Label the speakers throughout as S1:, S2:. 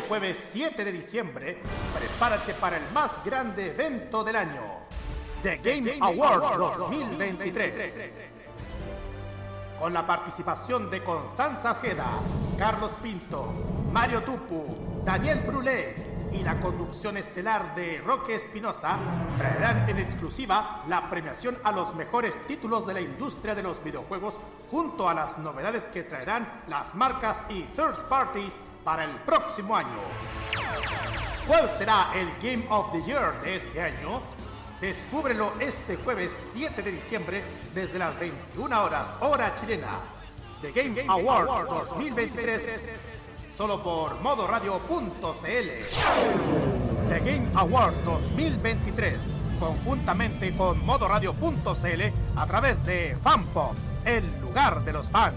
S1: este jueves 7 de diciembre, prepárate para el más grande evento del año, The Game Awards 2023. Con la participación de Constanza Ojeda, Carlos Pinto, Mario Tupu, Daniel Brulé y la conducción estelar de Roque Espinosa traerán en exclusiva la premiación a los mejores títulos de la industria de los videojuegos junto a las novedades que traerán las marcas y third parties para el próximo año. ¿Cuál será el Game of the Year de este año? Descúbrelo este jueves 7 de diciembre desde las 21 horas hora chilena. The Game Awards 2023 solo por modoradio.cl. The Game Awards 2023, conjuntamente con modoradio.cl a través de Fanpop, el lugar de los fans.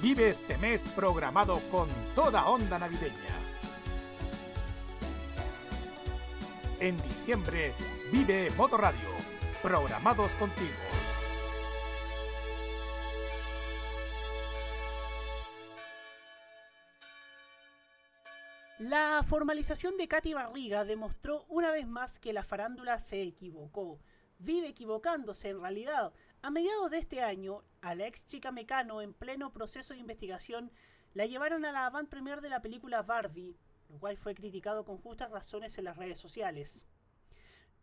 S1: Vive este mes programado con toda onda navideña. En diciembre, vive Modo Radio, programados contigo.
S2: La formalización de Katy Barriga demostró una vez más que la farándula se equivocó. Vive equivocándose en realidad. A mediados de este año, a la ex chica Mecano, en pleno proceso de investigación, la llevaron a la avant premier de la película Barbie, lo cual fue criticado con justas razones en las redes sociales.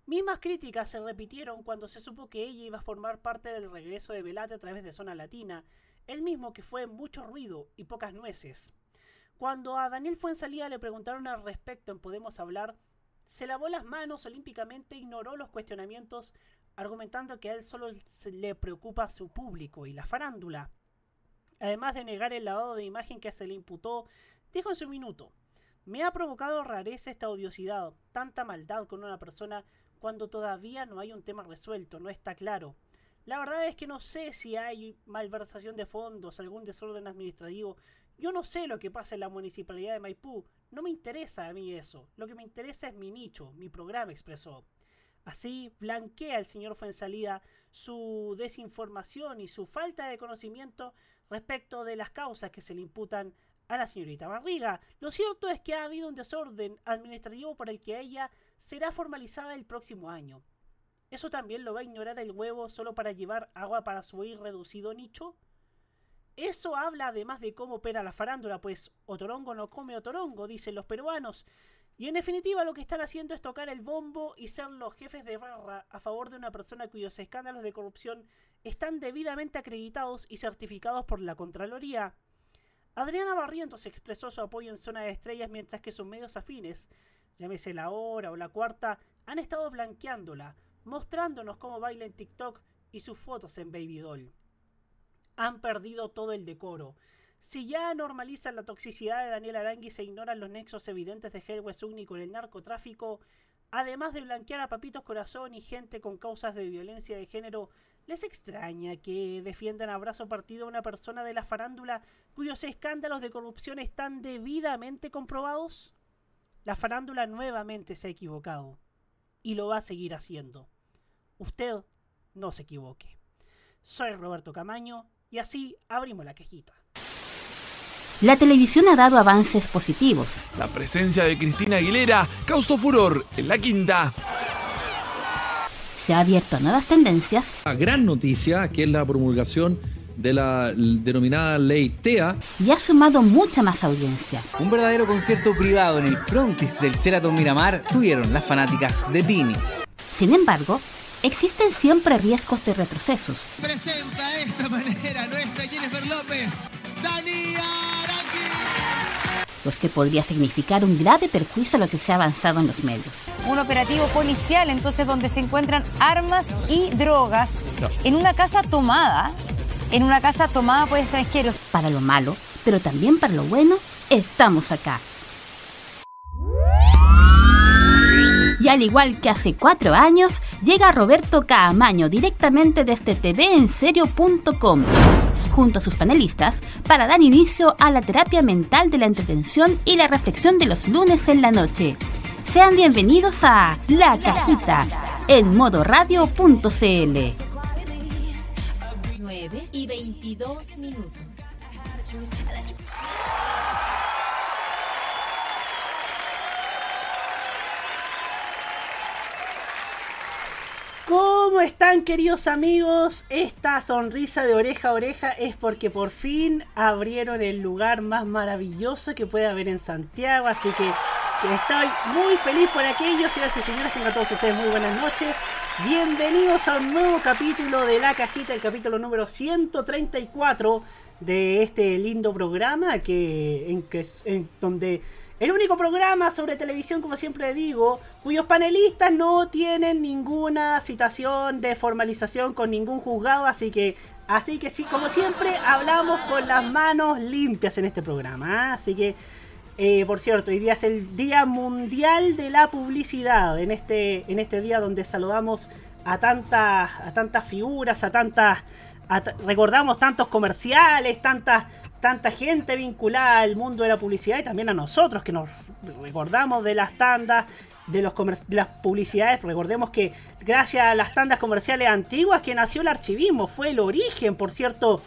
S2: Mismas críticas se repitieron cuando se supo que ella iba a formar parte del regreso de Velate a través de Zona Latina, el mismo que fue mucho ruido y pocas nueces. Cuando a Daniel Fuensalida le preguntaron al respecto en Podemos Hablar, se lavó las manos olímpicamente e ignoró los cuestionamientos, argumentando que a él solo le preocupa su público y la farándula. Además de negar el lavado de imagen que se le imputó, dijo en su minuto, me ha provocado rareza esta odiosidad, tanta maldad con una persona cuando todavía no hay un tema resuelto, no está claro. La verdad es que no sé si hay malversación de fondos, algún desorden administrativo, yo no sé lo que pasa en la municipalidad de Maipú, no me interesa a mí eso, lo que me interesa es mi nicho, mi programa expresó. Así blanquea el señor Fuensalida su desinformación y su falta de conocimiento respecto de las causas que se le imputan a la señorita Barriga. Lo cierto es que ha habido un desorden administrativo por el que ella será formalizada el próximo año. ¿Eso también lo va a ignorar el huevo solo para llevar agua para su irreducido nicho? Eso habla además de cómo opera la farándula, pues otorongo no come otorongo, dicen los peruanos. Y en definitiva lo que están haciendo es tocar el bombo y ser los jefes de barra a favor de una persona cuyos escándalos de corrupción están debidamente acreditados y certificados por la Contraloría. Adriana Barrientos expresó su apoyo en Zona de Estrellas mientras que sus medios afines, llámese La Hora o La Cuarta, han estado blanqueándola, mostrándonos cómo baila en TikTok y sus fotos en Baby Doll han perdido todo el decoro. Si ya normalizan la toxicidad de Daniel Arangui se ignoran los nexos evidentes de Helwe Sugni con el narcotráfico, además de blanquear a Papitos Corazón y gente con causas de violencia de género, ¿les extraña que defiendan a brazo partido a una persona de la farándula cuyos escándalos de corrupción están debidamente comprobados? La farándula nuevamente se ha equivocado y lo va a seguir haciendo. Usted no se equivoque. Soy Roberto Camaño y así abrimos la quejita.
S3: La televisión ha dado avances positivos.
S4: La presencia de Cristina Aguilera causó furor en la quinta.
S3: Se ha abierto a nuevas tendencias.
S5: La gran noticia, que es la promulgación de la denominada ley TEA.
S3: Y ha sumado mucha más audiencia.
S6: Un verdadero concierto privado en el frontis del Sheraton Miramar tuvieron las fanáticas de Tini.
S3: Sin embargo, existen siempre riesgos de retrocesos.
S7: Presenta de esta manera nuestra Jennifer López, Dani
S3: Los que podría significar un grave perjuicio a lo que se ha avanzado en los medios.
S8: Un operativo policial, entonces, donde se encuentran armas y drogas en una casa tomada, en una casa tomada por extranjeros.
S3: Para lo malo, pero también para lo bueno, estamos acá. Y al igual que hace cuatro años, llega Roberto Caamaño directamente desde tvenserio.com junto a sus panelistas para dar inicio a la terapia mental de la entretención y la reflexión de los lunes en la noche. Sean bienvenidos a La Cajita en modoradio.cl.
S9: 9 y 22 minutos.
S2: ¿Cómo están queridos amigos? Esta sonrisa de oreja a oreja es porque por fin abrieron el lugar más maravilloso que puede haber en Santiago, así que estoy muy feliz por aquello. Señoras y señores, tengan a todos ustedes muy buenas noches. Bienvenidos a un nuevo capítulo de La Cajita, el capítulo número 134 de este lindo programa que en, que, en donde el único programa sobre televisión, como siempre digo, cuyos panelistas no tienen ninguna citación de formalización con ningún juzgado, así que, así que sí, como siempre, hablamos con las manos limpias en este programa. ¿ah? Así que, eh, por cierto, hoy día es el Día Mundial de la Publicidad, en este, en este día donde saludamos a tantas, a tantas figuras, a tantas, a recordamos tantos comerciales, tantas tanta gente vinculada al mundo de la publicidad y también a nosotros que nos recordamos de las tandas, de, los las publicidades. Recordemos que gracias a las tandas comerciales antiguas que nació el archivismo, fue el origen, por cierto,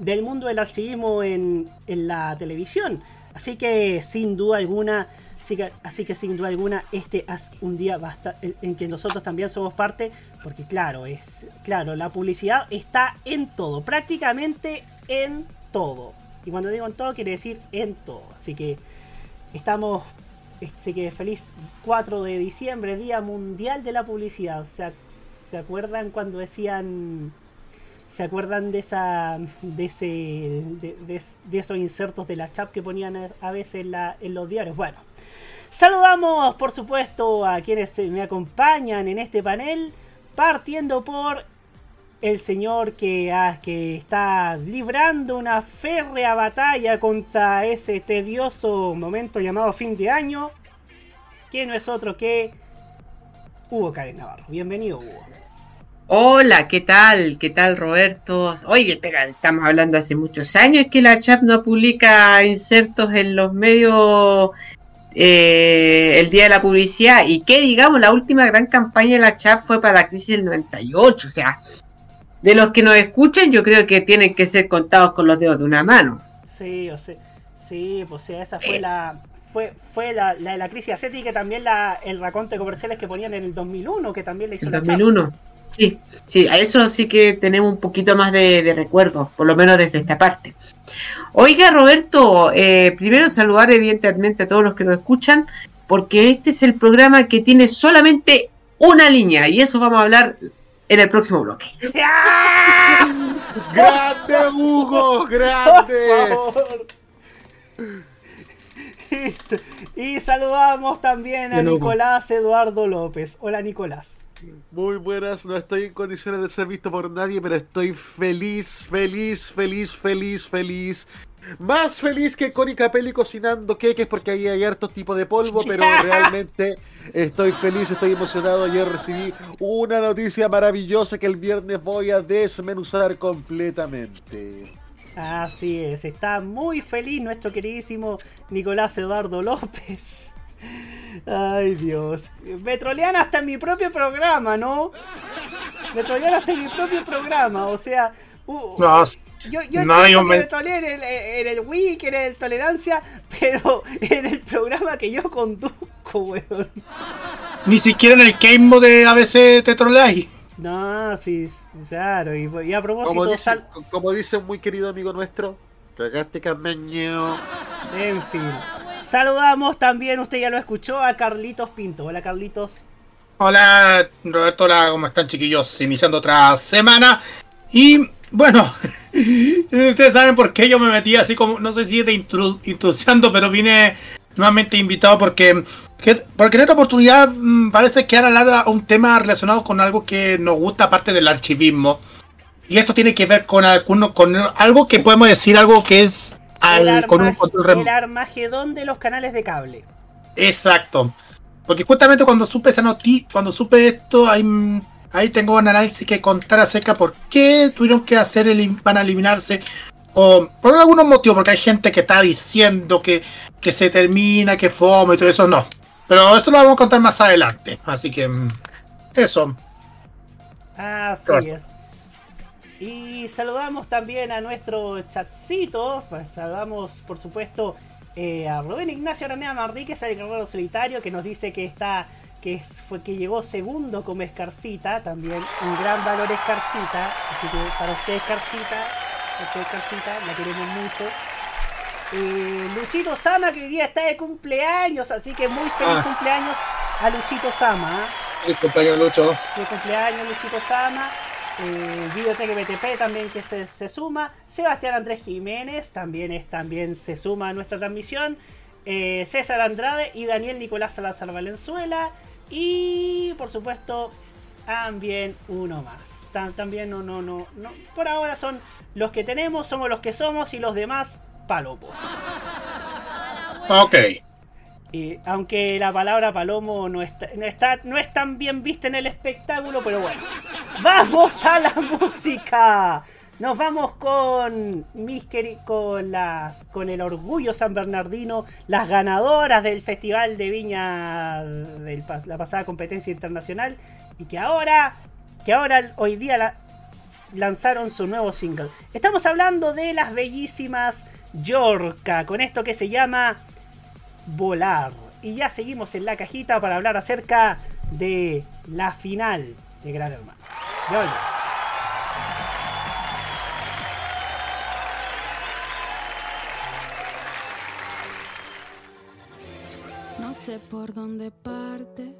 S2: del mundo del archivismo en, en la televisión. Así que sin duda alguna, así que, así que sin duda alguna, este es un día basta, en, en que nosotros también somos parte, porque claro, es claro, la publicidad está en todo, prácticamente en Y cuando digo en todo, quiere decir en todo. Así que estamos. Así que feliz 4 de diciembre, Día Mundial de la Publicidad. ¿Se, ¿se acuerdan cuando decían. ¿Se acuerdan de esa. de ese. de, esos insertos de la chat que ponían a veces en los diarios? Bueno. Saludamos, por supuesto, a quienes me acompañan en este panel, partiendo por el señor que, ah, que está librando una férrea batalla contra ese tedioso momento llamado fin de año, que no es otro que Hugo Karen Navarro. Bienvenido, Hugo.
S9: Hola, ¿qué tal? ¿Qué tal, Roberto? Oye, espera, estamos hablando hace muchos años que la CHAP no publica insertos en los medios eh, el día de la publicidad y que, digamos, la última gran campaña de la CHAP fue para la crisis del 98, o sea, de los que nos escuchan, yo creo que tienen que ser contados con los dedos de una mano.
S2: Sí, o sea, sí, pues sí, esa fue la fue fue la, la, la crisis asiática y también la, el raconte de comerciales que ponían en el 2001, que también le hizo
S9: El 2001. Chapa. Sí, sí, a eso sí que tenemos un poquito más de, de recuerdo, por lo menos desde esta parte. Oiga, Roberto, eh, primero saludar evidentemente a todos los que nos escuchan, porque este es el programa que tiene solamente una línea, y eso vamos a hablar en el próximo bloque.
S10: ¡Grande, Hugo! ¡Grande!
S2: Y saludamos también a Nicolás Eduardo López. Hola, Nicolás.
S10: Muy buenas, no estoy en condiciones de ser visto por nadie, pero estoy feliz, feliz, feliz, feliz, feliz. Más feliz que Connie Capelli cocinando queques porque ahí hay hartos tipos de polvo, pero realmente estoy feliz, estoy emocionado. Ayer recibí una noticia maravillosa que el viernes voy a desmenuzar completamente.
S2: Así es, está muy feliz nuestro queridísimo Nicolás Eduardo López. Ay Dios, me trolean hasta en mi propio programa, ¿no? Me trolean hasta en mi propio programa, o sea... Uh,
S10: no,
S2: yo, yo
S10: no,
S2: me troleé en el, en el Wiki, en el Tolerancia, pero en el programa que yo conduzco, weón.
S11: Ni siquiera en el game de ABC te troleáis.
S2: No, sí, claro, y, y a propósito...
S10: Como dice, sal... como dice un muy querido amigo nuestro, cagaste cameño.
S2: En fin. Saludamos también, usted ya lo escuchó, a Carlitos Pinto. Hola, Carlitos.
S11: Hola, Roberto, hola, ¿cómo están, chiquillos? Iniciando otra semana. Y bueno, ustedes saben por qué yo me metí así como, no sé si de intrusiando, pero vine nuevamente invitado porque, que, porque en esta oportunidad mmm, parece que ahora un tema relacionado con algo que nos gusta aparte del archivismo. Y esto tiene que ver con, alguno, con algo que podemos decir, algo que es
S2: al, el, con un control el Armagedón de los canales de cable.
S11: Exacto. Porque justamente cuando supe esa noticia, cuando supe esto, hay, ahí tengo un análisis que contar acerca por qué tuvieron que hacer el van a eliminarse. O por algunos motivos, porque hay gente que está diciendo que, que se termina, que fome y todo eso, no. Pero eso lo vamos a contar más adelante. Así que eso.
S2: Así
S11: Claro.
S2: es. Y saludamos también a nuestro chatcito. Pues saludamos, por supuesto, eh, a Rubén Ignacio Aranea Marríquez, el guerrero solitario, que nos dice que está. Que fue que llegó segundo como Escarcita, también un gran valor Escarcita, así que para usted Escarcita, usted Escarcita, la queremos mucho. Eh, Luchito Sama, que hoy día está de cumpleaños, así que muy feliz
S11: Ah.
S2: cumpleaños a Luchito Sama. ¿ah?
S11: El compañero Lucho.
S2: de cumpleaños Luchito Sama, eh, Videotech BTP también que se, se suma, Sebastián Andrés Jiménez también es también se suma a nuestra transmisión, eh, César Andrade y Daniel Nicolás Salazar Valenzuela y por supuesto también uno más. Ta- También no, no, no, no. Por ahora son los que tenemos, somos los que somos y los demás palopos.
S11: Ok.
S2: Y aunque la palabra palomo no está, no está no es tan bien vista en el espectáculo, pero bueno. ¡Vamos a la música! Nos vamos con mis con las con el orgullo San Bernardino, las ganadoras del Festival de Viña de la pasada competencia internacional y que ahora que ahora hoy día la- lanzaron su nuevo single. Estamos hablando de las bellísimas Yorka con esto que se llama volar. Y ya seguimos en la cajita para hablar acerca de la final de Gran Hermano.
S12: No sé por dónde parte,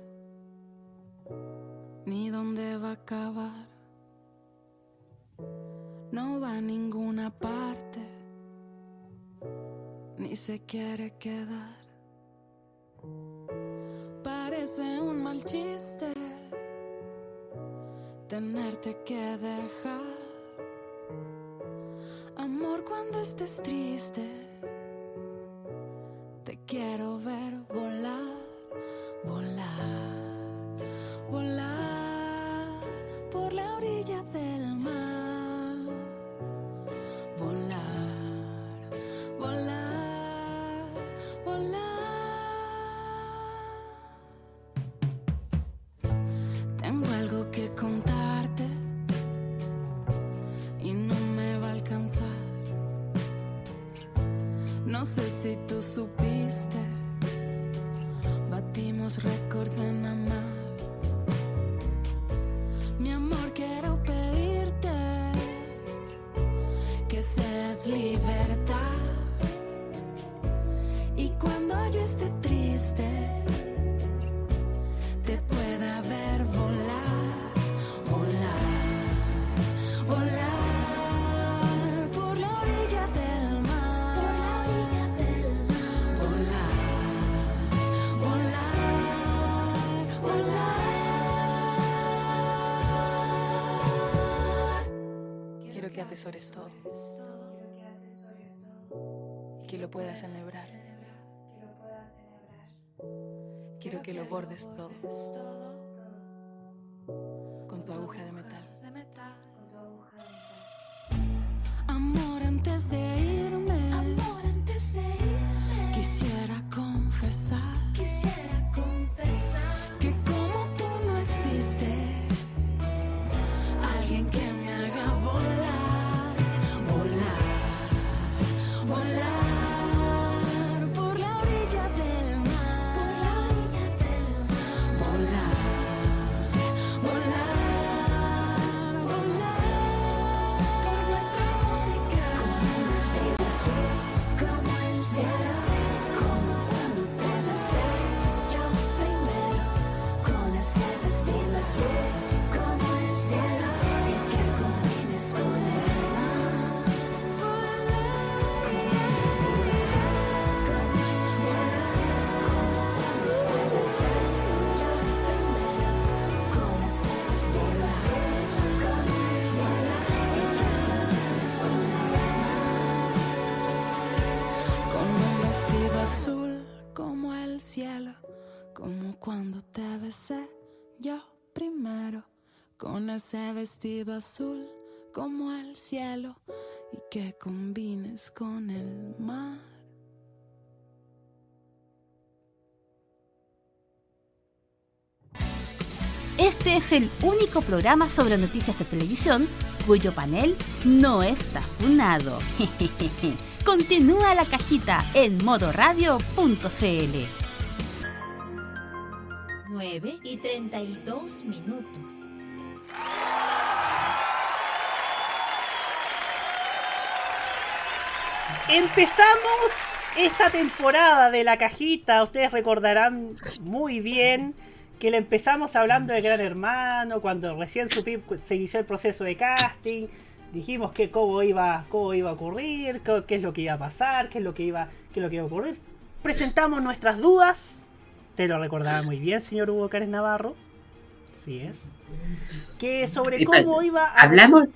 S12: ni dónde va a acabar. No va a ninguna parte, ni se quiere quedar. Parece un mal chiste tenerte que dejar. Amor, cuando estés triste te quiero ver volar,
S13: atesores todo. Que lo puedas celebrar. Quiero que lo bordes todo. Con tu aguja de metal.
S12: Amor, antes de cuando te besé yo primero. Con ese vestido azul como el cielo y que combines con el mar.
S3: Este es el único programa sobre noticias de televisión cuyo panel no está funado. Continúa la cajita en modoradio.cl.
S12: 9 y 32 minutos.
S2: Empezamos esta temporada de la cajita, ustedes recordarán muy bien que le empezamos hablando de Gran Hermano, cuando recién se inició el proceso de casting, dijimos que cómo iba, cómo iba a ocurrir, qué, qué es lo que iba a pasar, qué es lo que iba, qué es lo que iba a ocurrir. Presentamos nuestras dudas, te lo recordaba muy bien, señor Hugo Cárez Navarro. Así es. Que sobre cómo iba a...
S9: Hablamos,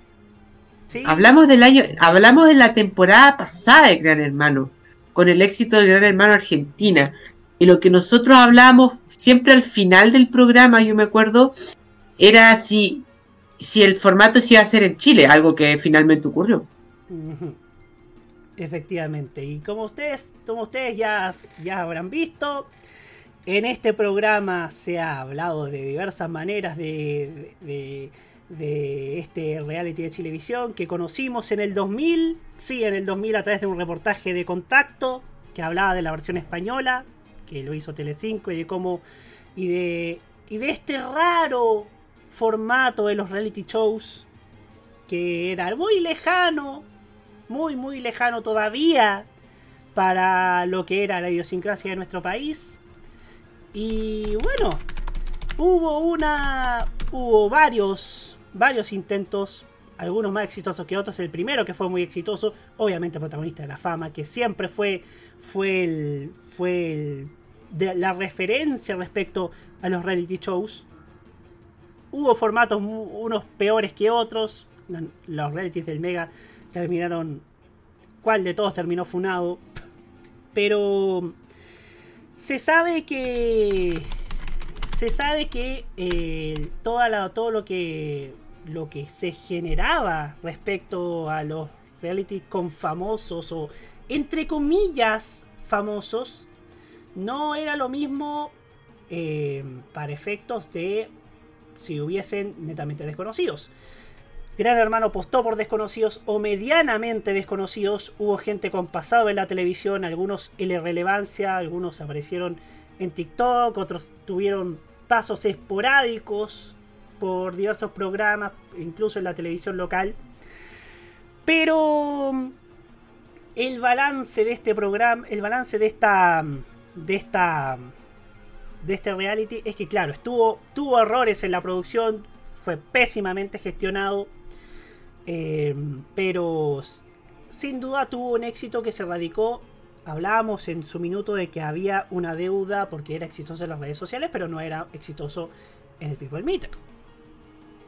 S2: Sí.
S9: hablamos del año, hablamos de la temporada pasada de Gran Hermano, con el éxito del Gran Hermano Argentina. Y lo que nosotros hablábamos siempre al final del programa, yo me acuerdo, era si, si el formato se iba a hacer en Chile, algo que finalmente ocurrió.
S2: Efectivamente. Y como ustedes, como ustedes ya, ya habrán visto, en este programa se ha hablado de diversas maneras de, de, de este reality de televisión que conocimos en el 2000. Sí, en el 2000 a través de un reportaje de contacto que hablaba de la versión española, que lo hizo Telecinco y de cómo y de y de este raro formato de los reality shows que era muy lejano, muy muy lejano todavía para lo que era la idiosincrasia de nuestro país. Y bueno, hubo una hubo varios varios intentos, algunos más exitosos que otros. El primero que fue muy exitoso, obviamente protagonista de la fama, que siempre fue fue el fue el, de la referencia respecto a los reality shows. Hubo formatos unos peores que otros. Los realities del Mega terminaron. ¿Cuál de todos terminó funado? Pero se sabe que se sabe que eh, toda la, todo lo que lo que se generaba respecto a los reality con famosos o entre comillas famosos no era lo mismo eh, para efectos de si hubiesen netamente desconocidos. Gran Hermano apostó por desconocidos o medianamente desconocidos. Hubo gente con pasado en la televisión, algunos en la relevancia, algunos aparecieron en TikTok, otros tuvieron pasos esporádicos por diversos programas, incluso en la televisión local. Pero mm, el balance de este programa, el balance de esta de esta de este reality es que claro, estuvo tuvo errores en la producción, fue pésimamente gestionado, eh, pero sin duda tuvo un éxito que se radicó. Hablábamos en su minuto de que había una deuda porque era exitoso en las redes sociales, pero no era exitoso en el People Meter.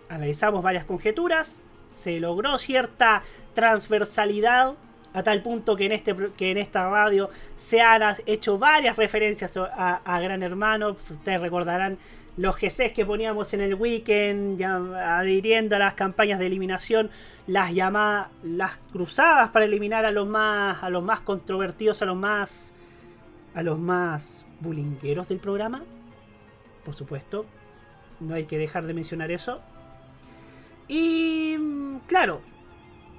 S2: Analizamos varias conjeturas, se logró cierta transversalidad a tal punto que en, este, que en esta radio se han hecho varias referencias a Gran Hermano. Ustedes recordarán los GCs que poníamos en el weekend, adhiriendo a las campañas de eliminación, las llamadas, las cruzadas para eliminar a los más, a los más controvertidos, a los más, a los más bulingueros del programa. Por supuesto, no hay que dejar de mencionar eso. Y mm, claro,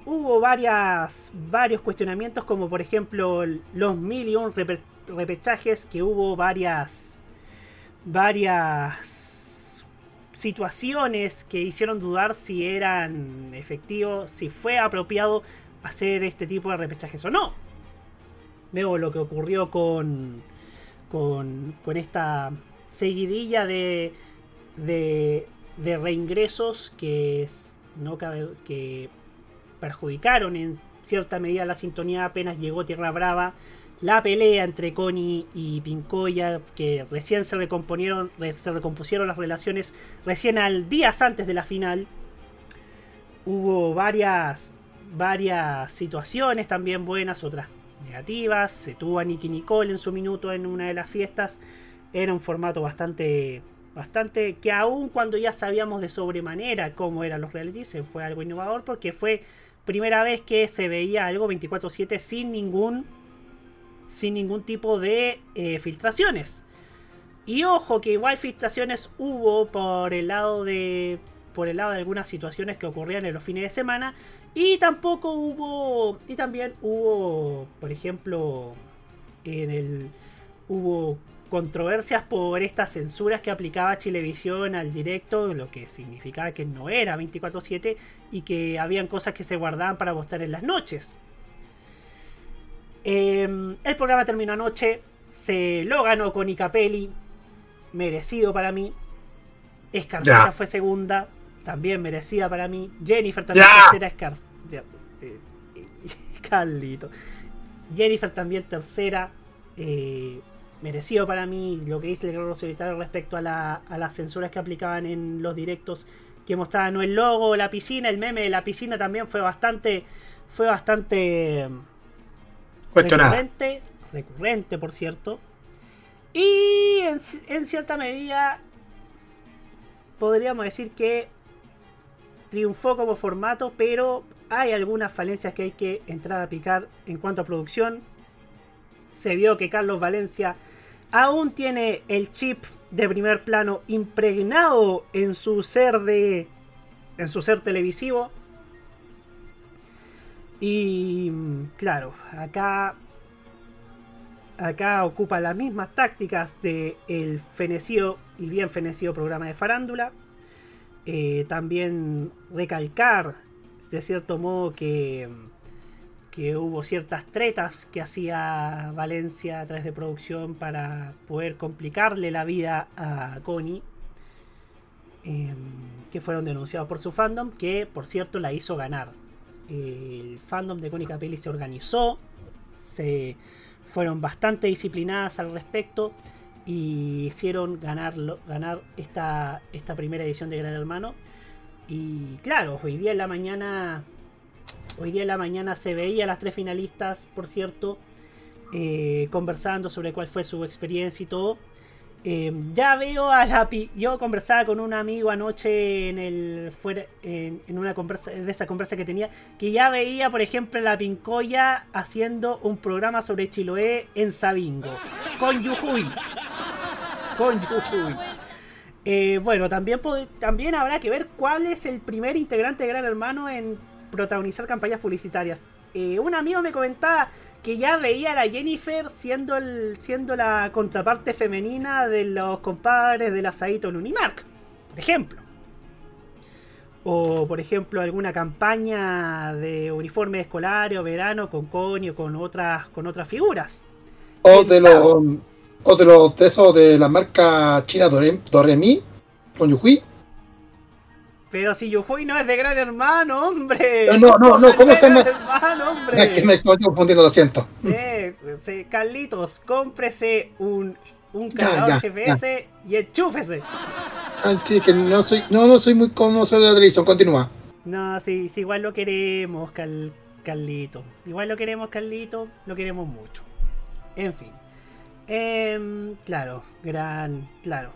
S2: hubo varias, varios cuestionamientos, como por ejemplo los mil repechajes, que hubo varias, varias situaciones que hicieron dudar si eran efectivos, si fue apropiado hacer este tipo de repechajes o no. Veo lo que ocurrió con, con, con esta seguidilla de, de, de reingresos que, es, no cabe, que perjudicaron en cierta medida la sintonía apenas llegó Tierra Brava. La pelea entre Connie y Pincoya, que recién se recomponieron, re- se recompusieron las relaciones recién al días antes de la final. Hubo varias, varias situaciones también buenas, otras negativas. Se tuvo a Nicky Nicole en su minuto en una de las fiestas. Era un formato bastante, bastante que aún cuando ya sabíamos de sobremanera cómo eran los realities, fue algo innovador porque fue primera vez que se veía algo 24/7 sin ningún sin ningún tipo de eh, filtraciones. Y ojo que igual filtraciones hubo por el lado de por el lado de algunas situaciones que ocurrían en los fines de semana y tampoco hubo y también hubo, por ejemplo, en el hubo controversias por estas censuras que aplicaba Chilevisión al directo, lo que significaba que no era 24/7 y que habían cosas que se guardaban para mostrar en las noches. Eh, el programa terminó anoche, se lo ganó con Icapelli, merecido para mí. Escarceta fue segunda, también merecida para mí. Jennifer también
S11: Ya.
S2: tercera, Escar eh, Carlito. Jennifer también tercera, eh, merecido para mí lo que dice el Guerrero Solitario respecto a, la- a las censuras que aplicaban en los directos que mostraban el logo, la piscina, el meme de la piscina también fue bastante, fue bastante. Recurrente, recurrente por cierto. Y en, en cierta medida podríamos decir que triunfó como formato, pero hay algunas falencias que hay que entrar a picar en cuanto a producción. Se vio que Carlos Valencia aún tiene el chip de primer plano impregnado en su ser de en su ser televisivo. Y claro, acá acá ocupa las mismas tácticas de el fenecido y bien fenecido programa de farándula. Eh, también recalcar de cierto modo que, que hubo ciertas tretas que hacía Valencia a través de producción para poder complicarle la vida a Connie. eh, que fueron denunciados por su fandom, que por cierto la hizo ganar. El fandom de Connie Capelli se organizó, se fueron bastante disciplinadas al respecto y hicieron ganar, ganar esta, esta primera edición de Gran Hermano. Y claro, hoy día en la mañana. Hoy día en la mañana se veía a las tres finalistas, por cierto, eh, conversando sobre cuál fue su experiencia y todo. Eh, ya veo a la pi- yo conversaba con un amigo anoche en el en, una conversa de esa conversa que tenía que ya veía por ejemplo la Pincoya haciendo un programa sobre Chiloé en Sabingo con Yujuy con Yujuy. Eh, bueno también también habrá que ver cuál es el primer integrante de Gran Hermano en protagonizar campañas publicitarias. Eh, un amigo me comentaba que ya veía a la Jennifer siendo el siendo la contraparte femenina de los compadres del asadito en Unimark, por ejemplo. O por ejemplo alguna campaña de uniforme escolar o verano con Connie o con otras con otras figuras.
S14: O de los o de los de esos de la marca china Dore- Doremi con Yujui.
S2: Pero si Yujuy no es de Gran Hermano, hombre.
S14: No, no, no, ¿cómo se llama?
S2: Gran Hermano, hombre.
S14: Es que me estoy confundiendo, lo siento.
S2: Eh, Carlitos, cómprese un, un
S14: Ya,
S2: cargador
S14: ya,
S2: GPS y enchúfese.
S14: Ah, sí, que no soy, no, no soy muy conocedor de la televisión, continúa.
S2: No, sí, sí, igual lo queremos, Cal- Carlito. Igual lo queremos, Carlito, lo queremos mucho. En fin. Em, claro, gran, claro.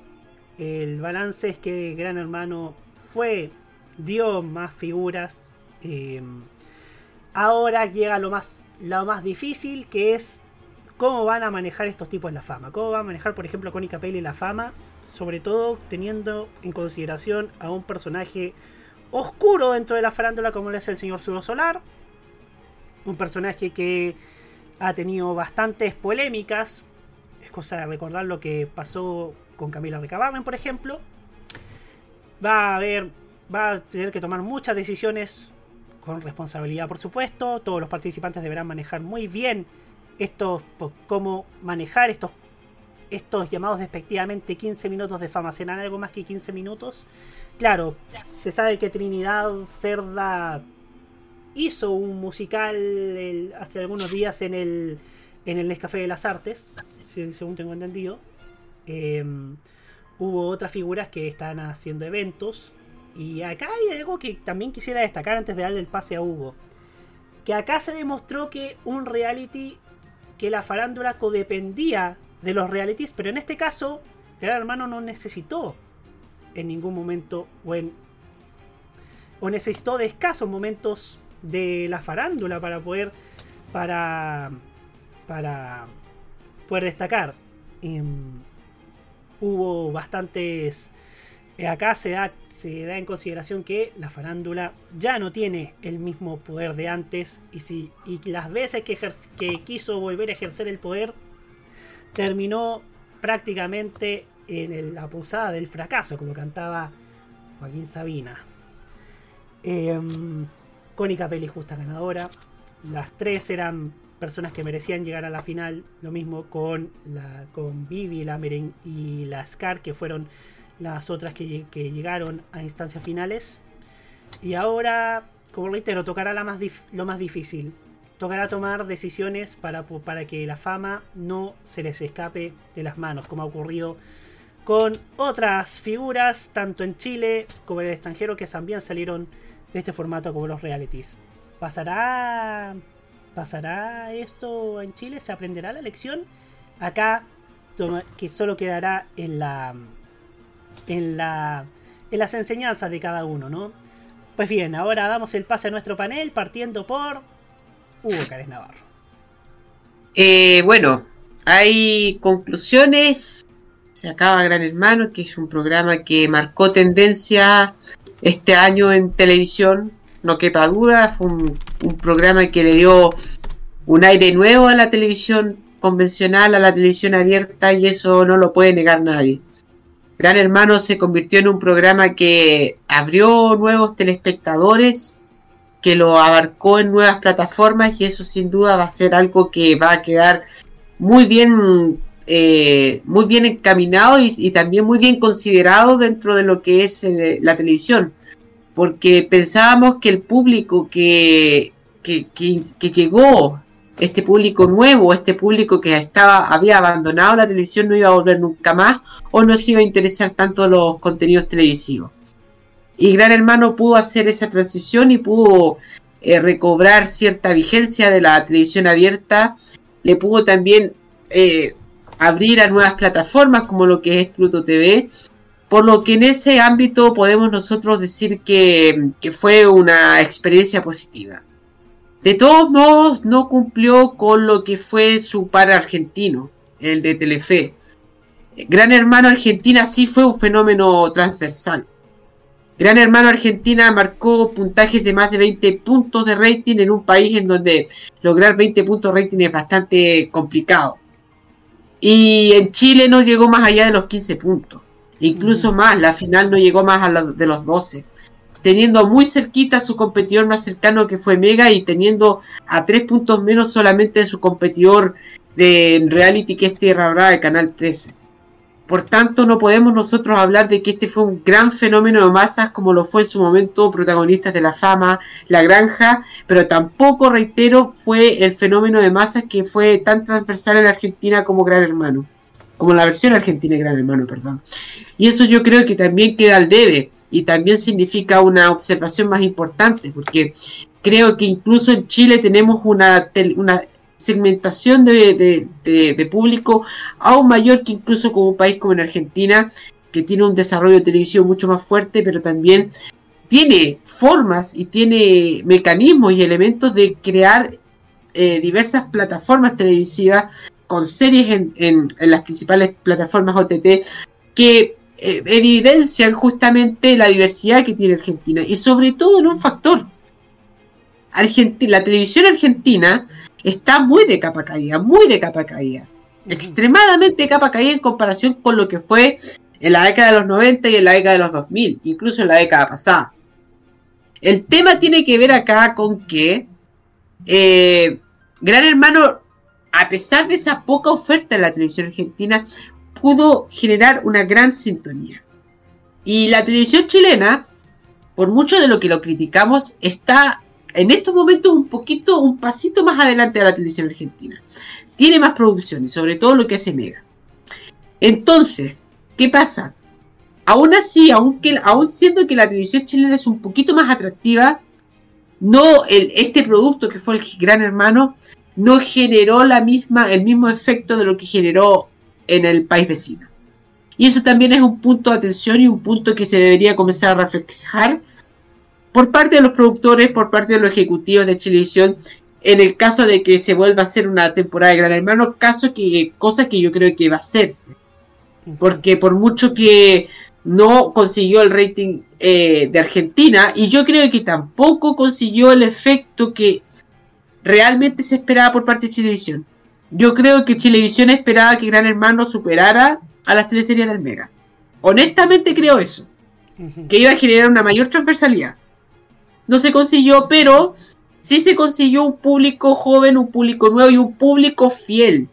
S2: El balance es que Gran Hermano fue, dio más figuras. em, ahora llega lo más, lo más difícil, que es cómo van a manejar estos tipos la fama. Cómo va a manejar, por ejemplo, Connie Capelli la fama. Sobre todo teniendo en consideración a un personaje oscuro dentro de la farándula como lo es el señor Suro Solar. Un personaje que ha tenido bastantes polémicas. Es cosa de recordar lo que pasó con Camila Recabarren, por ejemplo. Va a haber. Va a tener que tomar muchas decisiones con responsabilidad, por supuesto. Todos los participantes deberán manejar muy bien estos. cómo manejar estos. Estos llamados despectivamente 15 minutos de fama. ¿Serán algo más que 15 minutos? Claro, se sabe que Trinidad Cerda hizo un musical hace algunos días en el, en el Nescafé de las Artes, según tengo entendido. Eh, hubo otras figuras que están haciendo eventos. Y acá hay algo que también quisiera destacar antes de darle el pase a Hugo. Que acá se demostró que un reality, que la farándula codependía de los realities, pero en este caso, Gran Hermano no necesitó en ningún momento o o necesitó de escasos momentos de la farándula para poder para para poder destacar Em, hubo bastantes... eh, Acá se da, se da en consideración que la farándula ya no tiene el mismo poder de antes y, si, y las veces que, que quiso volver a ejercer el poder terminó prácticamente en el- la posada del fracaso, como cantaba Joaquín Sabina. Em, Connie Capelli justa ganadora. Las tres eran personas que merecían llegar a la final. Lo mismo con la con Vivi, la Meren y la Scar, que fueron las otras que, lle- que llegaron a instancias finales. Y ahora, como reitero, tocará la más lo más difícil. Tocará tomar decisiones para, para que la fama no se les escape de las manos, como ha ocurrido con otras figuras, tanto en Chile como en el extranjero, que también salieron de este formato como los realities. ¿Pasará, ¿Pasará esto en Chile? ¿Se aprenderá la lección? Acá, que solo quedará en la, en la en las enseñanzas de cada uno, ¿no? Pues bien, ahora damos el pase a nuestro panel partiendo por Hugo Cárez Navarro.
S9: Eh, bueno, hay conclusiones. Se acaba Gran Hermano, que es un programa que marcó tendencia este año en televisión. No quepa duda, fue un, programa que le dio un aire nuevo a la televisión convencional, a la televisión abierta, y eso no lo puede negar nadie. Gran Hermano se convirtió en un programa que abrió nuevos telespectadores, que lo abarcó en nuevas plataformas y eso sin duda va a ser algo que va a quedar muy bien eh, muy bien encaminado y, y también muy bien considerado dentro de lo que es eh, la televisión porque pensábamos que el público que, que, que- llegó este público nuevo este público que estaba había abandonado la televisión no iba a volver nunca más o no se iba a interesar tanto los contenidos televisivos y Gran Hermano pudo hacer esa transición y pudo eh, recobrar cierta vigencia de la televisión abierta. Le pudo también eh, abrir a nuevas plataformas como lo que es Pluto TV. Por lo que en ese ámbito podemos nosotros decir que, fue una experiencia positiva. De todos modos, no cumplió con lo que fue su par argentino, el de Telefe. Gran Hermano Argentina sí fue un fenómeno transversal. Gran Hermano Argentina marcó puntajes de más de 20 puntos de rating en un país en donde lograr 20 puntos de rating es bastante complicado. Y en Chile no llegó más allá de los 15 puntos. Incluso más, la final no llegó más a los de los 12. Teniendo muy cerquita a su competidor más cercano que fue Mega y teniendo a 3 puntos menos solamente de su competidor de reality que es Tierra Brava de Canal 13. Por tanto, no podemos nosotros hablar de que este fue un gran fenómeno de masas como lo fue en su momento protagonistas de la fama, la granja, pero tampoco, reitero, fue el fenómeno de masas que fue tan transversal en Argentina como Gran Hermano, como la versión argentina de Gran Hermano, perdón. Y eso yo creo que también queda al debe y también significa una observación más importante, porque creo que incluso en Chile tenemos una, una segmentación de, de- de- de público aún mayor que incluso como un país como en Argentina, que tiene un desarrollo televisivo mucho más fuerte, pero también tiene formas y tiene mecanismos y elementos de crear eh, diversas plataformas televisivas con series en, en- en las principales plataformas OTT que eh, evidencian justamente la diversidad que tiene Argentina y sobre todo en un factor. La televisión argentina está muy de capa caída, muy de capa caída. Extremadamente de capa caída en comparación con lo que fue en la década de los 90 y en la década de los 2000, incluso en la década pasada. El tema tiene que ver acá con que eh, Gran Hermano, a pesar de esa poca oferta en la televisión argentina, pudo generar una gran sintonía. Y la televisión chilena, por mucho de lo que lo criticamos, está en estos momentos un poquito, un pasito más adelante de la televisión argentina. Tiene más producciones, sobre todo lo que hace Mega. Entonces, ¿qué pasa? Aún así, aunque, aún siendo que la televisión chilena es un poquito más atractiva, no este producto que fue el Gran Hermano no generó la misma, el mismo efecto de lo que generó en el país vecino. Y eso también es un punto de atención y un punto que se debería comenzar a reflejar por parte de los productores, por parte de los ejecutivos de televisión, en el caso de que se vuelva a hacer una temporada de Gran Hermano, caso que, cosa que yo creo que va a hacerse. porque por mucho que no consiguió el rating eh, de Argentina, y yo creo que tampoco consiguió el efecto que realmente se esperaba por parte de Chilevisión. Yo creo que Chilevisión esperaba que Gran Hermano superara a las teleseries del Mega. Honestamente creo eso. Que iba a generar una mayor transversalidad. No se consiguió, pero sí se consiguió un público joven, un público nuevo y un público fiel.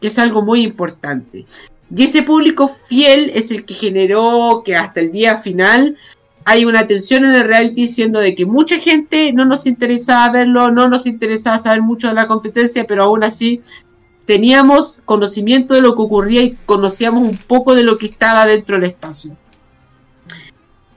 S9: Que es algo muy importante. Y ese público fiel es el que generó que hasta el día final hay una tensión en el reality siendo de que mucha gente no nos interesaba verlo, no nos interesaba saber mucho de la competencia, pero aún así teníamos conocimiento de lo que ocurría y conocíamos un poco de lo que estaba dentro del espacio.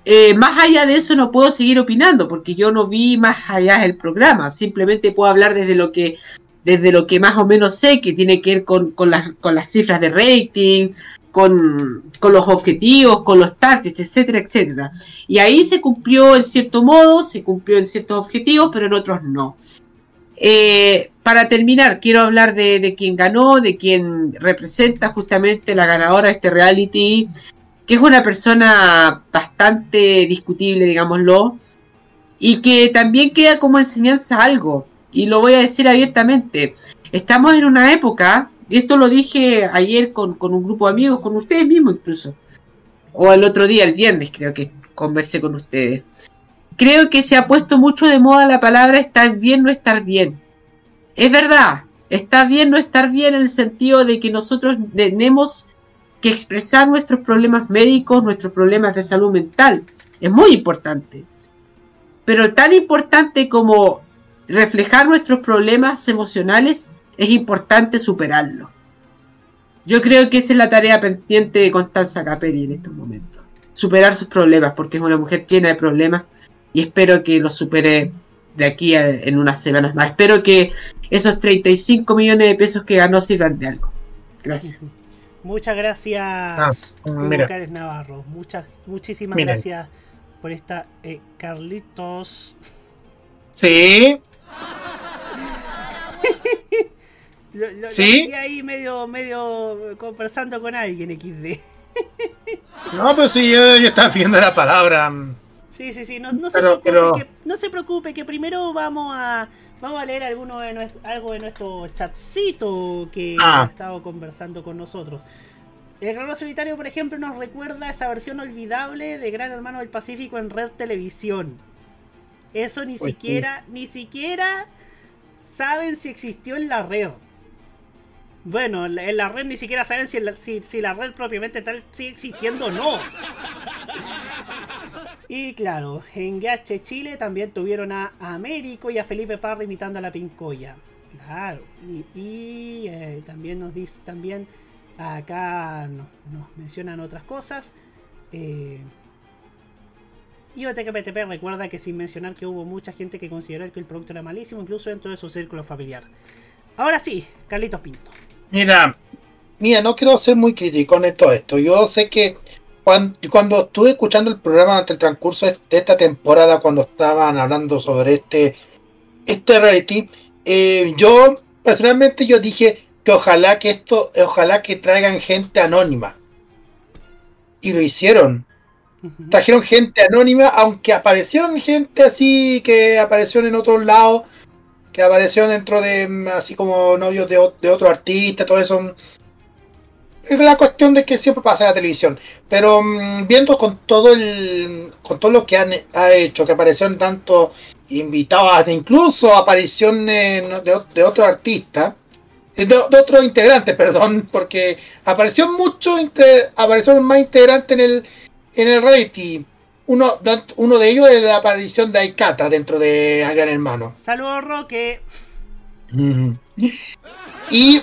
S9: Eh, más allá de eso no puedo seguir opinando porque yo no vi más allá del programa, simplemente puedo hablar desde lo que desde lo que más o menos sé que tiene que ver con, con las, con las cifras de rating, con, con los objetivos, con los targets, etcétera, etcétera. Y ahí se cumplió en cierto modo, se cumplió en ciertos objetivos, pero en otros no. Eh, para terminar, quiero hablar de, de quien ganó, de quien representa justamente la ganadora de este reality, que es una persona bastante discutible, digámoslo, y que también queda como enseñanza algo, y lo voy a decir abiertamente. Estamos en una época, esto lo dije ayer con, con un grupo de amigos, con ustedes mismos incluso, o el otro día, el viernes creo que conversé con ustedes. Creo que se ha puesto mucho de moda la palabra estar bien, no estar bien. Es verdad, está bien no estar bien en el sentido de que nosotros tenemos que expresar nuestros problemas médicos, nuestros problemas de salud mental. Es muy importante. Pero tan importante como reflejar nuestros problemas emocionales, es importante superarlos. Yo creo que esa es la tarea pendiente de Constanza Capelli en estos momentos. Superar sus problemas, porque es una mujer llena de problemas y espero que los supere de aquí a, en unas semanas más. Espero que esos 35 millones de pesos que ganó sirvan de algo. Gracias.
S2: Muchas gracias,
S15: Ah,
S2: Navarro. Muchas, muchísimas
S15: Miren.
S2: gracias por esta eh, Carlitos.
S15: Sí,
S2: Lo, lo- lo
S15: ¿Sí?
S2: vi ahí medio, medio conversando con alguien XD.
S15: no, pero sí, yo, yo estaba pidiendo la palabra.
S2: Sí, sí, sí, no, no se
S15: Pero-
S2: preocupe,
S15: pero-
S2: que, no se preocupe, que primero vamos a vamos a leer alguno de nues- algo de nuestro chatcito que
S15: Ah.
S2: ha estado conversando con nosotros. El Guerrero Solitario, por ejemplo, nos recuerda esa versión olvidable de Gran Hermano del Pacífico en Red Televisión. Eso ni
S15: Pues
S2: siquiera, ni siquiera saben si existió en la red. Bueno, en la- red ni siquiera saben si, la- si, la red propiamente tal sigue existiendo o no. Y claro, en GH Chile también tuvieron a Américo y a Felipe Parra imitando a la Pincoya. Claro. Y, eh, también nos dice, también acá nos, nos mencionan otras cosas. Eh, y OTKPTP recuerda que sin mencionar que hubo mucha gente que consideró que el producto era malísimo, incluso dentro de su círculo familiar. Ahora sí, Carlitos Pinto.
S11: Mira, mira, no quiero ser muy crítico en todo esto. Yo sé que cuando, cuando estuve escuchando el programa durante el transcurso de de esta temporada, cuando estaban hablando sobre este, este reality, eh, yo personalmente yo dije que ojalá que esto, ojalá que traigan gente anónima. Y lo hicieron. Trajeron gente anónima, aunque aparecieron gente así que aparecieron en otros lados, que aparecieron dentro de mm, así como novios de, de otro artista, todo eso. Es la cuestión de que siempre pasa en la televisión. Pero mm, viendo con todo el con todo lo que han ha hecho, que aparecieron tanto invitados, incluso apariciones de, de otro artista, eh, de, de otro integrante, perdón, porque apareció mucho aparecieron más integrantes en el en el reality. Uno, uno de ellos es la aparición de Aikata dentro de Gran Hermano.
S2: Saludos, Roque.
S11: Y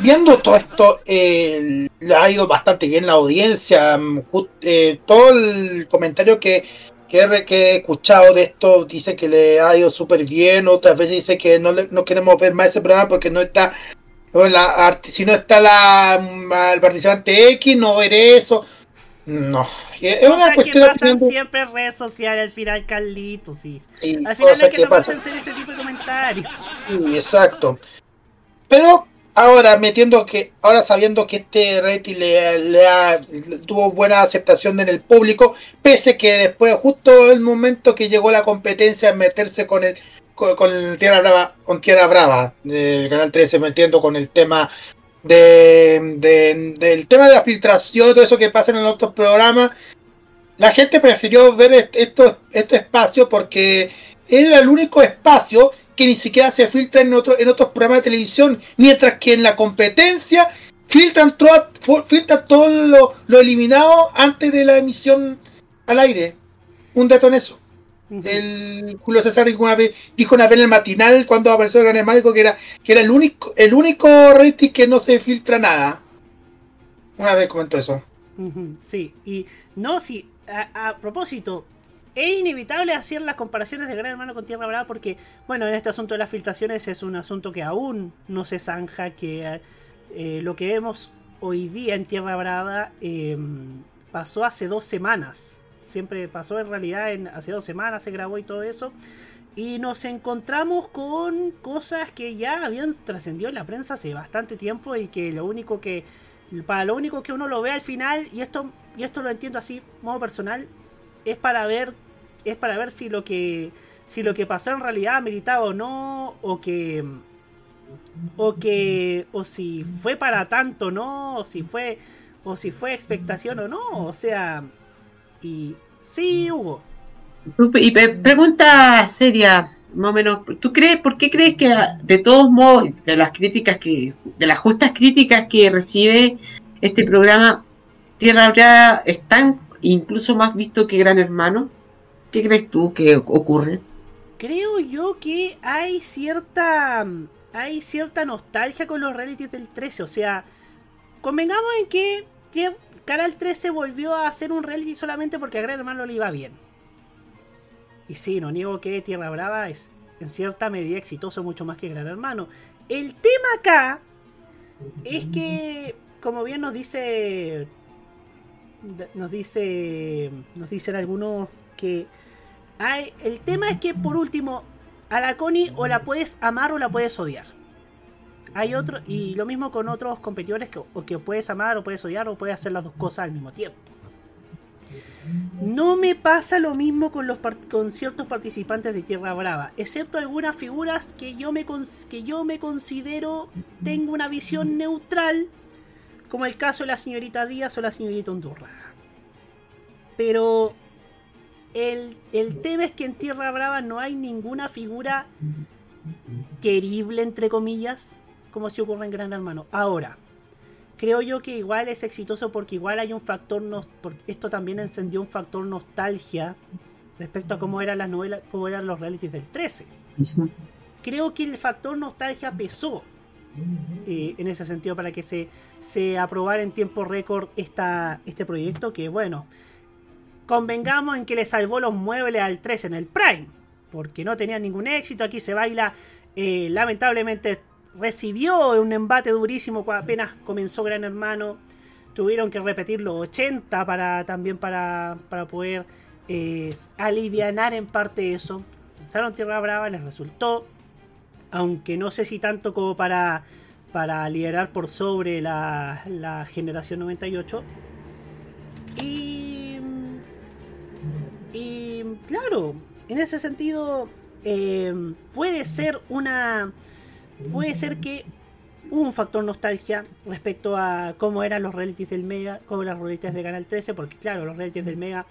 S11: viendo todo esto, eh, le ha ido bastante bien la audiencia. mm, eh, todo el comentario que, que, que he escuchado de esto dice que le ha ido súper bien. Otras veces dice que no, le- no queremos ver más ese programa porque no está. la si no está la, mm, el participante X, no veré eso. No, es una
S2: que
S11: cuestión de
S2: pasan siempre en redes sociales al final, Carlitos, sí.
S11: Sí,
S2: al final es que
S11: que
S2: no
S11: pasan.
S2: ese tipo de comentarios.
S11: Sí, exacto. Pero ahora metiendo que, ahora sabiendo que este rating le, le ha- tuvo buena aceptación en el público, pese que después, justo el momento que llegó la competencia, en meterse con el con, con el Tierra Brava, con Tierra Brava, del Canal 13, metiendo con el tema de, de- del tema de la filtración, todo eso que pasa en otros programas, la gente prefirió ver est- estos estos espacios porque era el único espacio que ni siquiera se filtra en, otro, en otros programas de televisión, mientras que en la competencia filtran, todo filtran todo lo, lo eliminado antes de la emisión al aire. Un dato en eso. El Julio César dijo una vez, dijo una vez en el matinal cuando apareció el Gran Hermano que era, que era el único, el único rating que no se filtra nada. Una vez comentó eso.
S2: Sí, y no, sí, a, a propósito, es inevitable hacer las comparaciones de Gran Hermano con Tierra Brava porque, bueno, en este asunto de las filtraciones es un asunto que aún no se zanja, que eh, lo que vemos hoy día en Tierra Brava eh, pasó hace dos semanas. Siempre pasó en realidad en, hace dos semanas, se grabó y todo eso. Y nos encontramos con cosas que ya habían trascendido en la prensa hace bastante tiempo y que lo único que para lo único que uno lo ve al final y esto y esto lo entiendo así modo personal es para ver es para ver si lo que si lo que pasó en realidad meritaba o no o que o que o si fue para tanto no o si fue o si fue expectación o no o sea y sí Hugo
S9: Y pregunta seria, más o menos, ¿tú crees, por qué crees que de todos modos, de las críticas que, de las justas críticas que recibe este programa, Tierra Brava es tan incluso más visto que Gran Hermano? ¿Qué crees tú que ocurre?
S2: creo yo que hay cierta hay cierta nostalgia con los realities del 13 o sea convengamos en que que Canal 13 volvió a hacer un reality solamente porque a Gran Hermano le iba bien y sí, no niego que Tierra Brava es en cierta medida exitoso mucho más que Gran Hermano. El tema acá es que, como bien nos dice, nos dice, nos dicen algunos que hay, el tema es que por último a la Connie o la puedes amar o la puedes odiar. Hay otro y lo mismo con otros competidores que o que puedes amar o puedes odiar o puedes hacer las dos cosas al mismo tiempo. No me pasa lo mismo con, los con ciertos participantes de Tierra Brava, excepto algunas figuras que yo, me que yo me considero tengo una visión neutral, como el caso de la señorita Díaz o la señorita Hondurraga. Pero el, el tema es que en Tierra Brava no hay ninguna figura querible, entre comillas, como si ocurre en Gran Hermano. Ahora, creo yo que igual es exitoso porque igual hay un factor porque esto también encendió un factor nostalgia respecto a cómo eran las novelas, cómo eran los realities del 13. Creo que el factor nostalgia pesó eh, en ese sentido para que se, se aprobara en tiempo récord esta, este proyecto que bueno, convengamos en que le salvó los muebles al 13 en el Prime, porque no tenía ningún éxito, aquí se baila, eh, lamentablemente recibió un embate durísimo apenas comenzó Gran Hermano. Tuvieron que repetir los 80 para también para, para poder eh, alivianar en parte eso. Pensaron Tierra Brava, les resultó. Aunque no sé si tanto como para, para liderar por sobre la, la generación 98. Y, y claro, en ese sentido eh, puede ser una puede ser que un factor nostalgia respecto a cómo eran los realities del Mega, como las realities de Canal 13, porque claro, los realities del Mega,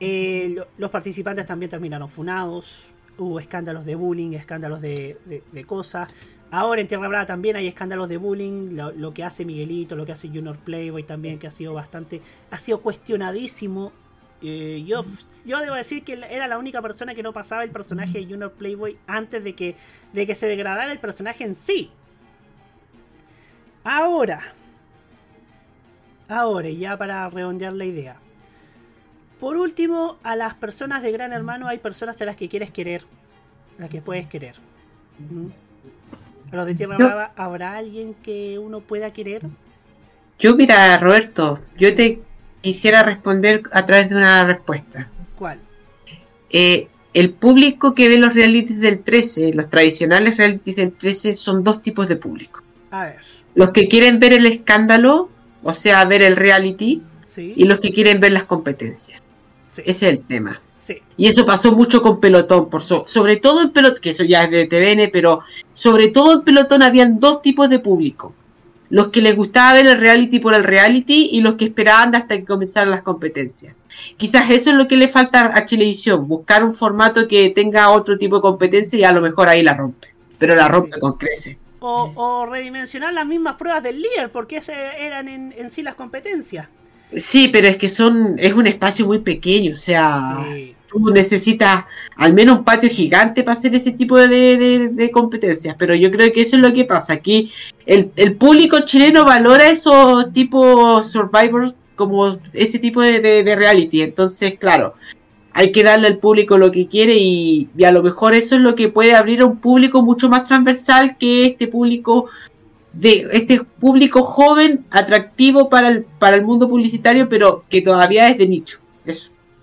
S2: eh, lo- los participantes también terminaron funados, hubo escándalos de bullying, escándalos de, de- de cosas. Ahora en Tierra Brava también hay escándalos de bullying, lo, lo que hace Miguelito, lo que hace Junior Playboy también, que ha sido bastante, ha sido cuestionadísimo. Eh, yo, yo debo decir que era la única persona que no pasaba el personaje de Junior Playboy antes de que, de que se degradara el personaje en sí. Ahora, ahora, ya para redondear la idea. Por último, a las personas de Gran Hermano hay personas a las que quieres querer, a las que puedes querer. A los de Tierra
S9: Yo-
S2: Brava, ¿habrá alguien que uno pueda querer?
S9: Yo, mira, Roberto, yo te quisiera responder a través de una respuesta.
S2: ¿Cuál?
S9: Eh, el público que ve los realities del 13, los tradicionales realities del 13, son dos tipos de público.
S2: A ver.
S9: Los que quieren ver el escándalo, o sea, ver el reality,
S2: Sí.
S9: y los que quieren ver las competencias.
S2: Sí.
S9: Ese es el tema.
S2: Sí.
S9: Y eso pasó mucho con Pelotón, por so- sobre todo en Pelotón, que eso ya es de TVN, pero sobre todo en Pelotón habían dos tipos de público. Los que les gustaba ver el reality por el reality y los que esperaban hasta que comenzaran las competencias. Quizás eso es lo que le falta a Chilevisión, buscar un formato que tenga otro tipo de competencia y a lo mejor ahí la rompe. Pero la rompe con crece.
S2: O, o redimensionar las mismas pruebas del líder, porque ese eran en, en sí las competencias.
S9: Sí, pero es que son, es un espacio muy pequeño, o sea, tú necesitas al menos un patio gigante para hacer ese tipo de, competencias, pero yo creo que eso es lo que pasa. Aquí el, el público chileno valora esos tipos Survivors como ese tipo de, de- de reality, entonces, claro, hay que darle al público lo que quiere y, y a lo mejor eso es lo que puede abrir a un público mucho más transversal que este público de este público joven, atractivo para el, para el mundo publicitario, pero que todavía es de nicho.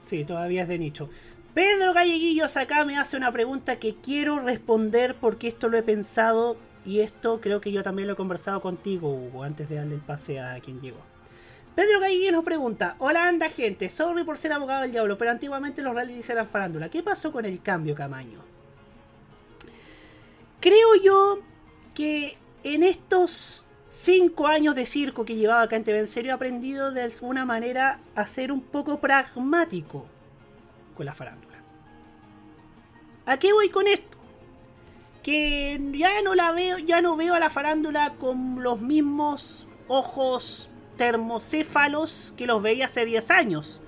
S2: Sí, todavía es de nicho. Pedro Galleguillos acá me hace una pregunta que quiero responder porque esto lo he pensado y esto creo que yo también lo he conversado contigo, Hugo, antes de darle el pase a quien llegó. Pedro Galleguillos nos pregunta, hola anda gente, sorry por ser abogado del diablo, pero antiguamente los realities eran farándula. ¿Qué pasó con el cambio, Camaño? Creo yo que en estos cinco años de circo que llevaba acá en TV en serio he aprendido de alguna manera a ser un poco pragmático con la farándula. ¿A qué voy con esto? Que ya no la veo, ya no veo a la farándula con los mismos ojos termocéfalos que los veía hace 10 años.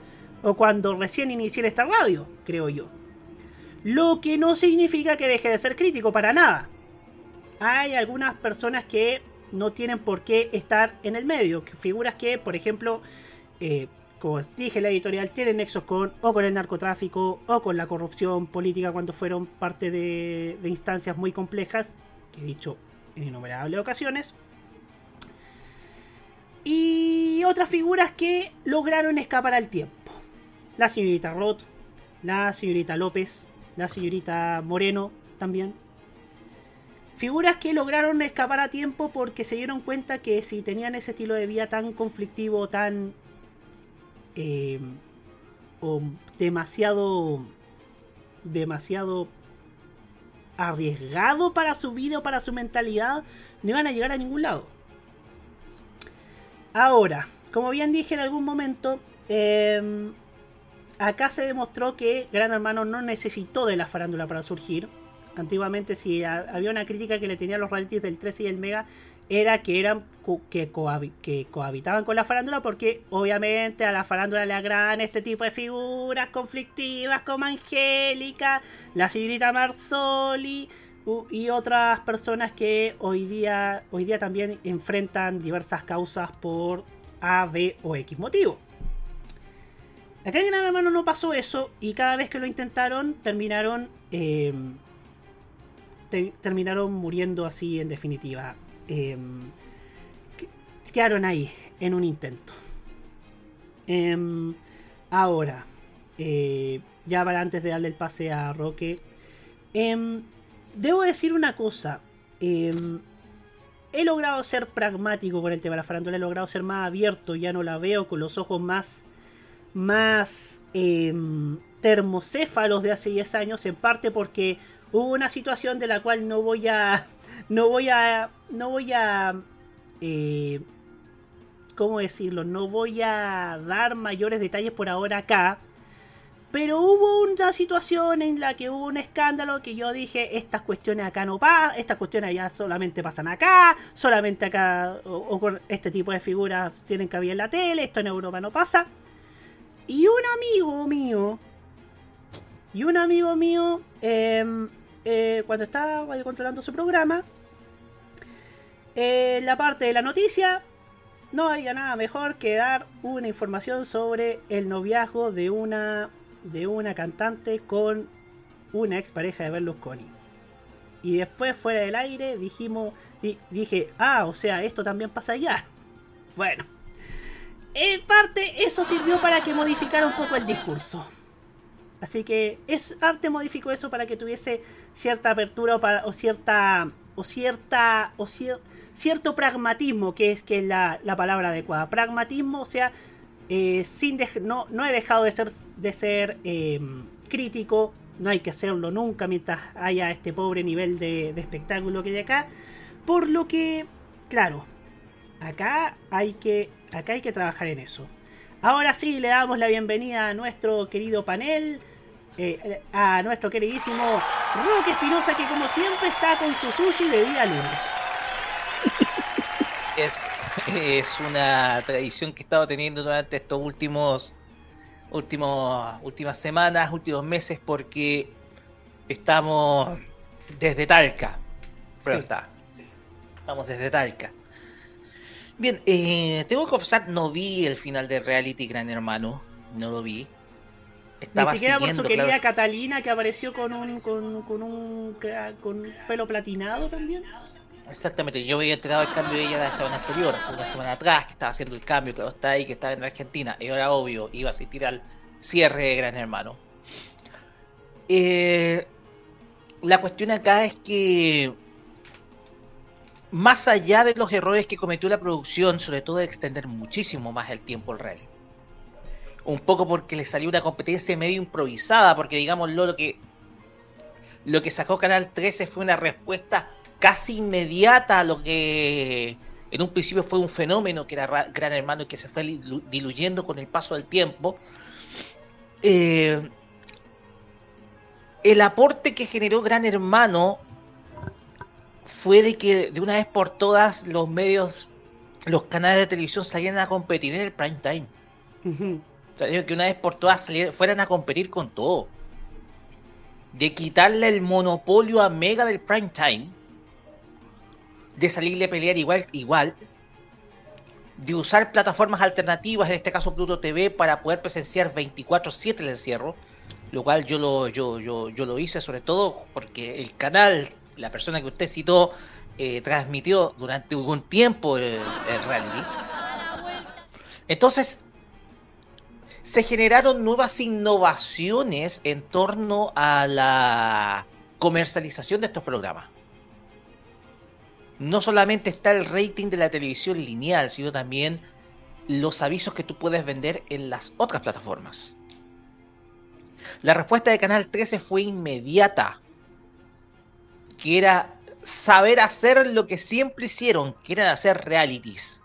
S2: O cuando recién inicié esta radio, creo yo. Lo que no significa que deje de ser crítico para nada. Hay algunas personas que no tienen por qué estar en el medio. Figuras que, por ejemplo, eh, como dije en la editorial, tienen nexos con o con el narcotráfico o con la corrupción política cuando fueron parte de, de instancias muy complejas, que he dicho en innumerables ocasiones. Y otras figuras que lograron escapar al tiempo. La señorita Roth, la señorita López, la señorita Moreno también. Figuras que lograron escapar a tiempo porque se dieron cuenta que si tenían ese estilo de vida tan conflictivo, tan... eh, o demasiado... demasiado arriesgado para su vida o para su mentalidad, no iban a llegar a ningún lado. Ahora, como bien dije en algún momento, eh, acá se demostró que Gran Hermano no necesitó de la farándula para surgir. Antiguamente, si ha- había una crítica que le tenía a los realities del 13 y el Mega, era que eran que, cohabi- que cohabitaban con la farándula, porque obviamente a la farándula le agradan este tipo de figuras conflictivas como Angélica, la señorita Marsoli y otras personas que hoy día, hoy día también enfrentan diversas causas por A, B o X motivo. Acá en Gran Hermano no pasó eso y cada vez que lo intentaron terminaron eh, te- terminaron muriendo así en definitiva. Eh, que- quedaron ahí en un intento. Em, ahora, eh, ya para antes de darle el pase a Roque, em, debo decir una cosa. em, he logrado ser pragmático con el tema de la farándula, he logrado ser más abierto, ya no la veo con los ojos más más em, termocéfalos de hace 10 años, en parte porque hubo una situación de la cual no voy a. No voy a. No voy a. eh, ¿Cómo decirlo? No voy a dar mayores detalles por ahora acá. Pero hubo una situación en la que hubo un escándalo que yo dije, estas cuestiones acá no pasan, estas cuestiones allá solamente pasan acá, solamente acá, este tipo de figuras tienen cabida en la tele, esto en Europa no pasa. Y un amigo mío, y un amigo mío, em, eh, cuando estaba controlando su programa, en la parte de la noticia, no había nada mejor que dar una información sobre el noviazgo de una, de una cantante con una expareja de Berlusconi. Y después, fuera del aire, dijimos, di- dije, ah, o sea, esto también pasa allá. Bueno, en parte eso sirvió para que modificara un poco el discurso. Así que es, Arte modificó eso para que tuviese cierta apertura o, cierta o cierta o cier- cierto pragmatismo, que es que es la, la palabra adecuada. Pragmatismo, o sea, eh, sin no, no he dejado de ser, de ser eh, crítico, no hay que hacerlo nunca mientras haya este pobre nivel de, de espectáculo que hay acá. Por lo que, claro, acá hay que, acá hay que trabajar en eso. Ahora sí, le damos la bienvenida a nuestro querido panel, eh, a nuestro queridísimo Roque Espinosa, que como siempre está con su sushi de día lunes.
S16: Es, es una tradición que he estado teniendo durante estos últimos, últimos últimas semanas, últimos meses, porque estamos desde Talca. Pero
S2: Sí.
S16: está. Estamos desde Talca. Bien, eh, tengo que confesar, no vi el final de Reality Gran Hermano. No lo vi. Estaba
S2: Ni siquiera por su querida
S16: claro.
S2: Catalina que apareció con un con, con un con un pelo platinado también.
S16: Exactamente, yo había enterado el cambio de ella la semana anterior, hace una semana atrás, que estaba haciendo el cambio, que está ahí, que estaba en Argentina. Y ahora, obvio, iba a asistir al cierre de Gran Hermano. Eh, la cuestión acá es que, más allá de los errores que cometió la producción, sobre todo de extender muchísimo más el tiempo el rally. Un poco porque le salió una competencia medio improvisada, porque digámoslo, lo que, lo que sacó Canal 13 fue una respuesta casi inmediata a lo que en un principio fue un fenómeno que era Ra- Gran Hermano y que se fue dilu- diluyendo con el paso del tiempo. Eh, el aporte que generó Gran Hermano fue de que de una vez por todas los medios, los canales de televisión salieran a competir en el prime time. Que una vez por todas salieran- fueran a competir con todo. De quitarle el monopolio a Mega del prime time. De salirle a pelear igual, igual. De usar plataformas alternativas, en este caso Pluto TV, para poder presenciar 24-7 el encierro. Lo cual yo lo, yo, yo, yo lo hice sobre todo porque el canal, la persona que usted citó, eh, transmitió durante algún tiempo el reality. Entonces, se generaron nuevas innovaciones en torno a la comercialización de estos programas. No solamente está el rating de la televisión lineal, sino también los avisos que tú puedes vender en las otras plataformas. La respuesta de Canal 13 fue inmediata, que era saber hacer lo que siempre hicieron, que era hacer realities.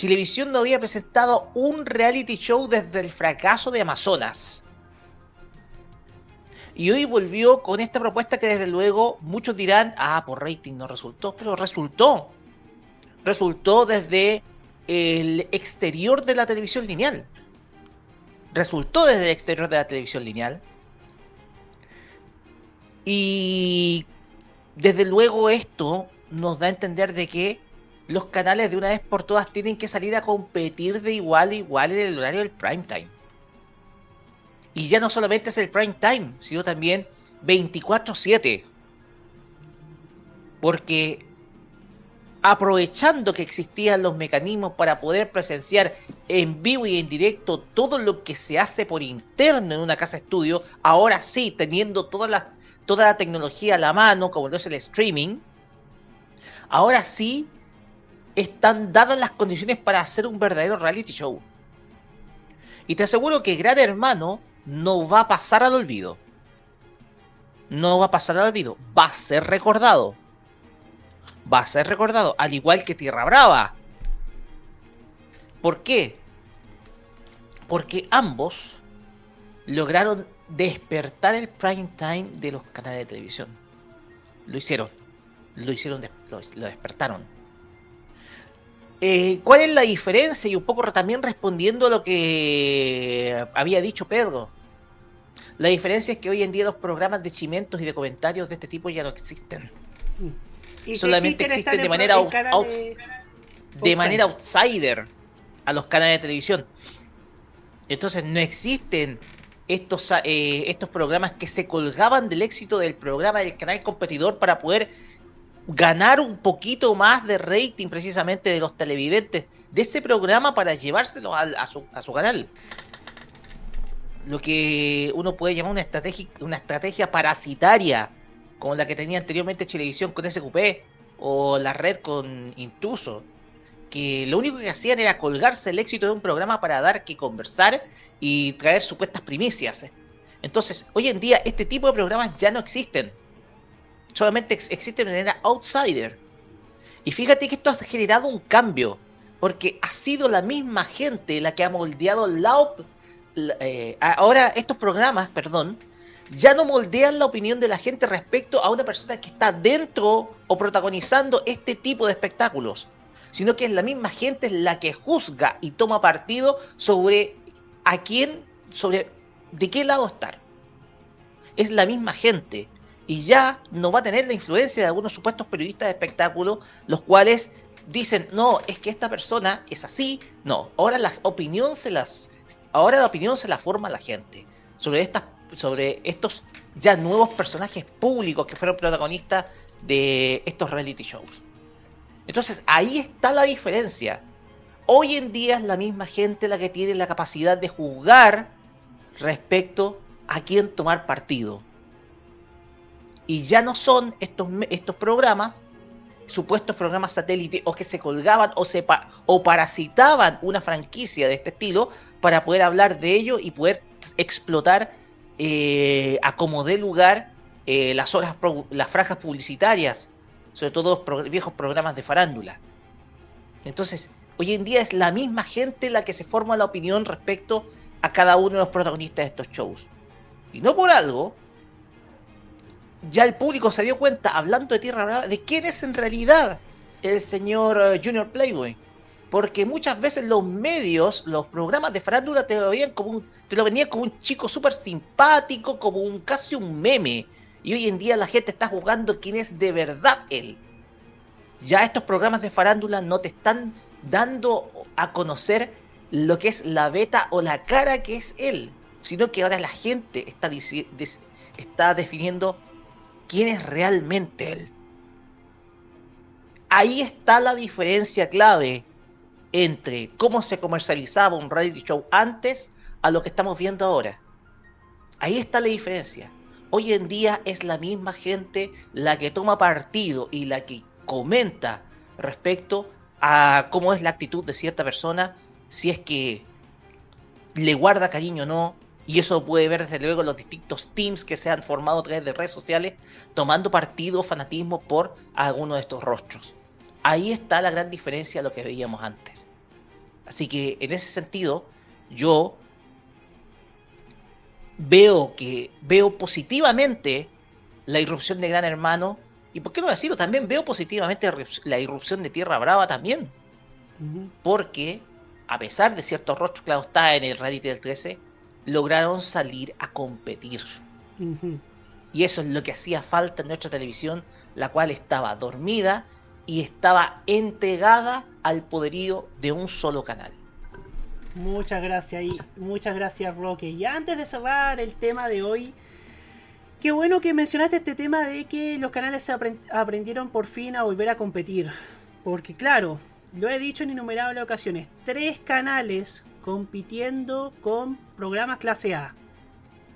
S16: Chilevisión no había presentado un reality show desde el fracaso de Amazonas. Y hoy volvió con esta propuesta que desde luego muchos dirán, ah, por rating no resultó, pero resultó. Resultó desde el exterior de la televisión lineal. Resultó desde el exterior de la televisión lineal. Y desde luego esto nos da a entender de que los canales de una vez por todas tienen que salir a competir de igual a igual en el horario del prime time. Y ya no solamente es el prime time, sino también 24/7. Porque aprovechando que existían los mecanismos para poder presenciar en vivo y en directo todo lo que se hace por interno en una casa estudio, ahora sí, teniendo toda la, toda la tecnología a la mano, como lo es el streaming, ahora sí están dadas las condiciones para hacer un verdadero reality show. Y te aseguro que Gran Hermano no va a pasar al olvido. No va a pasar al olvido. Va a ser recordado. Va a ser recordado. Al igual que Tierra Brava. ¿Por qué? Porque ambos lograron despertar el prime time de los canales de televisión. Lo hicieron. Lo hicieron, lo, lo despertaron. Eh, ¿Cuál es la diferencia? Y un poco también respondiendo a lo que había dicho Pedro. La diferencia es que hoy en día los programas de chimentos y de comentarios de este tipo ya no existen.
S2: Y si
S16: Solamente
S2: existen,
S16: de manera, out- de manera outsider a los canales de televisión. Entonces no existen estos, eh, estos programas que se colgaban del éxito del programa del canal competidor para poder ganar un poquito más de rating precisamente de los televidentes de ese programa para llevárselo a, su, canal. Lo que uno puede llamar una estrategia, una estrategia parasitaria como la que tenía anteriormente Chilevisión con SQP o la red con Intruso, que lo único que hacían era colgarse el éxito de un programa para dar que conversar y traer supuestas primicias. Entonces, hoy en día este tipo de programas ya no existen. Solamente ex- existen de manera outsider. Y fíjate que esto ha generado un cambio, porque ha sido la misma gente la que ha moldeado la- eh, ahora estos programas, perdón, ya no moldean la opinión de la gente respecto a una persona que está dentro o protagonizando este tipo de espectáculos, sino que es la misma gente la que juzga y toma partido sobre a quién, sobre de qué lado estar. Es la misma gente y ya no va a tener la influencia de algunos supuestos periodistas de espectáculo, los cuales dicen, no, es que esta persona es así. No, ahora la opinión se las, ahora la opinión se la forma la gente sobre estas, sobre estos ya nuevos personajes públicos que fueron protagonistas de estos reality shows. Entonces ahí está la diferencia. Hoy en día es la misma gente la que tiene la capacidad de juzgar respecto a quién tomar partido. Y ya no son estos, estos programas, supuestos programas satélite, o que se colgaban o, se o parasitaban una franquicia de este estilo para poder hablar de ello y poder explotar eh, a como dé lugar eh, las horas las franjas publicitarias, sobre todo los viejos programas de farándula. Entonces, hoy en día es la misma gente la que se forma la opinión respecto a cada uno de los protagonistas de estos shows. Y no por algo, ya el público se dio cuenta, hablando de Tierra Brava, de quién es en realidad el señor eh, Junior Playboy. Porque muchas veces los medios, los programas de farándula te lo veían como un, te lo venían como un chico súper simpático, como un casi un meme. Y hoy en día la gente está jugando quién es de verdad él. Ya estos programas de farándula no te están dando a conocer lo que es la beta o la cara que es él, sino que ahora la gente está, está definiendo quién es realmente él. Ahí está la diferencia clave entre cómo se comercializaba un reality show antes a lo que estamos viendo ahora. Ahí está la diferencia. Hoy en día es la misma gente la que toma partido y la que comenta respecto a cómo es la actitud de cierta persona, si es que le guarda cariño o no, y eso puede ver desde luego los distintos teams que se han formado a través de redes sociales, tomando partido o fanatismo por alguno de estos rostros. Ahí está la gran diferencia a lo que veíamos antes. Así que en ese sentido, yo veo que veo positivamente la irrupción de Gran Hermano y por qué no decirlo, también veo positivamente la irrup- la irrupción de Tierra Brava también, porque a pesar de ciertos rostros que está en el reality del 13, lograron salir a competir. Y eso es lo que hacía falta en nuestra televisión, la cual estaba dormida y estaba entregada al poderío de un solo canal.
S2: Muchas gracias y muchas gracias Roque. Y antes de cerrar el tema de hoy, qué bueno que mencionaste este tema de que los canales se apren- aprendieron por fin a volver a competir. Porque claro, lo he dicho en innumerables ocasiones, tres canales compitiendo con programas clase A.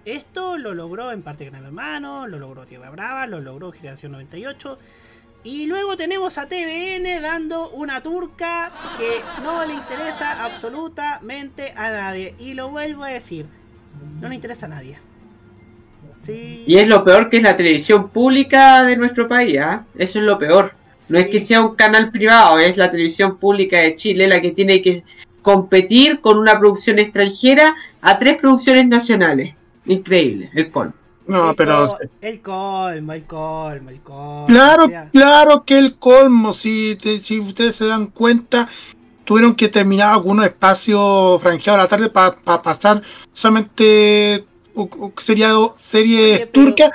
S2: Esto lo logró en parte Gran Hermano, lo logró Tierra Brava, lo logró Generación 98. Y luego tenemos a TVN dando una turca que no le interesa absolutamente a nadie. Y lo vuelvo a decir, no le interesa a nadie. Sí.
S9: Y es lo peor que es la televisión pública de nuestro país, ¿ah? Eso es lo peor. No es que sea un canal privado, es la televisión pública de Chile la que tiene que competir con una producción extranjera a tres producciones nacionales. Increíble, el colmo.
S11: No,
S2: el
S11: pero.
S2: col- el colmo, el colmo, el colmo.
S11: Claro,
S2: o sea,
S11: claro que el colmo, si, te- si ustedes se dan cuenta, tuvieron que terminar algunos espacios franjeados a la tarde para pasar solamente seriado- series turcas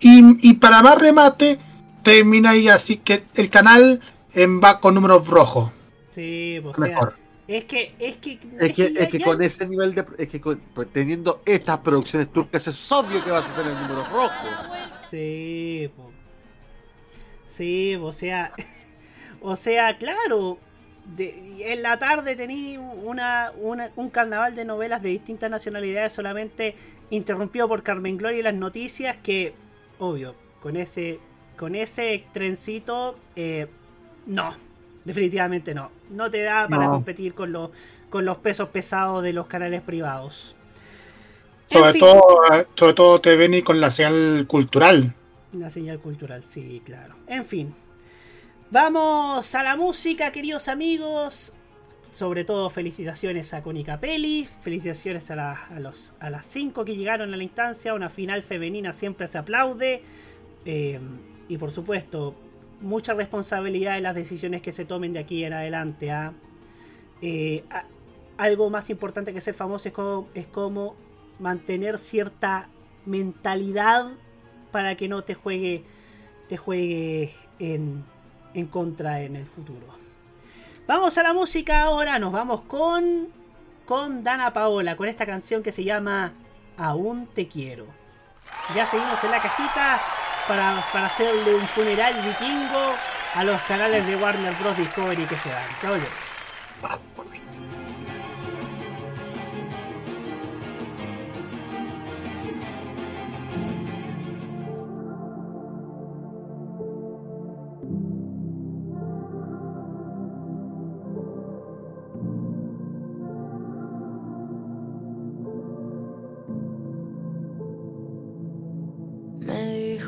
S11: y, y para más remate termina ahí así que el canal en va con números rojos.
S2: sí, o sea,
S10: Mejor.
S2: Es que, es que,
S10: Es que, es que con ese nivel de. Es que con- pues, teniendo estas producciones turcas es obvio que vas a tener números rojos.
S2: Sí, po. Sí, o sea, o sea, claro, de- en la tarde tení una, una- un carnaval de novelas de distintas nacionalidades solamente interrumpido por Carmen Gloria y las noticias que, obvio, con ese, con ese trencito, eh, no, definitivamente no. No te da para
S11: No.
S2: competir con los, con los pesos pesados de los canales privados.
S11: Sobre
S2: En fin.
S11: todo, sobre todo te ven y con la señal cultural.
S2: Una señal cultural, sí, claro. En fin. Vamos a la música, queridos amigos. Sobre todo felicitaciones a Connie Capelli. Felicitaciones a, la- a los, a las 5 que llegaron a la instancia. Una final femenina siempre se aplaude. Eh, y por supuesto, mucha responsabilidad en las decisiones que se tomen de aquí en adelante. ¿ah? Eh, algo más importante que ser famoso es como, es como mantener cierta mentalidad para que no te juegue te juegue en, en contra en el futuro. Vamos a la música ahora, nos vamos con con Dana Paola, con esta canción que se llama Aún te quiero. Ya seguimos en la cajita para, para hacerle un funeral vikingo a los canales de Warner Bros. Discovery que se dan. Ya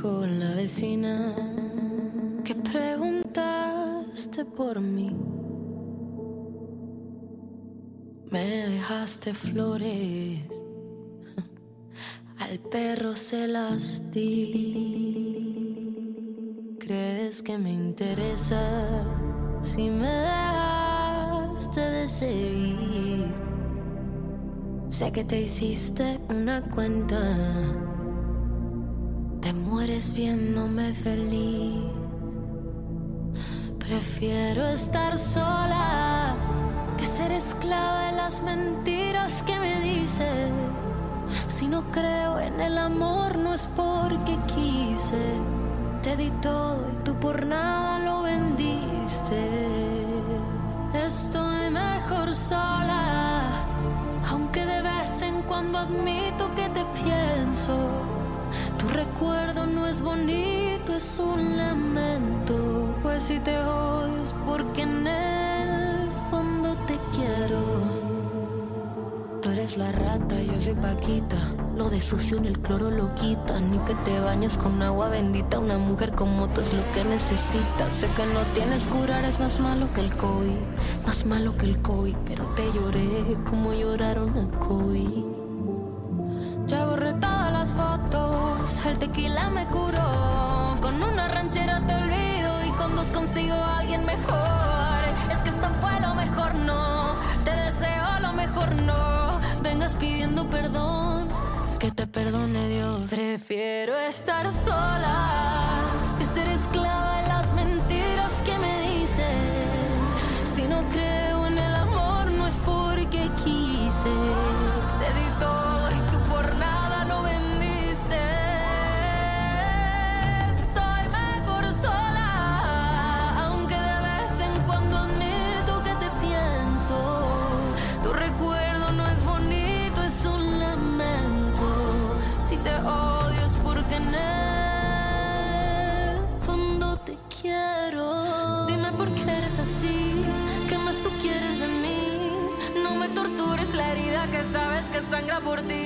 S12: dijo la vecina que preguntaste por mí. Me dejaste flores, al perro se las di. ¿Crees que me interesa si me dejaste de seguir? Sé que te hiciste una cuenta. Te mueres viéndome feliz. Prefiero estar sola que ser esclava de las mentiras que me dices. Si no creo en el amor, no es porque quise. Te di todo y tú por nada lo vendiste. Estoy mejor sola, aunque de vez en cuando admito que te pienso. Tu recuerdo no es bonito, es un lamento. Pues si te odio porque en el fondo te quiero. Tú eres la rata, yo soy Paquita. Lo de sucio en el cloro lo quita. Ni que te bañes con agua bendita. Una mujer como tú es lo que necesitas. Sé que no tienes curar, es más malo que el COVID. Más malo que el COVID. Pero te lloré como lloraron el COVID. Ya borré el tequila me curó. Con una ranchera te olvido y con dos consigo a alguien mejor. Es que esto fue lo mejor, no. Te deseo lo mejor, no. Vengas pidiendo perdón, que te perdone Dios. Prefiero estar sola que ser esclava de las mentiras que me dicen. Si no creo que sabes que sangra por ti.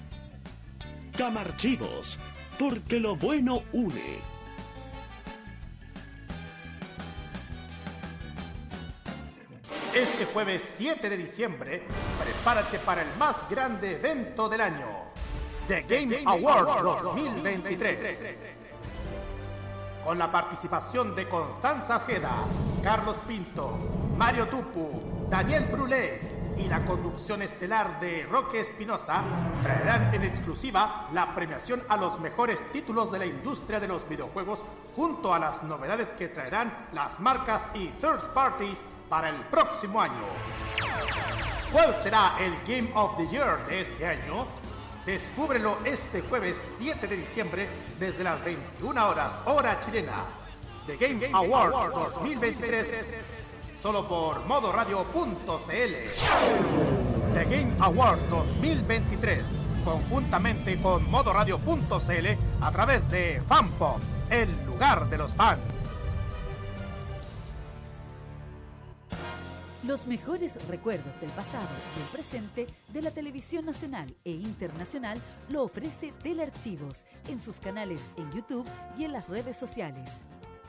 S17: Camarchivos, porque lo bueno une.
S1: Este jueves 7 de diciembre, prepárate para el más grande evento del año, The Game Awards 2023. Con la participación de Constanza Ojeda, Carlos Pinto, Mario Tupu, Daniel Brulé y la conducción estelar de Roque Espinosa, traerán en exclusiva la premiación a los mejores títulos de la industria de los videojuegos junto a las novedades que traerán las marcas y third parties para el próximo año. ¿Cuál será el Game of the Year de este año? Descúbrelo este jueves 7 de diciembre desde las 21 horas hora chilena. The Game Awards 2023 solo por modoradio.cl. The Game Awards 2023 conjuntamente con modoradio.cl a través de Fanpop, el lugar de los fans.
S18: Los mejores recuerdos del pasado y el presente de la televisión nacional e internacional lo ofrece Telearchivos en sus canales en YouTube y en las redes sociales.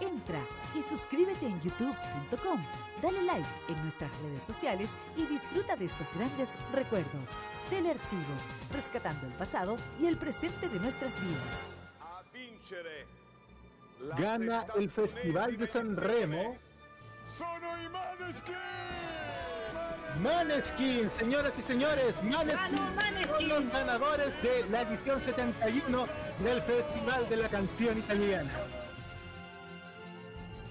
S18: Entra y suscríbete en youtube.com, dale like en nuestras redes sociales y disfruta de estos grandes recuerdos. Telearchivos, rescatando el pasado y el presente de nuestras vidas.
S10: Gana el Festival de San Remo. Maneskin, señoras y señores, Maneskin, son los ganadores de la edición 71 del Festival de la Canción Italiana.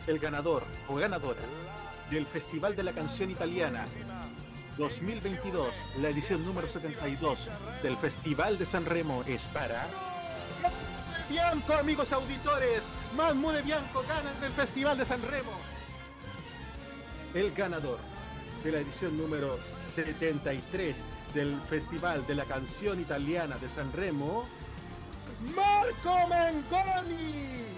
S10: El ganador o ganadora del Festival de la Canción Italiana 2022, la edición número 72 del Festival de San Remo es para... Bianco, amigos auditores, Mammu de Bianco gana el Festival de San Remo. El ganador de la edición número 73 del Festival de la Canción Italiana de San Remo, Marco Mengoni.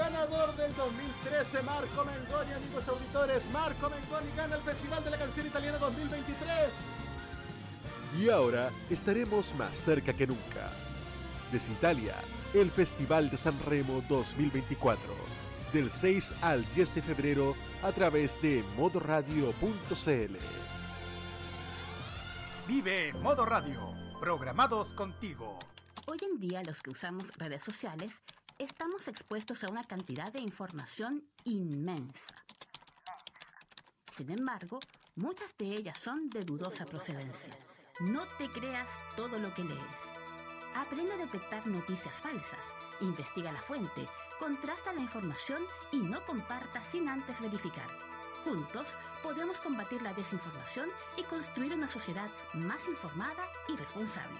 S10: Ganador del 2013, Marco Mengoni, amigos auditores. Marco Mengoni gana el Festival de la Canción Italiana 2023.
S19: Y ahora estaremos más cerca que nunca. Desde Italia, el Festival de San Remo 2024. Del 6 al 10 de febrero a través de modoradio.cl.
S1: Vive Modo Radio, programados contigo.
S3: Hoy en día los que usamos redes sociales estamos expuestos a una cantidad de información inmensa. Sin embargo, muchas de ellas son de dudosa procedencia. No te creas todo lo que lees. Aprende a detectar noticias falsas, investiga la fuente, contrasta la información y no comparta sin antes verificar. Juntos podemos combatir la desinformación y construir una sociedad más informada y responsable.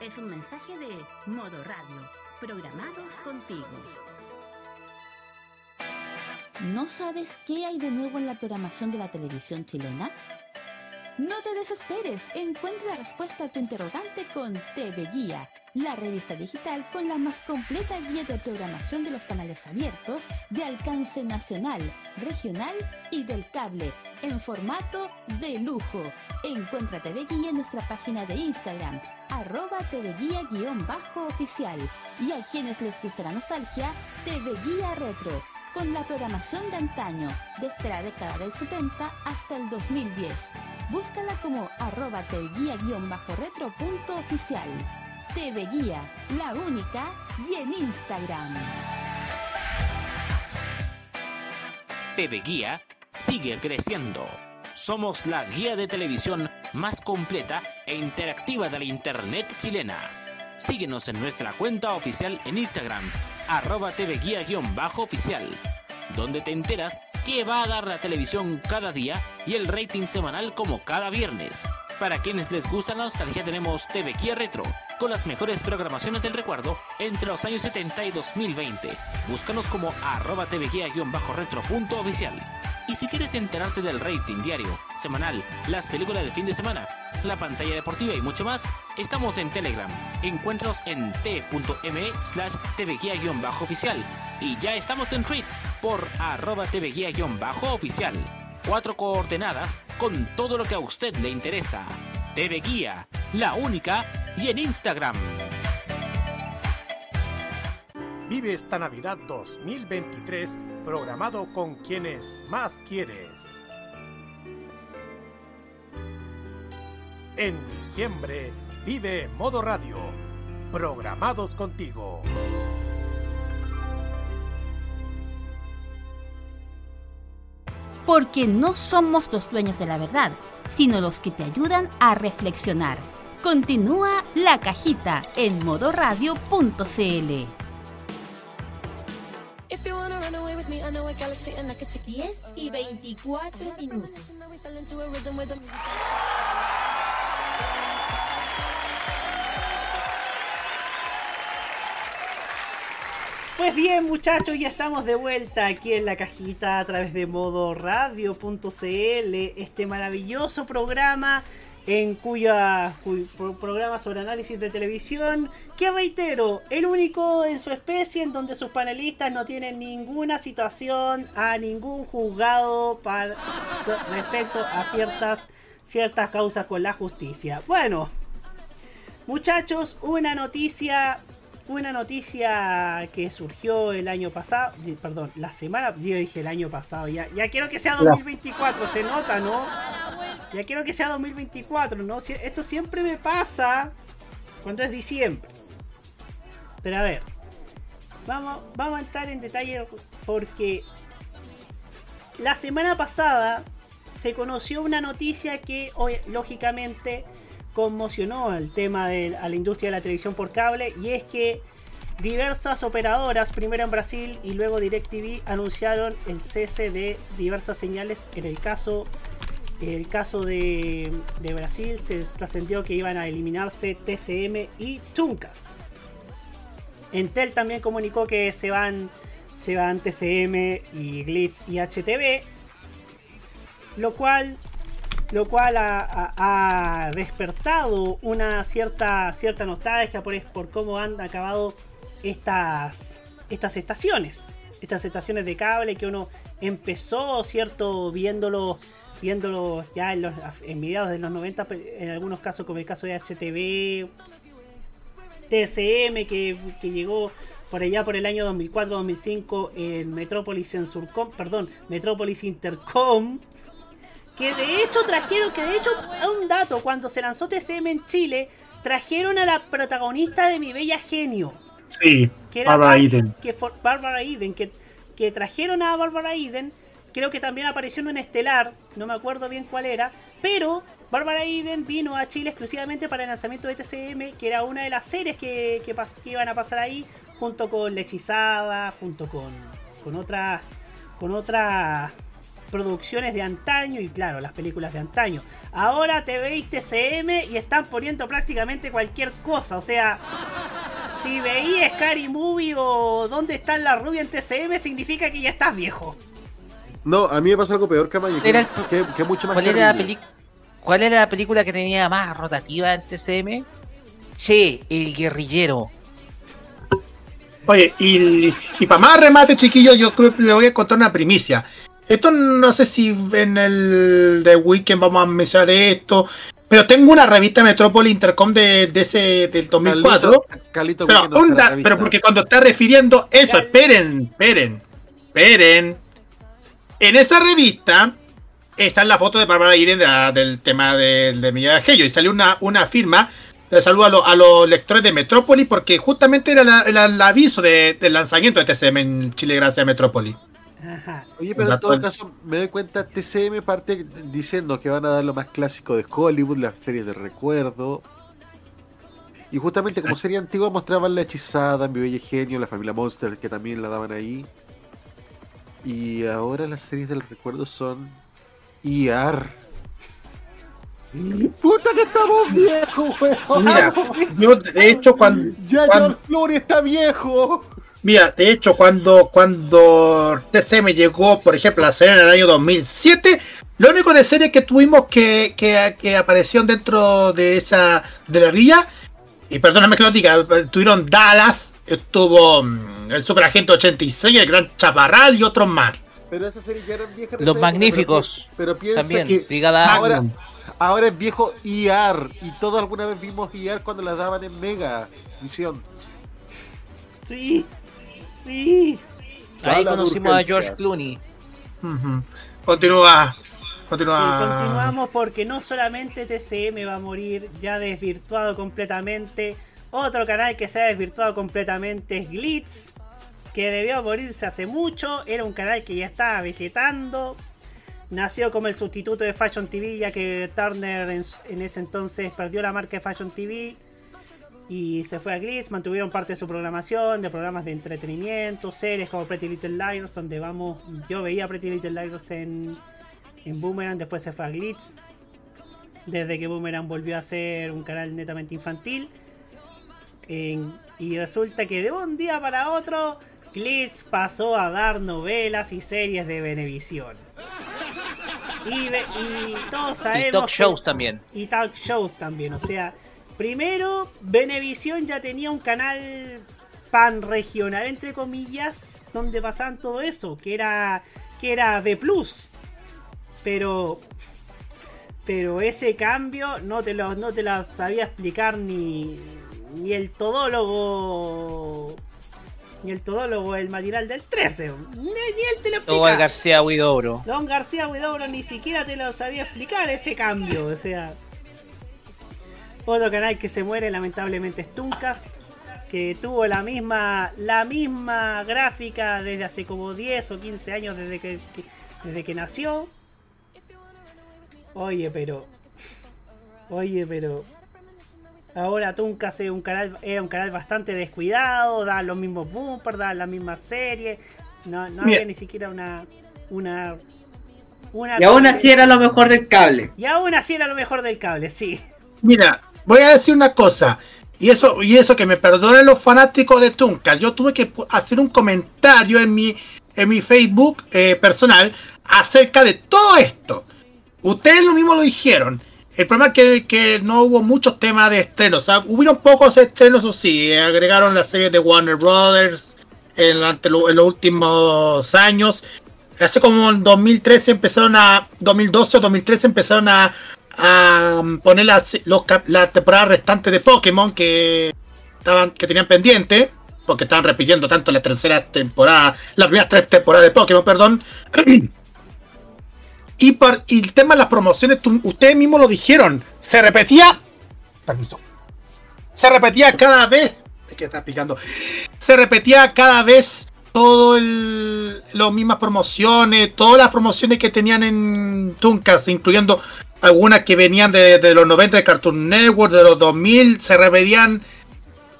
S3: Es un mensaje de Modo Radio, programados contigo. ¿No sabes qué hay de nuevo en la programación de la televisión chilena? No te desesperes, encuentra la respuesta a tu interrogante con TV Guía, la revista digital con la más completa guía de programación de los canales abiertos de alcance nacional, regional y del cable, en formato de lujo. Encuentra TV Guía en nuestra página de Instagram, arroba TV Guía-oficial. Y a quienes les gusta la nostalgia, TV Guía Retro, con la programación de antaño, desde la década del 70 hasta el 2010. Búscala como arroba TV Guía-retro.oficial. TV Guía, la única, y en Instagram.
S20: TV Guía sigue creciendo. Somos la guía de televisión más completa e interactiva de la Internet chilena. Síguenos en nuestra cuenta oficial en Instagram, arroba TV Guía-oficial, donde te enteras qué va a dar la televisión cada día y el rating semanal como cada viernes. Para quienes les gusta la nostalgia tenemos TV Guía Retro, con las mejores programaciones del recuerdo entre los años 70 y 2020. Búscanos como arroba TV Guía-retro.oficial. Y si quieres enterarte del rating diario, semanal, las películas del fin de semana, la pantalla deportiva y mucho más, estamos en Telegram. Encuéntranos en t.me slash tvguía-oficial. Y ya estamos en tweets por arroba tvguía-oficial. Cuatro coordenadas con todo lo que a usted le interesa. TV Guía, la única, y en Instagram.
S1: Vive esta Navidad 2023 programado con quienes más quieres. En diciembre, vive Modo Radio, programados contigo.
S3: Porque no somos los dueños de la verdad, sino los que te ayudan a reflexionar. Continúa la cajita en modoradio.cl.
S12: If you wanna run
S2: Pues bien, muchachos, ya estamos de vuelta aquí en la cajita a través de modoradio.cl, este maravilloso programa en cuya programa sobre análisis de televisión, que reitero, el único en su especie en donde sus panelistas no tienen ninguna situación a ningún juzgado respecto a ciertas ciertas causas con la justicia. Bueno, muchachos, una noticia una noticia que surgió el año pasado, perdón, la semana, yo dije el año pasado, ya, ya quiero que sea 2024, se nota, ¿no? Ya quiero que sea 2024, ¿no? Esto siempre me pasa cuando es diciembre. Pero a ver, vamos, vamos a entrar en detalle porque la semana pasada se conoció una noticia que hoy, lógicamente conmocionó al tema de a la industria de la televisión por cable y es que diversas operadoras, primero en Brasil y luego DirecTV, anunciaron el cese de diversas señales. En el caso, el caso de, de Brasil se trascendió que iban a eliminarse TCM y Tuncast. Entel también comunicó que se van, se van TCM y Glitz y HTV, lo cual lo cual ha, despertado una cierta, cierta nostalgia por, por cómo han acabado estas, estas estaciones. Estas estaciones de cable que uno empezó, ¿cierto? Viéndolo ya en, los, en mediados de los 90, en algunos casos como el caso de HTV, TSM que, que llegó por allá por el año 2004-2005 en Metrópolis en Surcom, perdón, Metrópolis Intercom, que de hecho trajeron, que de hecho, un dato, cuando se lanzó TCM en Chile, trajeron a la protagonista de Mi Bella Genio,
S11: Sí,
S2: que era
S11: Barbara
S2: Bar-
S11: Eden.
S2: que for- Barbara Eden, que, que trajeron a Barbara Eden, creo que también apareció en un estelar, no me acuerdo bien cuál era, pero Barbara Eden vino a Chile exclusivamente para el lanzamiento de TCM, que era una de las series que, que pas- que iban a pasar ahí, junto con Lechizada, junto con, con otras con otras producciones de antaño y claro, las películas de antaño. Ahora te veis TCM y están poniendo prácticamente cualquier cosa, o sea, si veías Scary Movie o dónde están las rubias en TCM significa que ya estás viejo.
S10: No, a mí me pasa algo peor. Que,
S16: Era el-
S10: que, que mucho más
S16: ¿Cuál era, la
S10: terrible.
S16: peli- ¿Cuál era la película que tenía más rotativa en TCM? Che, El Guerrillero.
S11: Oye, y, y para más remate, chiquillos, yo creo que le voy a contar una primicia. Esto no sé si en el de Weekend vamos a mencionar esto, pero tengo una revista Metrópoli Intercom de, de ese del 2004.
S10: Calito, Calito
S11: pero, porque cuando está refiriendo eso, esperen, esperen, esperen. En esa revista está la foto de Barbara Eden de la- del tema del de Miguel Angello y salió una, una firma Le saludo a, los- a los lectores de Metrópoli porque justamente era la- la- el aviso de- del lanzamiento de TCM en Chile gracias a Metrópoli.
S10: Oye, pero en todo caso, me doy cuenta, TCM parte diciendo que van a dar lo más clásico de Hollywood, las series de recuerdo. Y justamente como serie antigua mostraban La Hechizada, Mi Bella Genio, La Familia Monster, que también la daban ahí. Y ahora las series del recuerdo son IR. ¡Puta que estamos viejos, weón!
S11: Mira, yo de hecho cuando,
S10: ¡Ya
S11: cuando-
S10: George Clooney está viejo!
S11: Mira, de hecho, cuando, cuando TCM llegó, por ejemplo, a la serie en el año 2007, lo único de serie que tuvimos que, que, que aparecieron dentro de esa de la ría, y perdóname que lo diga, tuvieron Dallas, estuvo mm, el Super Agente 86, el Gran Chaparral y otros más.
S10: Pero esas series ya eran viejas.
S16: Los magníficos.
S10: Pero, pero piensa
S16: También,
S10: que
S16: Brigada
S10: ahora, ahora es viejo IR. Y todos alguna vez vimos IR cuando las daban en Mega Visión.
S2: Sí, sí.
S16: Ahí conocimos a. George Clooney.
S11: Ujú. Continúa.
S2: Sí,
S11: Continúa.
S2: continuamos porque no solamente TCM va a morir ya desvirtuado completamente. Otro canal que se ha desvirtuado completamente es Glitz, que debió morirse hace mucho. Era un canal que ya estaba vegetando. Nació como el sustituto de Fashion TV, ya que Turner en, en ese entonces perdió la marca de Fashion TV y se fue a Glitz. Mantuvieron parte de su programación, de programas de entretenimiento, series como Pretty Little Liars, donde vamos. Yo veía Pretty Little Liars en, en Boomerang, después se fue a Glitz. Desde que Boomerang volvió a ser un canal netamente infantil. En- y resulta que de un día para otro, Glitz pasó a dar novelas y series de Venevisión. Y, todos sabemos.
S16: Y talk
S2: que-
S16: shows también.
S2: y talk shows también. O sea, primero, Venevisión ya tenía un canal pan regional, entre comillas, donde pasaban todo eso, que era, que era B. Pero. Pero ese cambio no te lo, no te lo sabía explicar ni, ni el todólogo. Ni el todólogo del matinal del 13. Ni, ni él te lo explica.
S16: Al García Huidobro.
S2: Don García Huidobro ni siquiera te lo sabía explicar ese cambio, o sea. Otro canal que se muere lamentablemente es Tooncast, que tuvo la misma la misma gráfica desde hace como 10 o 15 años desde que, que- desde que nació. Oye, pero Oye, pero ahora Tooncast es un canal era un canal bastante descuidado, da los mismos bumpers, da la misma serie, no, había ni siquiera una una una
S9: Y aún así era lo mejor del cable.
S2: y aún así era lo mejor del cable, sí.
S11: Mira, voy a decir una cosa. Y eso, y eso que me perdonen los fanáticos de Tuncal. Yo tuve que hacer un comentario en mi, en mi Facebook eh, personal acerca de todo esto. Ustedes lo mismo lo dijeron. El problema es que, que no hubo muchos temas de estrenos. Hubieron pocos estrenos, o sí. eh, Agregaron la serie de Warner Brothers en, en los últimos años. Hace como en 2013 empezaron a. 2012 o 2013 empezaron a, a poner las, los, la temporada restante de Pokémon que estaban que tenían pendiente. Porque estaban repitiendo tanto la tercera temporada, las primeras tres temporadas de Pokémon, perdón. Y, por, el tema de las promociones, ustedes mismos lo dijeron, se repetía. Permiso. Se repetía cada vez. Es que está picando. Se repetía cada vez todo el, las mismas promociones, todas las promociones que tenían en Tuncas, incluyendo algunas que venían de, los 90 de Cartoon Network, de los 2000, se repetían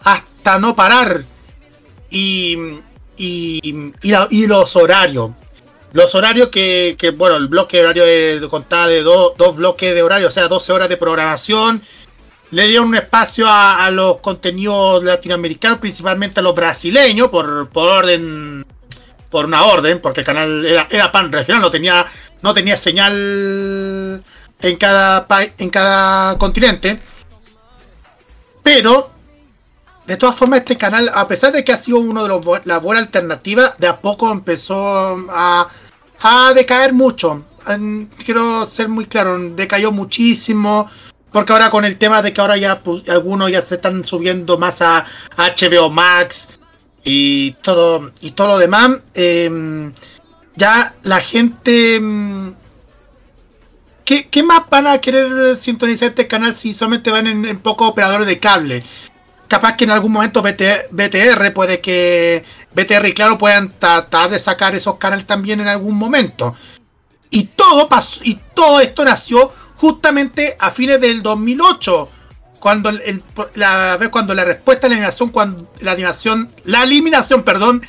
S11: hasta no parar. Y, y, y, los horarios. Los horarios que, bueno, el bloque de horario contaba de do- dos bloques de horario, o sea, 12 horas de programación. Le dieron un espacio a, a los contenidos latinoamericanos, principalmente a los brasileños, por, por orden, por una orden, porque el canal era, era pan regional, no tenía, no tenía señal en cada, en cada continente. Pero, de todas formas, este canal, a pesar de que ha sido uno de los la buena alternativa, de a poco empezó a, a decaer mucho. Quiero ser muy claro, decayó muchísimo. Porque ahora con el tema de que ahora ya pu- algunos ya se están subiendo más a, a HBO Max y todo y todo lo demás, em, ya la gente em, ¿qué, más van a querer sintonizar este canal si solamente van en, pocos operadores de cable? Capaz que en algún momento BT BTR puede que BTR y Claro puedan tratar de sacar esos canales también en algún momento. Y todo pasó, y todo esto nació justamente a fines del 2008, cuando el, la cuando la respuesta a la cuando la animación, la eliminación, perdón,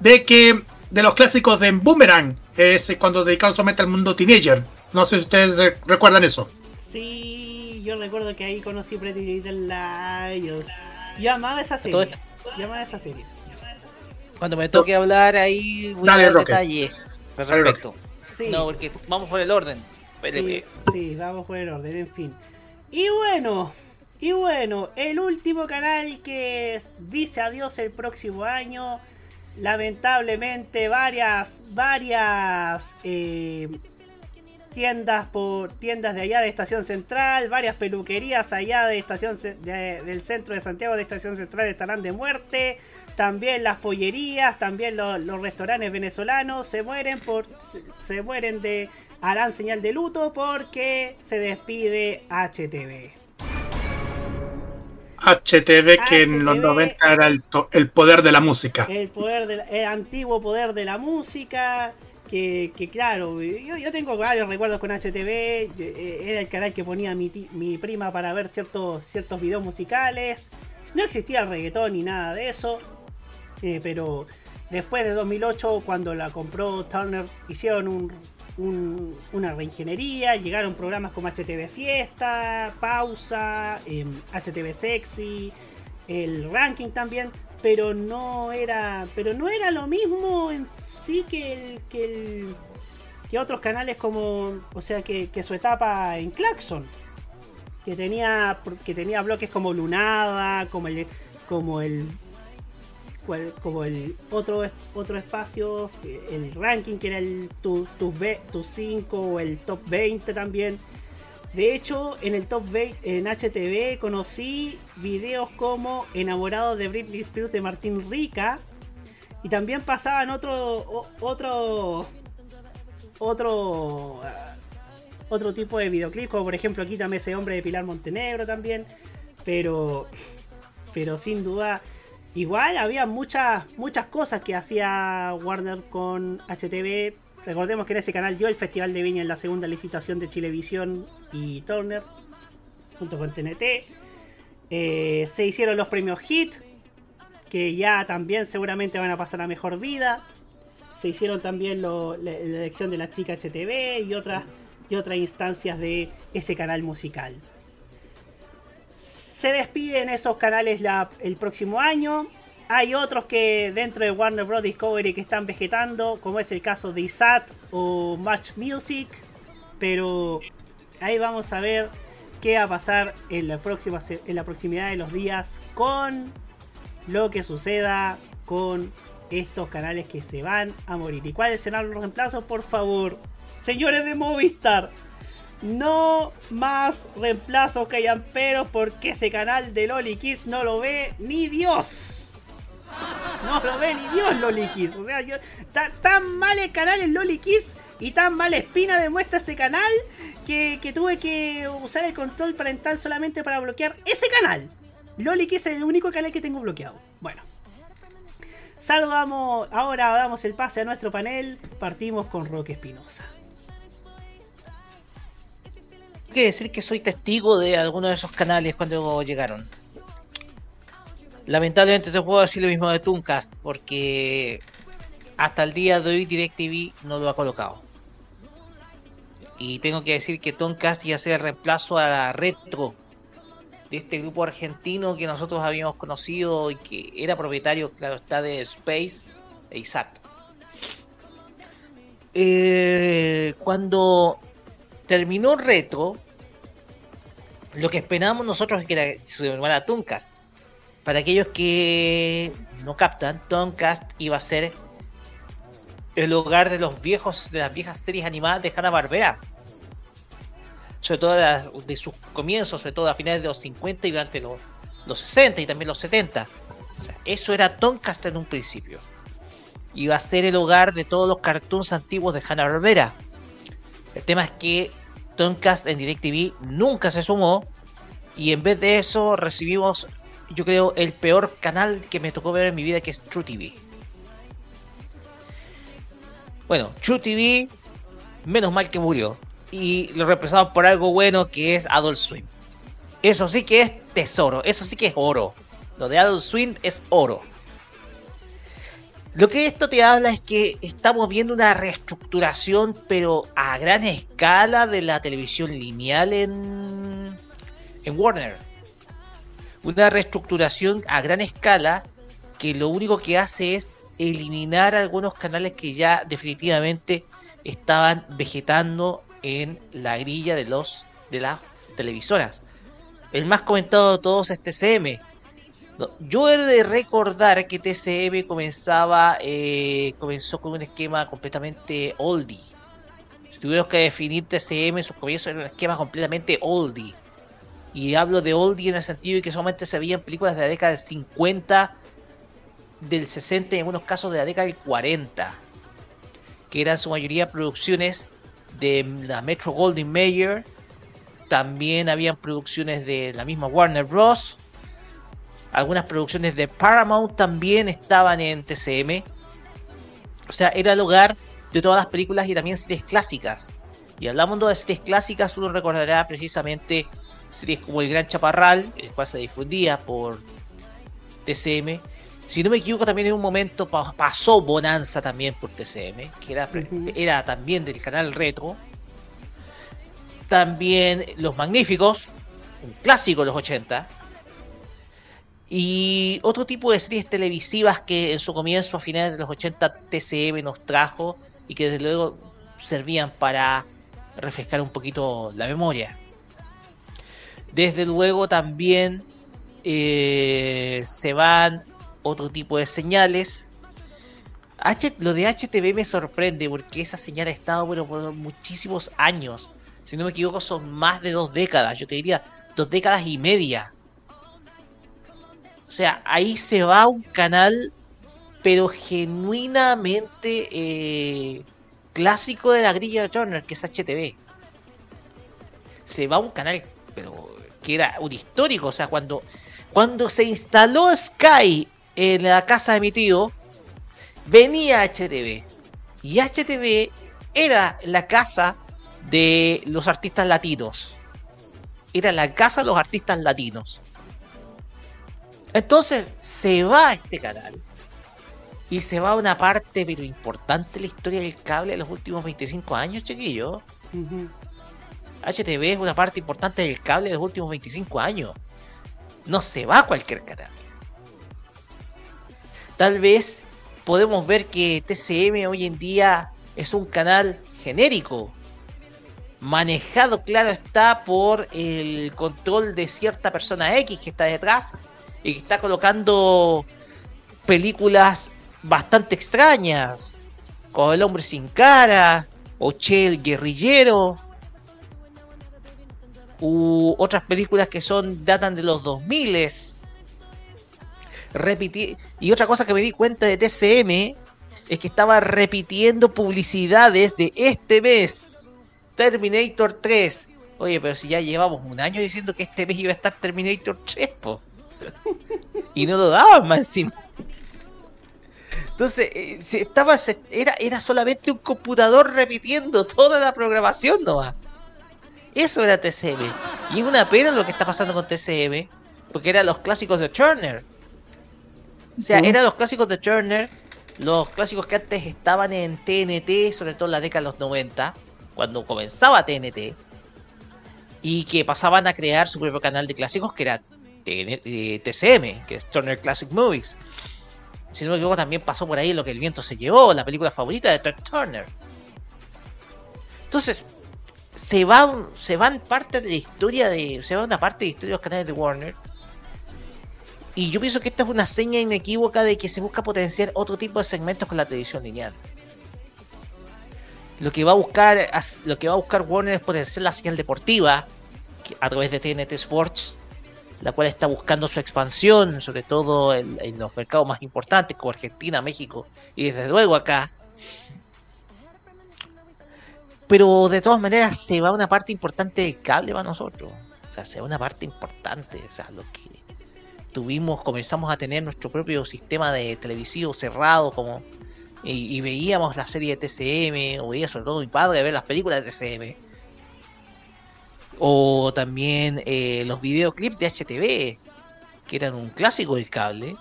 S11: de que de los clásicos de Boomerang, es cuando dedicaron solamente al mundo teenager. No sé si ustedes re- recuerdan eso.
S2: Sí, yo recuerdo que ahí conocí Pretty Little Liars. Yo amaba esa serie. Yo amaba esa serie.
S16: Cuando me toque hablar ahí voy
S2: Dale,
S16: a dar detalles respecto.
S2: Sí.
S16: No, porque vamos por el orden.
S2: Sí, sí, vamos por el orden, en fin. Y bueno, y bueno, el último canal que dice adiós el próximo año. Lamentablemente, varias, varias eh, tiendas por tiendas de allá de Estación Central, varias peluquerías allá de Estación de- del centro de Santiago de Estación Central estarán de muerte. También las pollerías, también lo- los restaurantes venezolanos se mueren por se, se mueren de harán señal de luto porque se despide HTV.
S11: HTV que en los
S2: HTV.
S11: 90 era el, el poder de la música.
S2: El poder del el antiguo poder de la música. Que, claro, yo, tengo varios recuerdos con HTV. yo- eh, Era el canal que ponía mi, ti- mi prima para ver ciertos, ciertos videos musicales. No existía el reggaetón ni nada de eso. eh, pero después de 2008, cuando la compró Turner, hicieron un- una reingeniería. Llegaron programas como HTV Fiesta, Pausa, em, HTV Sexy, el ranking también. Pero no era. Pero no era lo mismo en sí que el. que el- que otros canales como. O sea que, su etapa en Claxon. Que tenía. que tenía bloques como Lunada. como el. como el. como el otro otro espacio. El ranking que era el tu, tu 5 o el top 20 también. De hecho, en el top 20 en HTV conocí videos como Enamorado de Britney Spears de Martín Rica. Y también pasaban otro. otro. Otro. ah, Otro tipo de videoclips, como por ejemplo Quítame ese hombre de Pilar Montenegro también. Pero. Pero sin duda. Igual había muchas, muchas cosas que hacía Warner con HTV. Recordemos que en ese canal dio el Festival de Viña en la segunda licitación de Chilevisión y Turner, junto con TNT. Eh, se hicieron los premios HIT, que ya también seguramente van a pasar a mejor vida. Se hicieron también la, elección de la chica HTV y otras, y otras instancias de ese canal musical. Se despiden esos canales la- el próximo año. Hay otros que dentro de Warner Bros. Discovery que están vegetando, como es el caso de ISAT o Match Music. Pero ahí vamos a ver qué va a pasar en la, próxima, en la proximidad de los días con lo que suceda con estos canales que se van a morir. ¿Y cuáles serán los reemplazos? Por favor, señores de Movistar, no más reemplazos que amperos porque ese canal de Loli Kids no lo ve ni Dios. No lo ve ni Dios Loli Kids. O sea, yo, ta- tan mal el canal es Loli Kids y tan mala espina demuestra ese canal que, que tuve que usar el control parental solamente para bloquear ese canal. Loli Kids es el único canal que tengo bloqueado. Bueno. Saludamos, ahora damos el pase a nuestro panel. Partimos con Roque Espinosa.
S16: Tengo que decir que soy testigo de algunos de esos canales cuando llegaron. Lamentablemente te puedo decir lo mismo de Tooncast, porque hasta el día de hoy DirecTV no lo ha colocado. Y tengo que decir que Tooncast ya sea el reemplazo a retro de este grupo argentino que nosotros habíamos conocido y que era propietario, claro está, de Space e ISAT. Eh, cuando terminó Retro, lo que esperábamos nosotros es que era- se llamara Tooncast. Para aquellos que no captan, Tooncast iba a ser el hogar de los viejos, de las viejas series animadas de Hanna Barbera. Sobre todo de, sus comienzos, sobre todo a finales de los 50 y durante los, los 60 y también los 70. O sea, eso era Tooncast en un principio. Iba a ser el hogar de todos los cartoons antiguos de Hanna Barbera. El tema es que Tomcast en DirecTV nunca se sumó. Y en vez de eso recibimos, yo creo, el peor canal que me tocó ver en mi vida, que es True TV. Bueno, True TV, menos mal que murió. Y lo reemplazamos por algo bueno que es Adult Swim. Eso sí que es tesoro, eso sí que es oro. Lo de Adult Swim es oro. Lo que esto te habla es que estamos viendo una reestructuración, pero a gran escala, de la televisión lineal en, en Warner. Una reestructuración a gran escala que lo único que hace es eliminar algunos canales que ya definitivamente estaban vegetando en la grilla de los de las televisoras. El más comentado de todos es TCM. Yo he de recordar que TCM comenzaba eh, comenzó con un esquema completamente oldie. Si tuviéramos que definir TCM, sus comienzos era un esquema completamente oldie. Y hablo de oldie en el sentido de que solamente se veían películas de la década del 50, del 60 y en algunos casos de la década del 40. Que eran su mayoría producciones de la Metro Goldwyn Mayer. También habían producciones de la misma Warner Bros. Algunas producciones de Paramount también estaban en TCM. O sea, era el hogar de todas las películas y también series clásicas. Y hablando de series clásicas, uno recordará precisamente series como El Gran Chaparral, el cual se difundía por TCM. Si no me equivoco, también en un momento pa- pasó Bonanza también por TCM, que era, era también del canal Retro. También Los Magníficos, un clásico de los 80. Y otro tipo de series televisivas que en su comienzo a finales de los 80 TCM nos trajo y que desde luego servían para refrescar un poquito la memoria. Desde luego también eh, se van otro tipo de señales. H- lo de HTV me sorprende porque esa señal ha estado bueno, por muchísimos años. Si no me equivoco son más de dos décadas. Yo te diría dos décadas y media. O sea, ahí se va un canal, pero genuinamente eh, clásico de la grilla de Turner, que es HTV. Se va un canal, pero que era un histórico. O sea, cuando, cuando se instaló Sky en la casa de mi tío, venía HTV. Y HTV era la casa de los artistas latinos. Era la casa de los artistas latinos. Entonces se va este canal y se va una parte pero importante de la historia del cable de los últimos 25 años, chiquillo. HTV es una parte importante del cable de los últimos 25 años. No se va a cualquier canal. Tal vez podemos ver que TCM hoy en día es un canal genérico. Manejado, claro está, por el control de cierta persona X que está detrás y que está colocando películas bastante extrañas, como El hombre sin cara, o Che el guerrillero, u otras películas que son datan de los 2000 Repiti y otra cosa que me di cuenta de TCM es que estaba repitiendo publicidades de este mes. Terminator 3. Oye, pero si ya llevamos un año diciendo que este mes iba a estar Terminator 3, po. y no lo daban más. Entonces, eh, si estaba, era, era solamente un computador repitiendo toda la programación nomás. Eso era TCM. Y es una pena lo que está pasando con TCM, porque eran los clásicos de Turner. O sea, eran los clásicos de Turner, los clásicos que antes estaban en TNT, sobre todo en la década de los 90, cuando comenzaba TNT, y que pasaban a crear su propio canal de clásicos que era TN eh, TCM, que es Turner Classic Movies. Si no me equivoco, también pasó por ahí lo que el viento se llevó, la película favorita de Ted Turner. Entonces, se van, se van parte de la historia de. Se va una parte de la historia de los canales de Warner. Y yo pienso que esta es una seña inequívoca de que se busca potenciar otro tipo de segmentos con la televisión lineal. Lo que va a buscar, lo que va a buscar Warner es potenciar la señal deportiva a través de TNT Sports, la cual está buscando su expansión, sobre todo en, en los mercados más importantes como Argentina, México y desde luego acá. pero de todas maneras se va una parte importante del cable para nosotros. O sea, se va una parte importante. O sea, lo que tuvimos, comenzamos a tener nuestro propio sistema de televisivo cerrado, como y, veíamos la serie de TCM, o veía sobre todo mi padre ver las películas de TCM. O también eh, los videoclips de HTV, que eran un clásico del cable.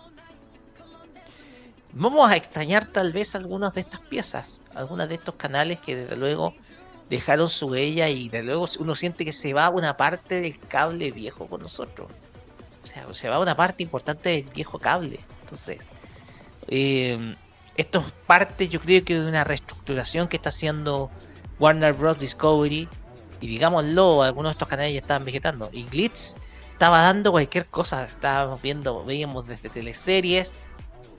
S16: Vamos a extrañar tal vez algunas de estas piezas, algunas de estos canales que desde luego dejaron su huella y desde luego uno siente que se va una parte del cable viejo con nosotros. O sea, se va una parte importante del viejo cable. Entonces, eh, esto es parte yo creo que de una reestructuración que está haciendo Warner Bros. Discovery. Y digámoslo, algunos de estos canales ya estaban vegetando. Y Glitz estaba dando cualquier cosa. Estábamos viendo, veíamos desde teleseries.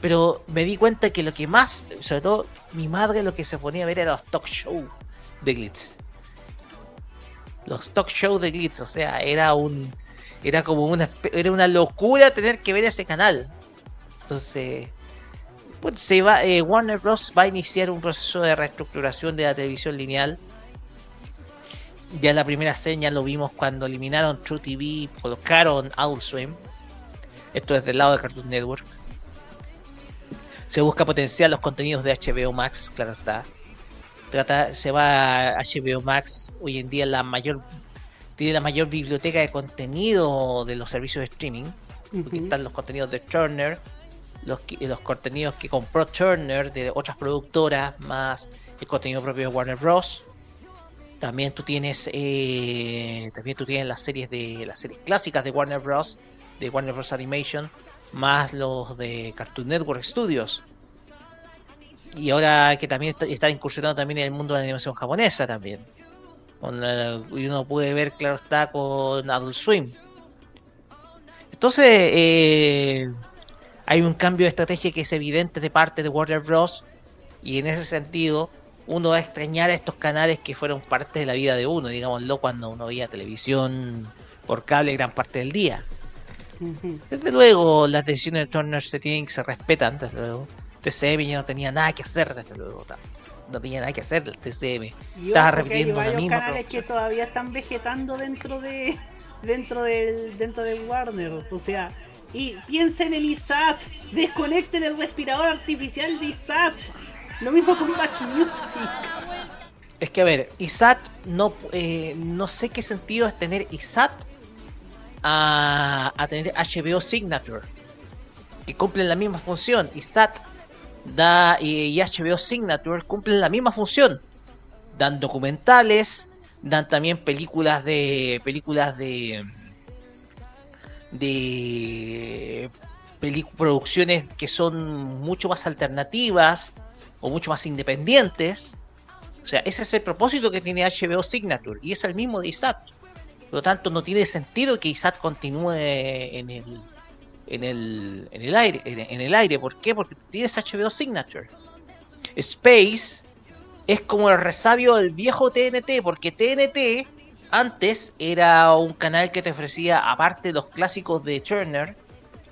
S16: Pero me di cuenta que lo que más, sobre todo mi madre lo que se ponía a ver era los talk show de Glitz. Los talk show de Glitz, o sea, era un era como una era una locura tener que ver ese canal. Entonces, se va eh, Warner Bros va a iniciar un proceso de reestructuración de la televisión lineal. Ya la primera seña lo vimos cuando eliminaron True TV y colocaron Adult Swim. Esto es del lado de Cartoon Network. Se busca potenciar los contenidos de HBO Max, claro está. Trata, se va a HBO Max, hoy en día la mayor tiene la mayor biblioteca de contenido de los servicios de streaming. Porque están los contenidos de Turner, los, los contenidos que compró Turner de otras productoras, más el contenido propio de Warner Bros. También tú tienes eh, también tú tienes las series de las series clásicas de Warner Bros. de Warner Bros. Animation, más los de Cartoon Network Studios. Y ahora que también está, está incursionando también en el mundo de la animación japonesa también. Con la- y uno puede ver, claro está, con Adult Swim. Entonces, eh, hay un cambio de estrategia que es evidente de parte de Warner Bros. Y en ese sentido, uno va a extrañar a estos canales que fueron parte de la vida de uno, digámoslo, cuando uno veía televisión por cable gran parte del día. Desde luego, las decisiones de Turner se tienen que se respetan, desde luego. TCM ya no tenía nada que hacer, desde luego. No tenía nada que hacer el TCM. Estaba repitiendo la misma
S2: canales que todavía están vegetando dentro de dentro del dentro del Warner, o sea, y piensen en ISAT, desconecten el respirador artificial de ISAT. Lo mismo con Batch Music.
S16: Es que a ver, ISAT no, eh, no sé qué sentido es tener ISAT a, a tener HBO Signature, que cumplen la misma función. ISAT da y, HBO Signature cumplen la misma función. Dan documentales, dan también películas de películas de de producciones que son mucho más alternativas o mucho más independientes. O sea, ese es el propósito que tiene HBO Signature y es el mismo de ISAT. Por lo tanto, no tiene sentido que ISAT continúe en el en el, en el aire. En, el aire. ¿Por qué? Porque tienes HBO Signature. Space es como el resabio del viejo TNT, porque TNT antes era un canal que te ofrecía, aparte de los clásicos de Turner,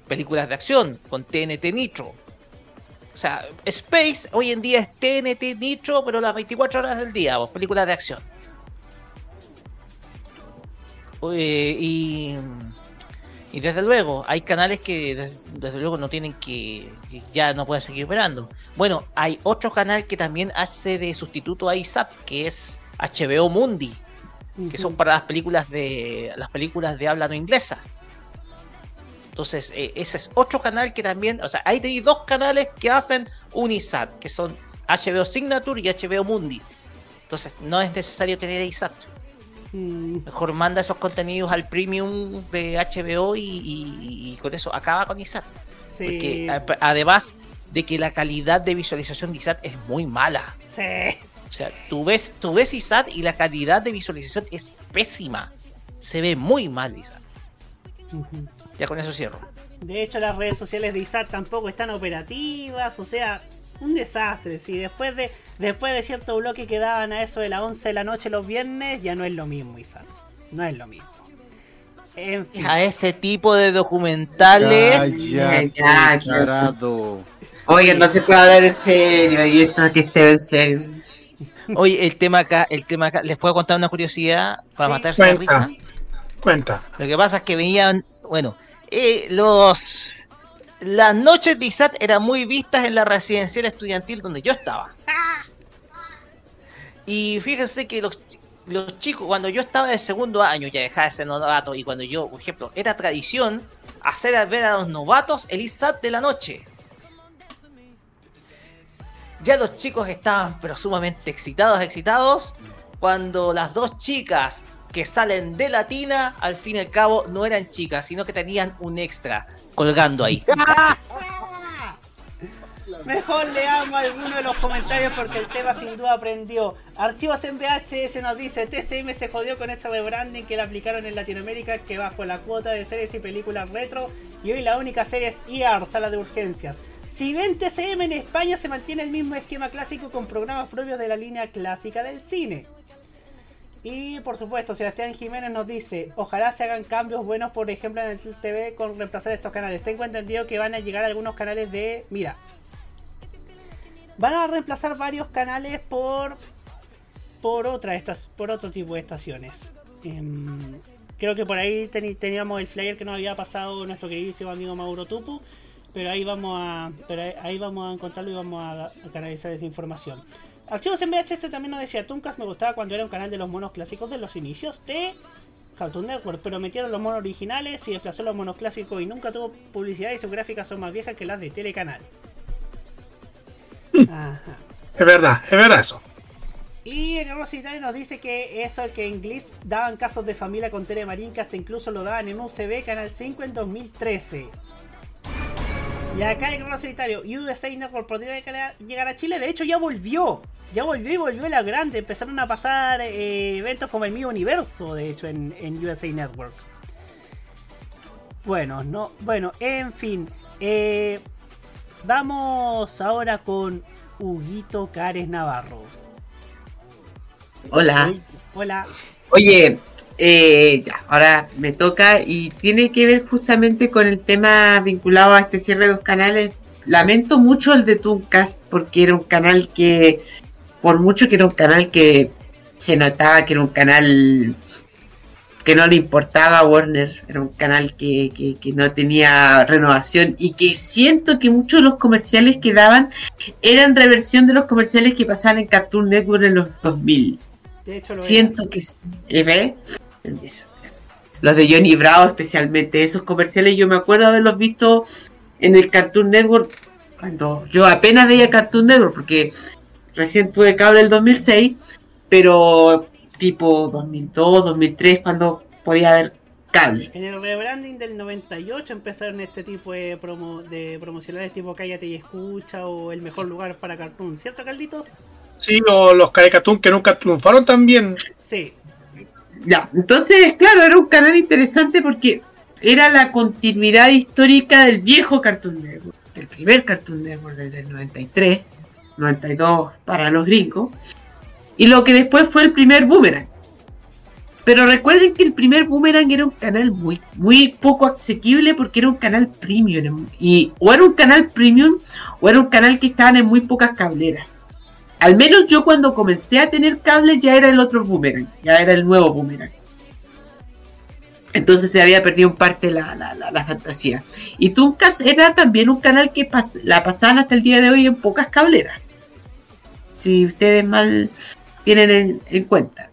S16: películas de acción con TNT Nitro. O sea, Space hoy en día es TNT Nitro, pero las 24 horas del día, pues, películas de acción. Eh, y, y desde luego, hay canales que des- desde, luego no tienen que, que ya no pueden seguir operando. Bueno, hay otro canal que también hace de sustituto a ISAT, que es HBO Mundi, que son para las películas de las películas de habla no inglesa. Entonces, eh, ese es otro canal que también, o sea, hay dos canales que hacen un ISAT, que son HBO Signature y HBO Mundi. Entonces, no es necesario tener ISAT. Mejor manda esos contenidos al premium de HBO y, y- y con eso acaba con ISAT.
S2: Sí.
S16: Porque además de que la calidad de visualización de ISAT es muy mala.
S2: Sí.
S16: O sea, tú ves, tú ves ISAT y la calidad de visualización es pésima. Se ve muy mal ISAT. Ya con eso cierro.
S2: De hecho, las redes sociales de ISAT tampoco están operativas, o sea, un desastre. Si después de después de cierto bloque que daban a eso de las 11 de la noche los viernes, ya no es lo mismo ISAT. No es lo mismo. En fin.
S16: A ese tipo de documentales.
S9: Ya, ya,
S10: Tarado.
S9: Oigan, no se puede hablar en serio y esto que esté en serio.
S16: Oye, el tema acá, el tema acá, ¿les puedo contar una curiosidad para matarse de
S11: Cuenta.
S16: risa?
S11: Cuenta.
S16: Lo que pasa es que venían, bueno, eh, los las noches de ISAT eran muy vistas en la residencial estudiantil donde yo estaba. Y fíjense que los, chicos, cuando yo estaba de segundo año, ya dejaba de ser novato, y cuando yo, por ejemplo, era tradición hacer ver a los novatos el ISAT de la noche. Ya los chicos estaban pero sumamente excitados, excitados, cuando las dos chicas que salen de Latina, al fin y al cabo, no eran chicas, sino que tenían un extra colgando ahí.
S2: Mejor leamos alguno de los comentarios porque el tema sin duda aprendió. Archivos en VHS nos dice, TCM se jodió con ese rebranding que le aplicaron en Latinoamérica que bajo la cuota de series y películas retro y hoy la única serie es ER, sala de urgencias. Si ven TCM en España se mantiene el mismo esquema clásico con programas propios de la línea clásica del cine. Y por supuesto, Sebastián Jiménez nos dice, ojalá se hagan cambios buenos, por ejemplo en el TV con reemplazar estos canales. Tengo entendido que van a llegar algunos canales de... Mira, van a reemplazar varios canales por por otra estas por otro tipo de estaciones Em, creo que por ahí teníamos el flyer que nos había pasado nuestro queridísimo amigo Mauro Tupu pero ahí vamos a pero ahí vamos a encontrarlo y vamos a, a canalizar esa información Archivos en VHS también nos decía Tuncas me gustaba cuando era un canal de los monos clásicos de los inicios de Cartoon Network, pero metieron los monos originales y desplazó los monos clásicos y nunca tuvo publicidad y sus gráficas son más viejas que las de Telecanal. Ajá.
S11: Es verdad, es verdad eso.
S2: Y el Rositario nos dice que eso que en Gliss daban casos de familia con Telemarín que hasta incluso lo daban en UCB Canal 5 en 2013. Y acá el Rositario, USA Network podría llegar a- llegar a Chile, de hecho ya volvió. Ya volvió y volvió la grande. Empezaron a pasar eh, eventos como el mío universo, de hecho, en, en USA Network. Bueno, no, bueno, en fin. eh, vamos ahora con Huguito Cares Navarro.
S9: Hola.
S2: Hola.
S9: Oye, eh, ya, ahora me toca y tiene que ver justamente con el tema vinculado a este cierre de dos canales. Lamento mucho el de Tooncast porque era un canal que, por mucho que era un canal que se notaba que era un canal que no le importaba a Warner, era un canal que, que- que no tenía renovación y que siento que muchos de los comerciales que daban eran reversión de los comerciales que pasaban en Cartoon Network en los 2000.
S2: De hecho, lo
S9: Siento que sí. ¿Eh, Eso. Los de Johnny Bravo, especialmente esos comerciales, yo me acuerdo haberlos visto en el Cartoon Network cuando yo apenas veía Cartoon Network, porque recién tuve cable el 2006, pero tipo 2002, 2003, cuando podía haber cable.
S2: En el rebranding del 98 empezaron este tipo de, promo, de promocionales tipo Cállate y Escucha o El Mejor Lugar para Cartoon, ¿cierto, Calditos?
S11: Sí, o los Caricatún que nunca triunfaron también.
S2: Sí.
S9: Ya, entonces, claro, era un canal interesante porque era la continuidad histórica del viejo Cartoon Network, del primer Cartoon Network desde el 93, 92 para los gringos, y lo que después fue el primer Boomerang. Pero recuerden que el primer Boomerang era un canal muy, muy poco asequible porque era un canal premium. Y o era un canal premium o era un canal que estaban en muy pocas cableras. Al menos yo cuando comencé a tener cable ya era el otro boomerang, ya era el nuevo boomerang. Entonces se había perdido en parte la, la, la- la fantasía. Y Tuncas era también un canal que pas- la pasaban hasta el día de hoy en pocas cableras. Si ustedes mal tienen en, en cuenta.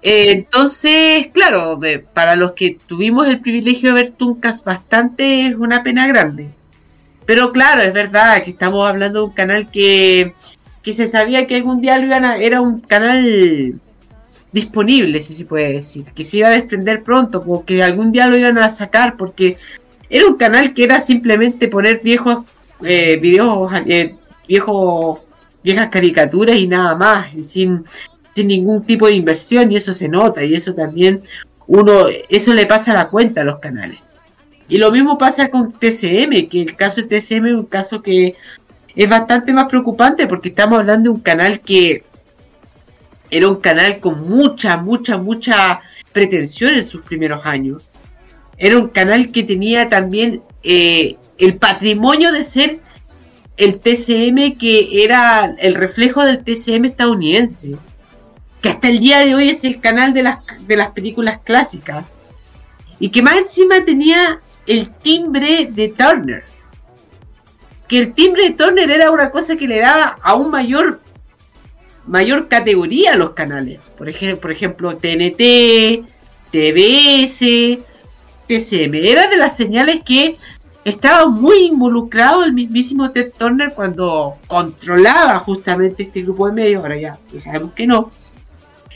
S9: Eh, entonces, claro, para los que tuvimos el privilegio de ver Tuncas bastante es una pena grande. Pero claro, es verdad que estamos hablando de un canal que, que se sabía que algún día lo iban a, era un canal disponible, si se puede decir, que se iba a desprender pronto, porque algún día lo iban a sacar, porque era un canal que era simplemente poner viejos eh, videos, eh, viejos, viejas caricaturas y nada más, y sin, sin ningún tipo de inversión, y eso se nota, y eso también uno, eso le pasa la cuenta a los canales. Y lo mismo pasa con TCM, que el caso de TCM es un caso que es bastante más preocupante porque estamos hablando de un canal que era un canal con mucha, mucha, mucha pretensión en sus primeros años. Era un canal que tenía también eh, el patrimonio de ser el TCM que era el reflejo del TCM estadounidense. Que hasta el día de hoy es el canal de las, de las películas clásicas. Y que más encima tenía el timbre de Turner. Que el timbre de Turner era una cosa que le daba aún mayor mayor categoría a los canales. Por ejemplo, por ejemplo TNT, TBS, TCM. Era de las señales que estaba muy involucrado el mismísimo Ted Turner cuando controlaba justamente este grupo de medios. Ahora ya, sabemos que no.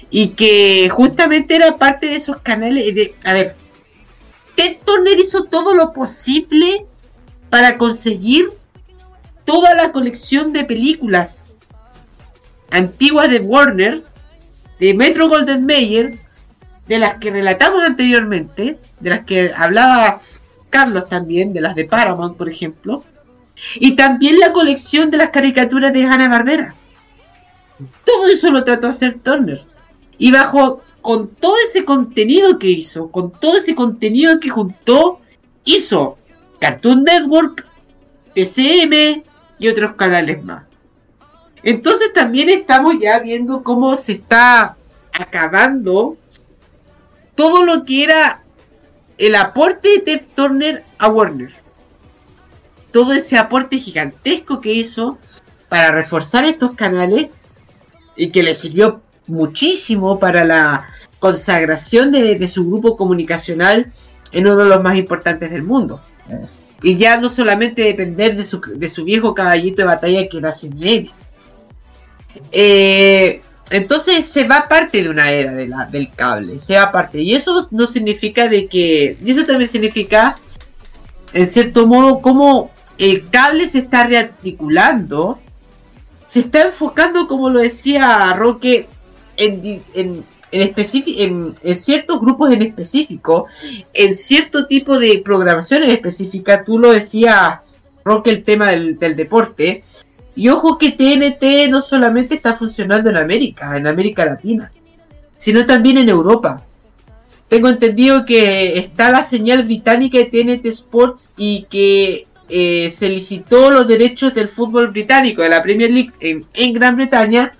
S9: Y que justamente era parte de esos canales. De, a ver, Ted Turner hizo todo lo posible para conseguir toda la colección de películas antiguas de Warner, de Metro Golden Mayer, de las que relatamos anteriormente, de las que hablaba Carlos también, de las de Paramount, por ejemplo, y también la colección de las caricaturas de Hanna Barbera. Todo eso lo trató de hacer Turner. Y bajo, con todo ese contenido que hizo, con todo ese contenido que juntó, hizo Cartoon Network, TCM y otros canales más. Entonces también estamos ya viendo cómo se está acabando todo lo que era el aporte de Ted Turner a Warner. Todo ese aporte gigantesco que hizo para reforzar estos canales y que le sirvió muchísimo para la consagración de, de su grupo comunicacional en uno de los más importantes del mundo. Y ya no solamente depender de su, de su viejo caballito de batalla que era CNN. Eh, entonces se va parte de una era de del cable, se va parte. Y eso no significa de que... Y eso también significa, en cierto modo, cómo el cable se está rearticulando. Se está enfocando, como lo decía Roque, en, en, en, en ciertos grupos en específico, en cierto tipo de programación en específica. Tú lo decías, Roque, el tema del, del deporte. Y ojo que TNT no solamente está funcionando en América, en América Latina, sino también en Europa. Tengo entendido que está la señal británica de TNT Sports y que eh, se licitó los derechos del fútbol británico, de la Premier League en, en Gran Bretaña,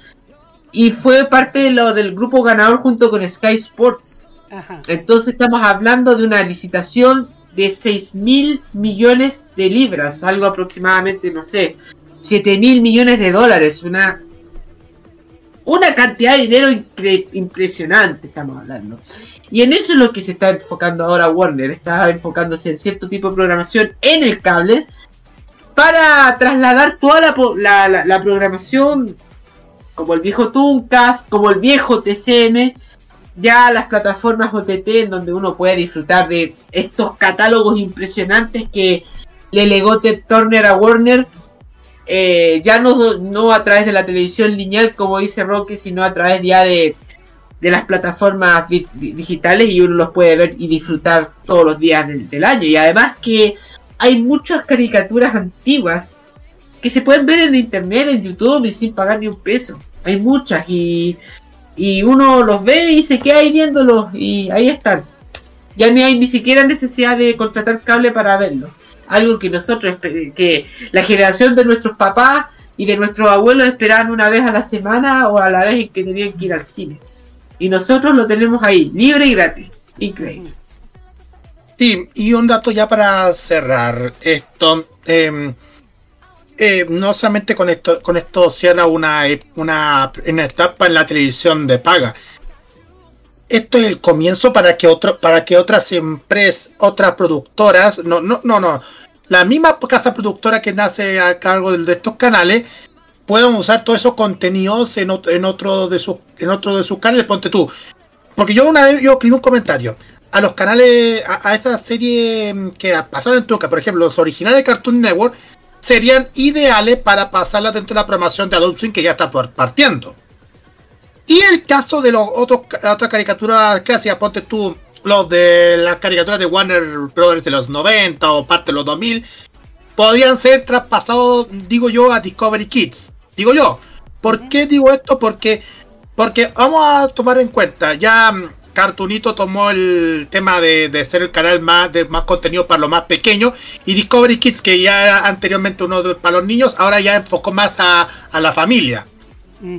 S9: y fue parte de lo del grupo ganador junto con Sky Sports.
S2: Ajá.
S9: Entonces estamos hablando de una licitación de 6 mil millones de libras, algo aproximadamente, no sé, 7 mil millones de dólares, una, una cantidad de dinero impresionante estamos hablando. Y en eso es lo que se está enfocando ahora Warner, está enfocándose en cierto tipo de programación en el cable para trasladar toda la, po- la, la- la programación como el viejo Tuncast, como el viejo TCM, ya las plataformas OTT en donde uno puede disfrutar de estos catálogos impresionantes que le legó Ted Turner a Warner, eh, ya no, no a través de la televisión lineal como dice Roque, sino a través ya de, las plataformas digitales y uno los puede ver y disfrutar todos los días del año. Y además que hay muchas caricaturas antiguas que se pueden ver en internet, en YouTube y sin pagar ni un peso. Hay muchas y, y uno los ve y se queda ahí viéndolos y ahí están. Ya ni hay ni siquiera necesidad de contratar cable para verlos. Algo que nosotros, que la generación de nuestros papás y de nuestros abuelos esperaban una vez a la semana o a la vez en que tenían que ir al cine. Y nosotros lo tenemos ahí, libre y gratis. Increíble.
S11: Sí, y un dato ya para cerrar esto. eh, eh, no solamente con esto, con esto cierra una, una, una etapa en la televisión de paga. Esto es el comienzo para que otro, para que otras empresas, otras productoras, no, no, no, no, la misma casa productora que nace a cargo de, estos canales puedan usar todos esos contenidos en, ot- en otro de sus, en otro de sus canales. Ponte tú, porque yo una vez yo escribí un comentario a los canales, a, a esa serie mm, que pasaron en Tuca, por ejemplo, los originales de Cartoon Network, serían ideales para pasarlas dentro de la programación de Adult Swim que ya está partiendo. Y el caso de los otros otras caricaturas clásicas, ponte tú los de las caricaturas de Warner Brothers de los 90 o parte de los 2000, podrían ser traspasados, digo yo, a Discovery Kids. Digo yo. ¿Por qué digo esto? Porque, porque vamos a tomar en cuenta, ya mm, Cartoonito tomó el tema de, de ser el canal más de más contenido para los más pequeños y Discovery Kids que ya era anteriormente uno de- para los niños ahora ya enfocó más a, a la familia.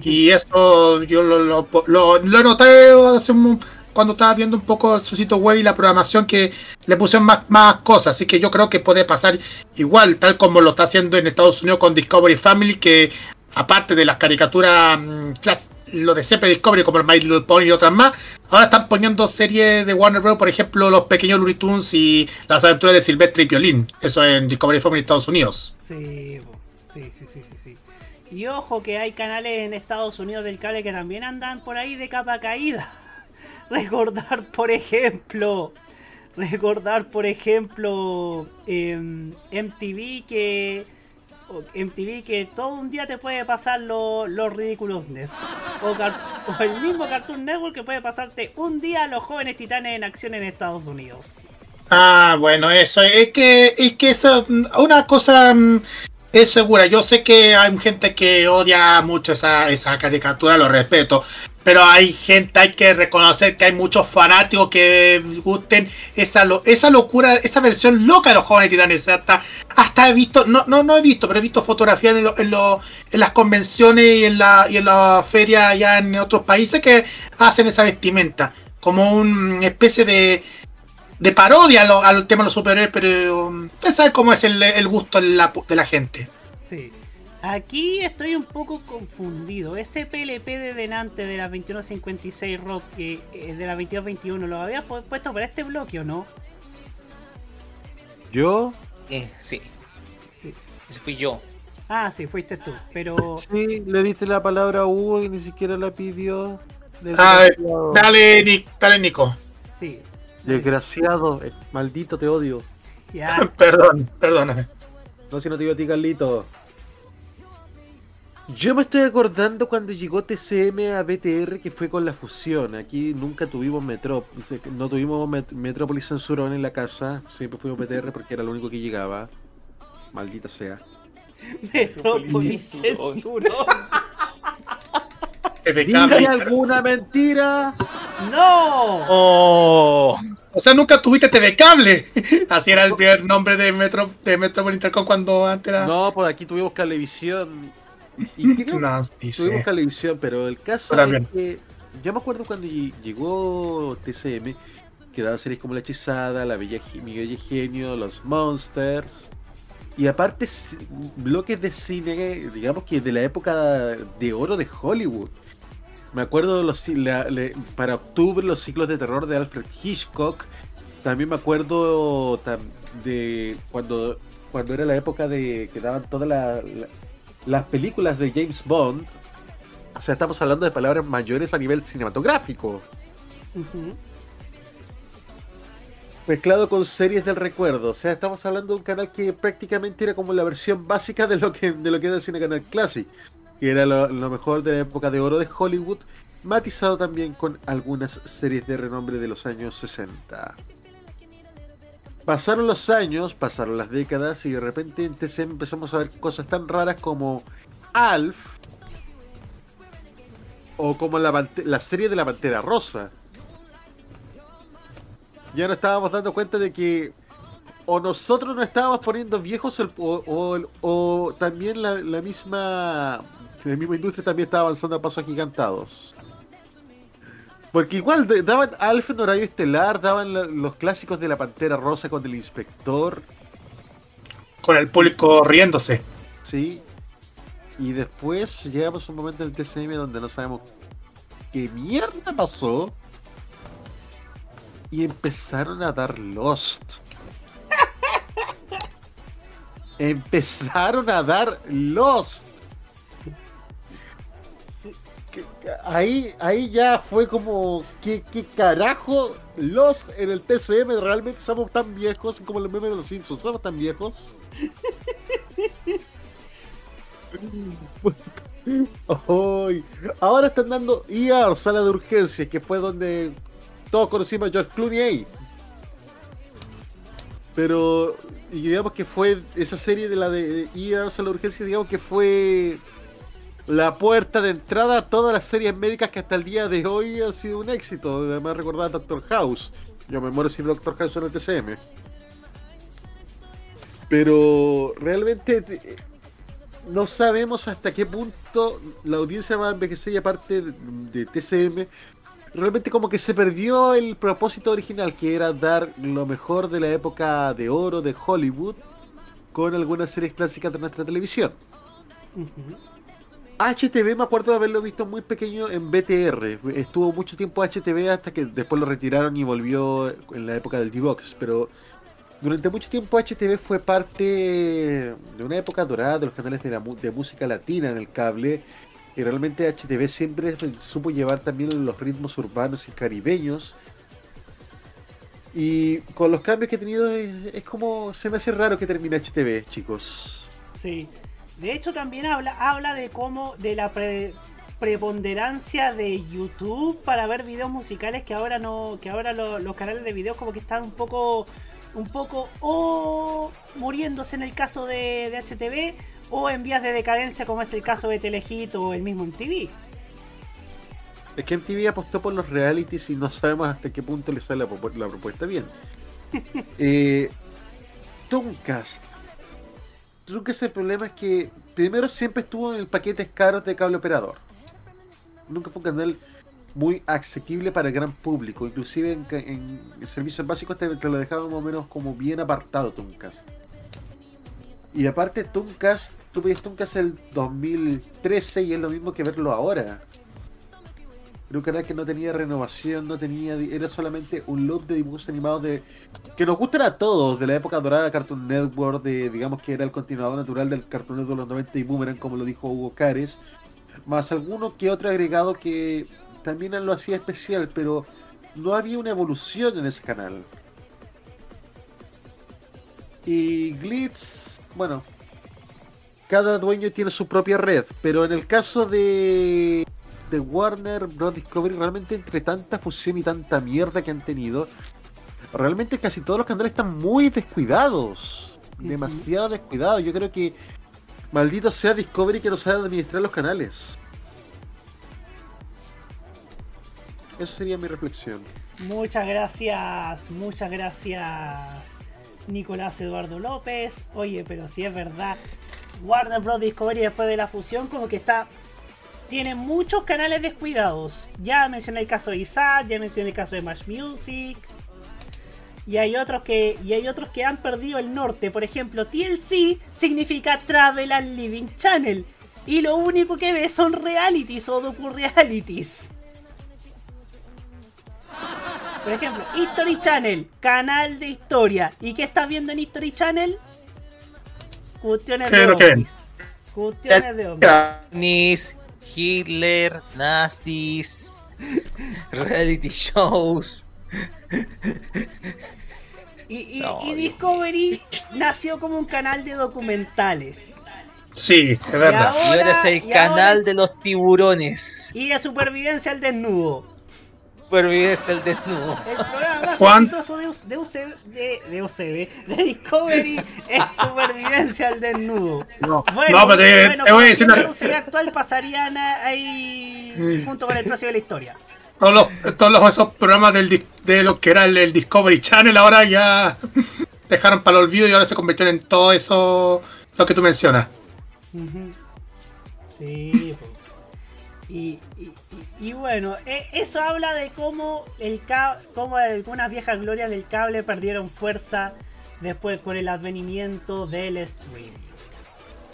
S11: Y eso yo lo, lo, lo- lo noté hace un- cuando estaba viendo un poco su sitio web y la programación que le pusieron más, más cosas así que yo creo que puede pasar igual tal como lo está haciendo en Estados Unidos con Discovery Family que aparte de las caricaturas mm, clas- lo de CP Discovery como el My Little Pony y otras más, ahora están poniendo series de Warner Bros. por ejemplo los pequeños Looney Tunes y las aventuras de Silvestre y Piolín, eso en Discovery Family Estados Unidos.
S2: Sí, sí, sí, sí, sí. Y ojo que hay canales en Estados Unidos del cable que también andan por ahí de capa caída. Recordar, por ejemplo, recordar, por ejemplo, em, MTV que MTV que todo un día te puede pasar lo- los ridiculousness. O, car- o el mismo Cartoon Network que puede pasarte un día los jóvenes titanes en acción en Estados Unidos.
S11: Ah, bueno, eso es que es que eso una cosa mm, es segura. Yo sé que hay gente que odia mucho esa, esa caricatura, lo respeto. Pero hay gente, hay que reconocer que hay muchos fanáticos que gusten esa, lo- esa locura, esa versión loca de los jóvenes titanes. Hasta, hasta he visto, no, no, no he visto, pero he visto fotografías en, lo- en, las convenciones y en la, y en la feria allá en otros países que hacen esa vestimenta. Como una especie de, de parodia al tema de los superhéroes, pero um, usted sabe cómo es el, el gusto de la, de la gente.
S2: Sí. Aquí estoy un poco confundido. Ese PLP de delante de la 2156 Rock, eh, de la 2221, ¿lo había pu- puesto para este bloque o no?
S10: ¿Yo?
S16: Eh, sí. Ese fui yo.
S2: Ah, sí, fuiste tú. Pero.
S10: Sí, le diste la palabra a Hugo y ni siquiera la pidió. Desgraciado.
S11: dale, dale, Nico.
S2: Sí.
S10: Desgraciado, eh, maldito te odio.
S2: Ya.
S11: Perdón, perdóname.
S10: No, si no te digo a ti, Carlito. Yo me estoy acordando cuando llegó TCM a BTR que fue con la fusión. Aquí nunca tuvimos Metro, no tuvimos Met- Metrópolis Censurón en la casa. Siempre fuimos BTR porque era lo único que llegaba. Maldita sea.
S2: Metrópolis censuró.
S10: ¿Dije alguna mentira?
S2: ¡No!
S11: Oh. O sea, nunca tuviste TV Cable. Así era el primer nombre de Metro de Metropolitan Con cuando antes era.
S10: No, pues aquí tuvimos Cablevisión. Y creo
S11: No, sí,
S10: tuvimos
S11: sí.
S10: Pero el caso es que yo me acuerdo cuando ll- llegó TCM, que daba series como La Hechizada, La Bella Ge- Mi Bella Genio, Los Monsters. Y aparte, bloques de cine, digamos que de la época de oro de Hollywood. Me acuerdo los, la- para octubre los ciclos de terror de Alfred Hitchcock. También me acuerdo de cuando, cuando era la época de que daban todas la- las películas de James Bond. O sea, estamos hablando de palabras mayores a nivel cinematográfico. Mezclado con series del recuerdo. O sea, estamos hablando de un canal que prácticamente era como la versión básica de lo que, de lo que era el Cine Canal Classic. Que era lo, lo mejor de la época de oro de Hollywood. Matizado también con algunas series de renombre de los años 60. Pasaron los años, pasaron las décadas y de repente en empezamos a ver cosas tan raras como Alf o como la, serie de la Pantera Rosa. Ya nos estábamos dando cuenta de que o nosotros nos estábamos poniendo viejos o, también la, misma industria también estaba avanzando a pasos agigantados. Porque igual daban Alf en horario estelar, daban la- los clásicos de la Pantera Rosa con el inspector.
S11: Con el público riéndose.
S10: Sí. Y después llegamos a un momento del TCM donde no sabemos qué mierda pasó. Y empezaron a dar Lost. empezaron a dar Lost. Ahí, ahí ya fue como, ¿qué, carajo? Lost en el TCM, realmente somos tan viejos como los memes de los Simpsons, somos tan viejos. Ahora están dando ER, sala de urgencias, que fue donde todos conocimos a George Clooney. Pero, y digamos que fue esa serie de la de ER, sala de urgencias, digamos que fue la puerta de entrada a todas las series médicas que hasta el día de hoy han sido un éxito. Además, recordar Doctor House. Yo me muero sin Doctor House en el TCM. Pero realmente eh, no sabemos hasta qué punto la audiencia va a envejecer y aparte de TCM. Realmente como que se perdió el propósito original, que era dar lo mejor de la época de oro de Hollywood con algunas series clásicas de nuestra televisión. HTV me acuerdo de haberlo visto muy pequeño en BTR. Estuvo mucho tiempo HTV hasta que después lo retiraron y volvió en la época del D-Box. Pero durante mucho tiempo HTV fue parte de una época dorada de los canales de, la de música latina en el cable. Y realmente HTV siempre supo llevar también los ritmos urbanos y caribeños. Y con los cambios que he tenido es, es como se me hace raro que termine HTV, chicos.
S2: Sí. De hecho, también habla, habla de cómo, de la pre- preponderancia de YouTube para ver videos musicales que ahora no, que ahora lo- los canales de videos como que están un poco, un poco o muriéndose en el caso de, de HTV o en vías de decadencia como es el caso de Telehit o el mismo MTV.
S10: Es que MTV apostó por los realities y no sabemos hasta qué punto le sale la, la propuesta bien. eh, Tooncast. Tooncast el problema es que primero siempre estuvo en el paquete caro de cable operador. Nunca fue un canal muy asequible para el gran público. Inclusive en, en servicios básicos te, lo dejaban más o menos como bien apartado Tooncast. Y aparte Tooncast, tú veías Tooncast el 2013 y es lo mismo que verlo ahora. Era un canal que no tenía renovación, no tenía. Era solamente un loop de dibujos animados de. que nos gustan a todos, de la época dorada de Cartoon Network, de digamos que era el continuador natural del Cartoon Network de los 90 y Boomerang, como lo dijo Hugo Cares. Más alguno que otro agregado que también lo hacía especial, pero no había una evolución en ese canal. Y Glitz, bueno, cada dueño tiene su propia red, pero en el caso de, de Warner Bros. Discovery, realmente entre tanta fusión y tanta mierda que han tenido, realmente casi todos los canales están muy descuidados, demasiado descuidados. Yo creo que maldito sea Discovery que no sabe administrar los canales. Esa sería mi reflexión.
S2: Muchas gracias, muchas gracias Nicolás Eduardo López. Oye, pero si es verdad, Warner Bros. Discovery después de la fusión como que está... Tiene muchos canales descuidados. Ya mencioné el caso de Isaac, ya mencioné el caso de Match Music. Y hay otros que. Y hay otros que han perdido el norte. Por ejemplo, TLC significa Travel and Living Channel. Y lo único que ve son realities o docu-realities. Por ejemplo, History Channel, canal de historia. ¿Y qué estás viendo en History Channel? Cuestiones
S11: ¿Qué
S2: de
S11: es lo que ven?
S2: ovnis. Cuestiones de ovnis.
S16: Hitler, nazis, reality shows.
S2: Y, y-
S16: No,
S2: y
S16: Dios
S2: Discovery nació como un canal de documentales.
S11: Sí, es verdad.
S16: Y ahora es el
S2: y
S16: canal
S2: ahora-
S16: de los tiburones.
S2: Y de supervivencia al desnudo.
S16: Supervives el desnudo.
S2: El programa más exitoso de, U- de, UC de, de UCB, de Discovery, es supervivencia al desnudo.
S11: No,
S2: Bueno,
S11: no, pero te,
S2: bueno,
S11: te voy a decir una-
S2: UCB actual pasarían ahí junto con el precio de la historia.
S11: todos, los, todos los- esos programas del, de lo que era el, el Discovery Channel ahora ya dejaron para el olvido y ahora se convirtieron en todo eso lo que tú mencionas.
S2: Sí, po. y, y- bueno, e- eso habla de cómo el cómo algunas viejas glorias del cable perdieron fuerza después con el advenimiento del streaming.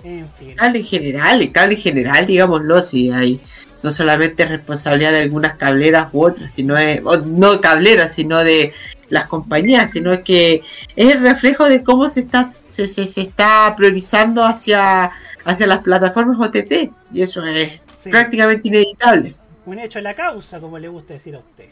S2: En fin.
S9: Cable en general, el cable en general, digámoslo, si hay no solamente es responsabilidad de algunas cableras u otras, sino es, no cableras, sino de las compañías, sino que es el reflejo de cómo se está se, se, se está priorizando hacia, hacia las plataformas OTT, y eso es
S2: Sí.
S9: prácticamente inevitable.
S2: Un hecho de la causa, como le gusta decir a usted.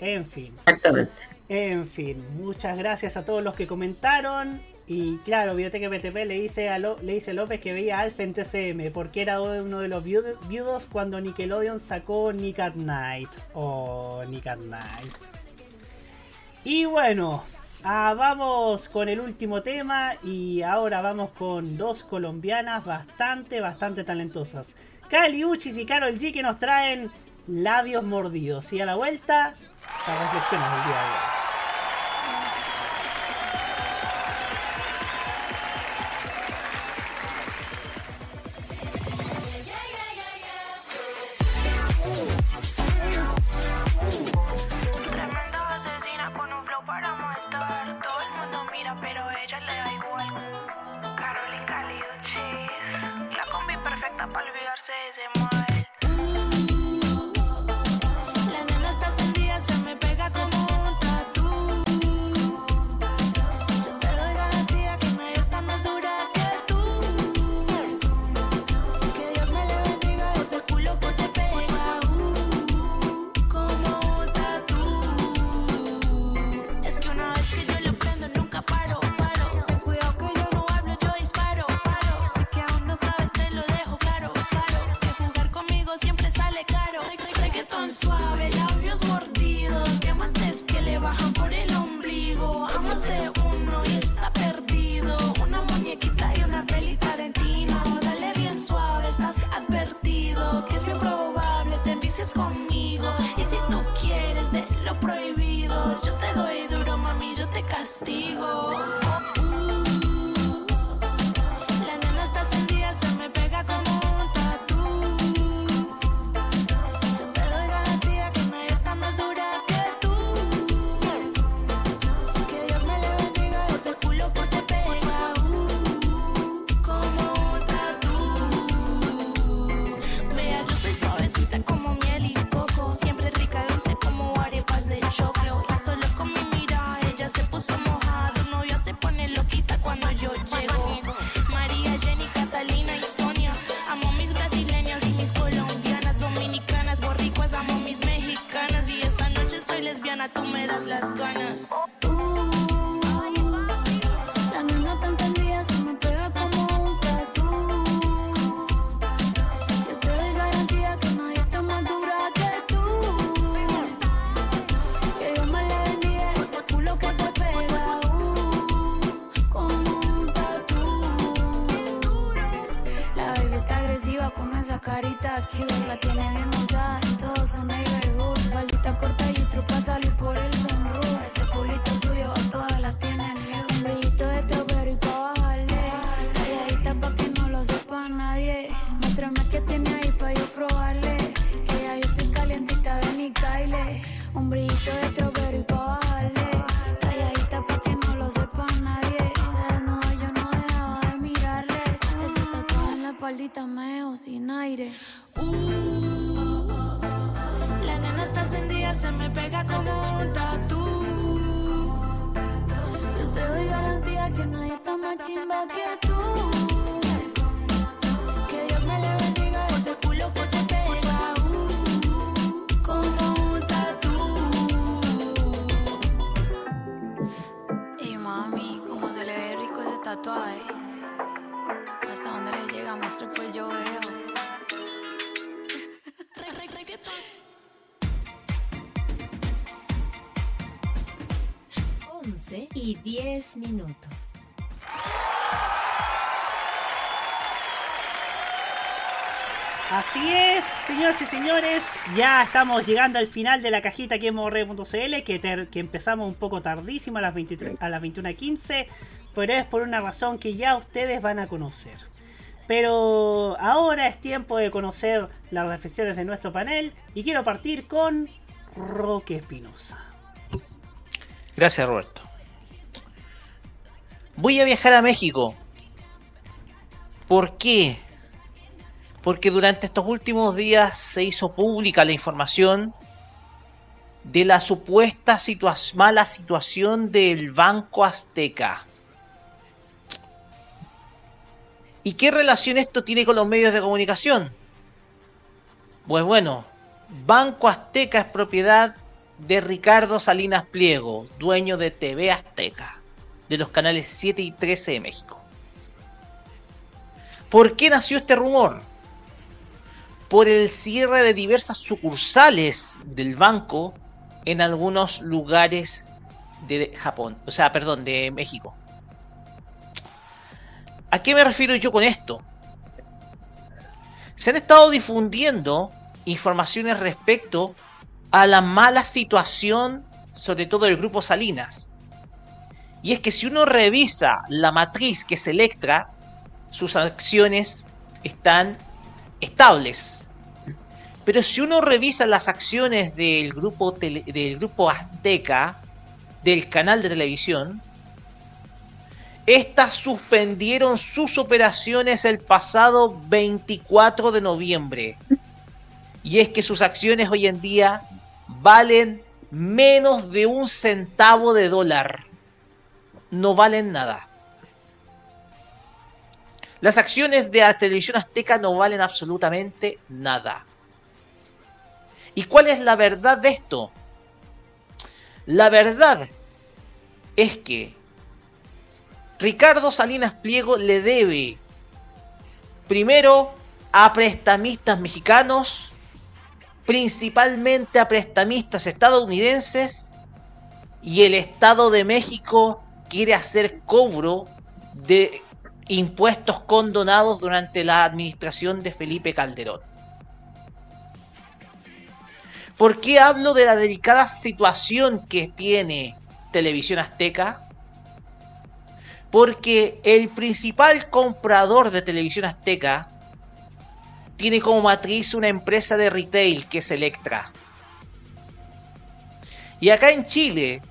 S2: En fin.
S9: Exactamente.
S2: En fin, muchas gracias a todos los que comentaron. Y claro, Biblioteca PTP le dice a, le dice López que veía a Alf en TCM porque era uno de los viudos cuando Nickelodeon sacó Nick at Night. Oh, Nick at Night. Y bueno, ah, vamos con el último tema y ahora vamos con dos colombianas bastante, bastante talentosas. Cali Uchis y Carol G que nos traen labios mordidos. Y a la vuelta, las reflexiones del día de hoy.
S21: pero ella le da igual. Carol y Cali Uchis perfecta para olvidarse de ese mal. castigo. señores y
S2: señores, ya estamos llegando al final de la cajita aquí en morre.cl, que, que, empezamos un poco tardísimo a las, a las 21.15, pero es por una razón que ya ustedes van a conocer. Pero ahora es tiempo de conocer las reflexiones de nuestro panel y quiero partir con Roque Espinosa.
S16: Gracias Roberto. Voy a viajar a México. ¿Por qué? porque durante estos últimos días se hizo pública la información de la supuesta mala situación del Banco Azteca. ¿Y qué relación esto tiene con los medios de comunicación? Pues bueno, Banco Azteca es propiedad de Ricardo Salinas Pliego, dueño de TV Azteca, de los canales 7 y 13 de México. ¿Por qué nació este rumor? por el cierre de diversas sucursales del banco en algunos lugares de Japón, o sea, perdón, de México. ¿A qué me refiero yo con esto? Se han estado difundiendo informaciones respecto a la mala situación, sobre todo del grupo Salinas. Y es que si uno revisa la matriz que es Electra, sus acciones están estables. Pero si uno revisa las acciones del grupo, del grupo Azteca, del canal de televisión, estas suspendieron sus operaciones el pasado 24 de noviembre. Y es que sus acciones hoy en día valen menos de un centavo de dólar. No valen nada. Las acciones de la televisión azteca no valen absolutamente nada. ¿Y cuál es la verdad de esto? La verdad es que Ricardo Salinas Pliego le debe primero a prestamistas mexicanos, principalmente a prestamistas estadounidenses, y el Estado de México quiere hacer cobro de impuestos condonados durante la administración de Felipe Calderón. ¿Por qué hablo de la delicada situación que tiene Televisión Azteca? Porque el principal comprador de Televisión Azteca tiene como matriz una empresa de retail que es Electra. Y acá en Chile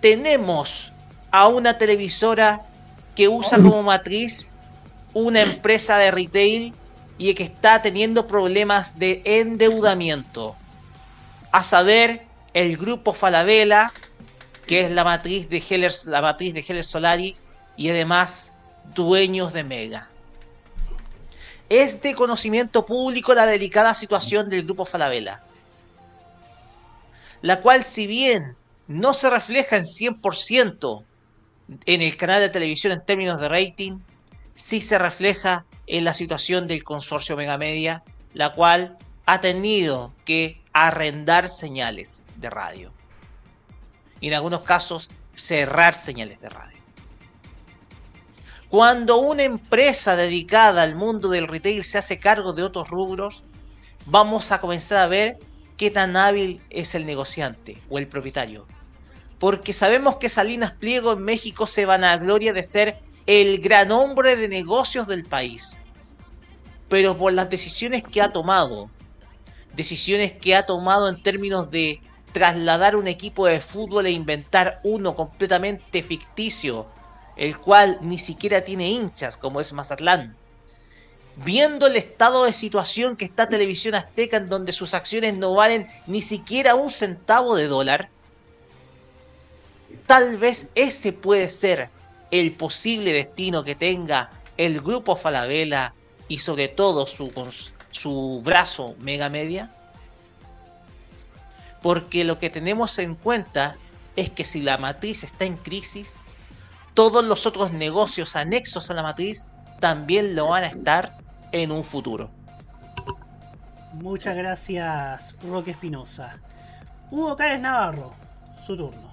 S16: tenemos a una televisora que usa como matriz una empresa de retail y que está teniendo problemas de endeudamiento. A saber, el grupo Falabella, que es la matriz de Heller, la matriz de Heller Solari y además dueños de Mega. Es de conocimiento público la delicada situación del grupo Falabella, la cual si bien no se refleja en 100% en el canal de televisión en términos de rating, sí se refleja en la situación del consorcio Mega Media, la cual ha tenido que arrendar señales de radio. Y en algunos casos cerrar señales de radio. Cuando una empresa dedicada al mundo del retail se hace cargo de otros rubros, vamos a comenzar a ver qué tan hábil es el negociante o el propietario. Porque sabemos que Salinas Pliego en México se vanagloria de ser el gran hombre de negocios del país. Pero por las decisiones que ha tomado, decisiones que ha tomado en términos de trasladar un equipo de fútbol e inventar uno completamente ficticio, el cual ni siquiera tiene hinchas como es Mazatlán. Viendo el estado de situación que está Televisión Azteca en donde sus acciones no valen ni siquiera un centavo de dólar, tal vez ese puede ser el posible destino que tenga el grupo Falabella y sobre todo su, su brazo Mega Media. Porque lo que tenemos en cuenta es que si la matriz está en crisis, todos los otros negocios anexos a la matriz también lo van a estar en un futuro.
S2: Muchas gracias, Roque Espinosa. Hugo Cárez Navarro, su turno.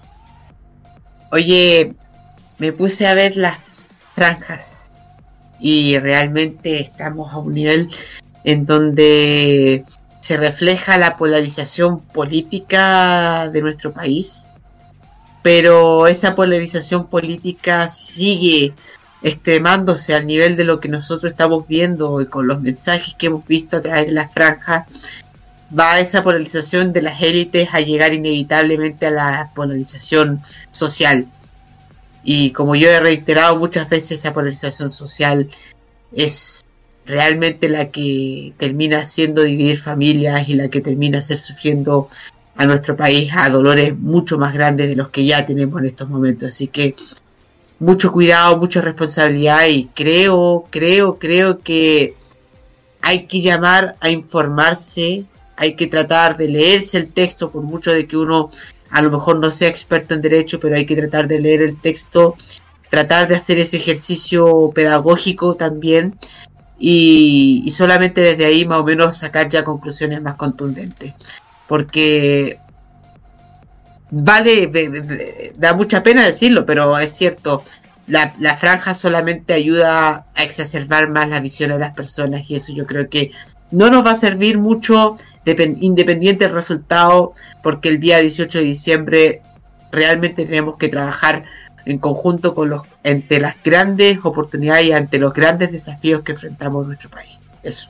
S9: Oye, me puse a ver las franjas y realmente estamos a un nivel en donde se refleja la polarización política de nuestro país, pero esa polarización política sigue extremándose al nivel de lo que nosotros estamos viendo y con los mensajes que hemos visto a través de las franjas va esa polarización de las élites a llegar inevitablemente a la polarización social. Y como yo he reiterado muchas veces, esa polarización social es realmente la que termina haciendo dividir familias y la que termina hacer sufriendo a nuestro país a dolores mucho más grandes de los que ya tenemos en estos momentos. Así que mucho cuidado, mucha responsabilidad y creo, creo, creo que hay que llamar a informarse, hay que tratar de leerse el texto, por mucho de que uno a lo mejor no sea experto en derecho, pero hay que tratar de leer el texto, tratar de hacer ese ejercicio pedagógico también y, solamente desde ahí más o menos sacar ya conclusiones más contundentes. Porque vale, da mucha pena decirlo, pero es cierto, la, la franja solamente ayuda a exacerbar más la visión de las personas y eso yo creo que no nos va a servir mucho depen- independiente del resultado porque el día 18 de diciembre realmente tenemos que trabajar en conjunto con los las grandes oportunidades y ante los grandes desafíos que enfrentamos en nuestro país. Eso.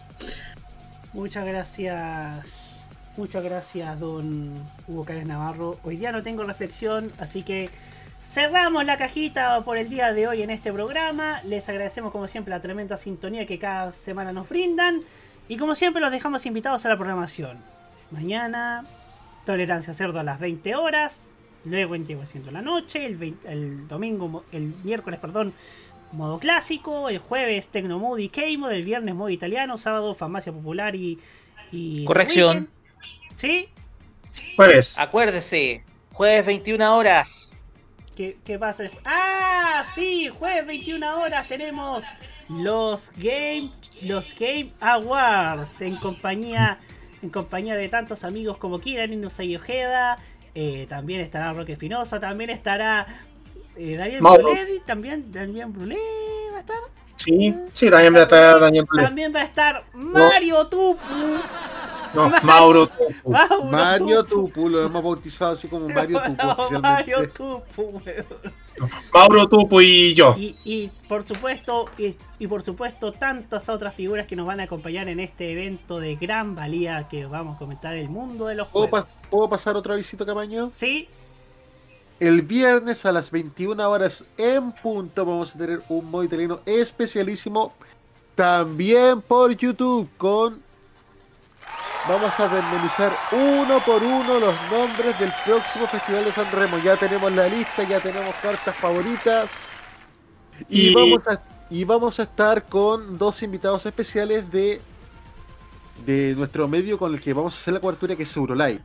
S2: Muchas gracias. Muchas gracias, don Hugo Cárez Navarro. Hoy día no tengo reflexión, así que cerramos la cajita por el día de hoy en este programa. Les agradecemos como siempre la tremenda sintonía que cada semana nos brindan. Y como siempre los dejamos invitados a la programación. Mañana, Tolerancia Cerdo a las 20 horas. Luego en Llego Haciendo la Noche. El, vein- el domingo, el miércoles, perdón, modo clásico. El jueves Tecno Mood y K-Mod. El viernes modo italiano. Sábado Farmacia Popular y... y
S16: Corrección.
S2: ¿Sí?
S11: Jueves.
S16: Acuérdese, jueves 21 horas.
S2: ¿Qué, qué pasa? Ah, sí, jueves 21 horas tenemos los Game, los Game Awards en compañía, en compañía de tantos amigos como Kiran Inusei Ojeda, eh, también estará Roque Espinosa, también estará eh, Daniel. Brulé, también Daniel Brulé va a estar.
S11: Sí, sí, también va a estar Daniel Brulé.
S2: También va a estar Mario Tupu.
S11: No, Mauro.
S2: Mauro
S10: Mario Tupu, lo hemos bautizado así como Mario Tupu.
S2: Mario Tupu.
S11: Mauro Tupo y yo.
S2: Y, y por supuesto, y, y por supuesto, tantas otras figuras que nos van a acompañar en este evento de gran valía que vamos a comentar el mundo de los
S10: ¿Puedo,
S2: juegos.
S10: pas- puedo pasar otro avisito, Camaño?
S2: Sí.
S10: El viernes a las 21 horas en punto vamos a tener un modo italiano especialísimo también por YouTube con... Vamos a desmenuzar uno por uno los nombres del próximo Festival de San Remo. Ya tenemos la lista, ya tenemos cartas favoritas. Y,
S11: Y-
S10: vamos, a, y vamos a estar con dos invitados especiales de, de nuestro medio con el que vamos a hacer la cobertura, que es Eurolive.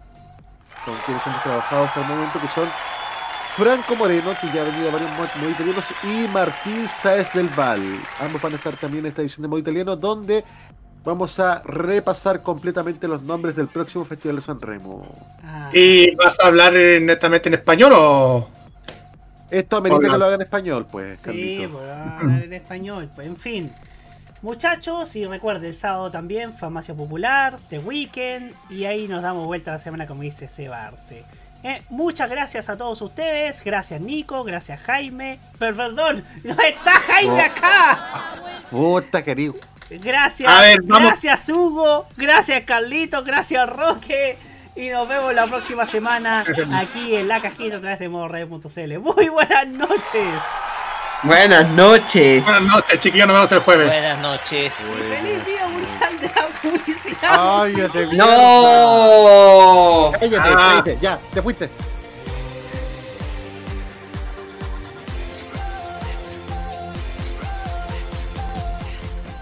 S10: Con quienes hemos trabajado hasta el momento, que son Franco Moreno, que ya ha venido a varios mod- modo italianos, y Martín Sáez del Val. Ambos van a estar también en esta edición de modo italiano, donde vamos a repasar completamente los nombres del próximo Festival de San Remo.
S11: ¿Y vas a hablar netamente en español o...?
S10: Esto amerita
S11: Hola.
S10: que lo haga en español, pues,
S2: Sí,
S10: Carlito.
S2: pues hablar en español. Pues en fin. Muchachos, y recuerden, el sábado también, Farmacia Popular, The Weekend, y ahí nos damos vuelta la semana como dice Seba Arce. Eh, muchas gracias a todos ustedes, gracias Nico, gracias Jaime, pero perdón, no está Jaime
S10: Oh.
S2: acá.
S10: Puta, querido.
S2: Gracias,
S10: A ver, vamos.
S2: gracias Hugo, gracias Carlito, gracias Roque. Y nos vemos la próxima semana aquí en la cajita a través de modored.cl. Muy buenas noches.
S9: Buenas noches.
S11: Buenas noches, chiquillos, nos vemos el jueves.
S16: Buenas noches.
S2: Feliz día mundial de la publicidad.
S10: Cállate,
S9: ¡No!
S10: Cállate,
S11: Ah.
S10: cállate, ya, te fuiste.